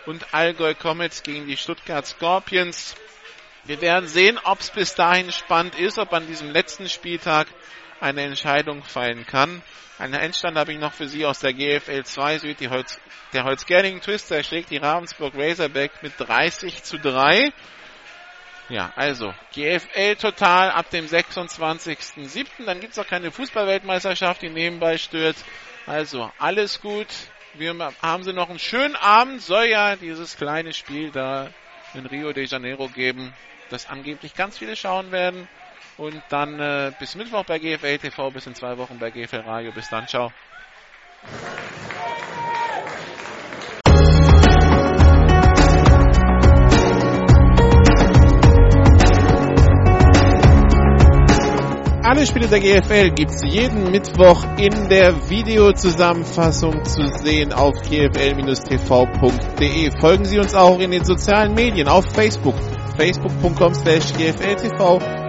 A: und Allgäu Comets gegen die Stuttgart Scorpions. Wir werden sehen, ob es bis dahin spannend ist, ob an diesem letzten Spieltag eine Entscheidung fallen kann. Einen Endstand habe ich noch für Sie aus der GFL 2 Süd. Die Holz, der Holzgerling Twister schlägt die Ravensburg Razorback mit 30 zu 3. Ja, also GFL total ab dem 26.07. Dann gibt's auch keine Fußballweltmeisterschaft, die nebenbei stört. Also alles gut. Wir haben Sie noch einen schönen Abend. Soll ja dieses kleine Spiel da in Rio de Janeiro geben das angeblich ganz viele schauen werden. Und dann äh, bis Mittwoch bei GFL TV, bis in zwei Wochen bei GFL Radio. Bis dann, ciao. Alle Spiele der GFL gibt es jeden Mittwoch in der Videozusammenfassung zu sehen auf gfl-tv.de. Folgen Sie uns auch in den sozialen Medien auf Facebook, facebook.com slash gfltv,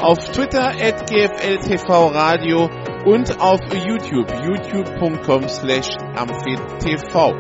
A: auf Twitter at gfltv-radio und auf YouTube, youtube.com slash amphitv.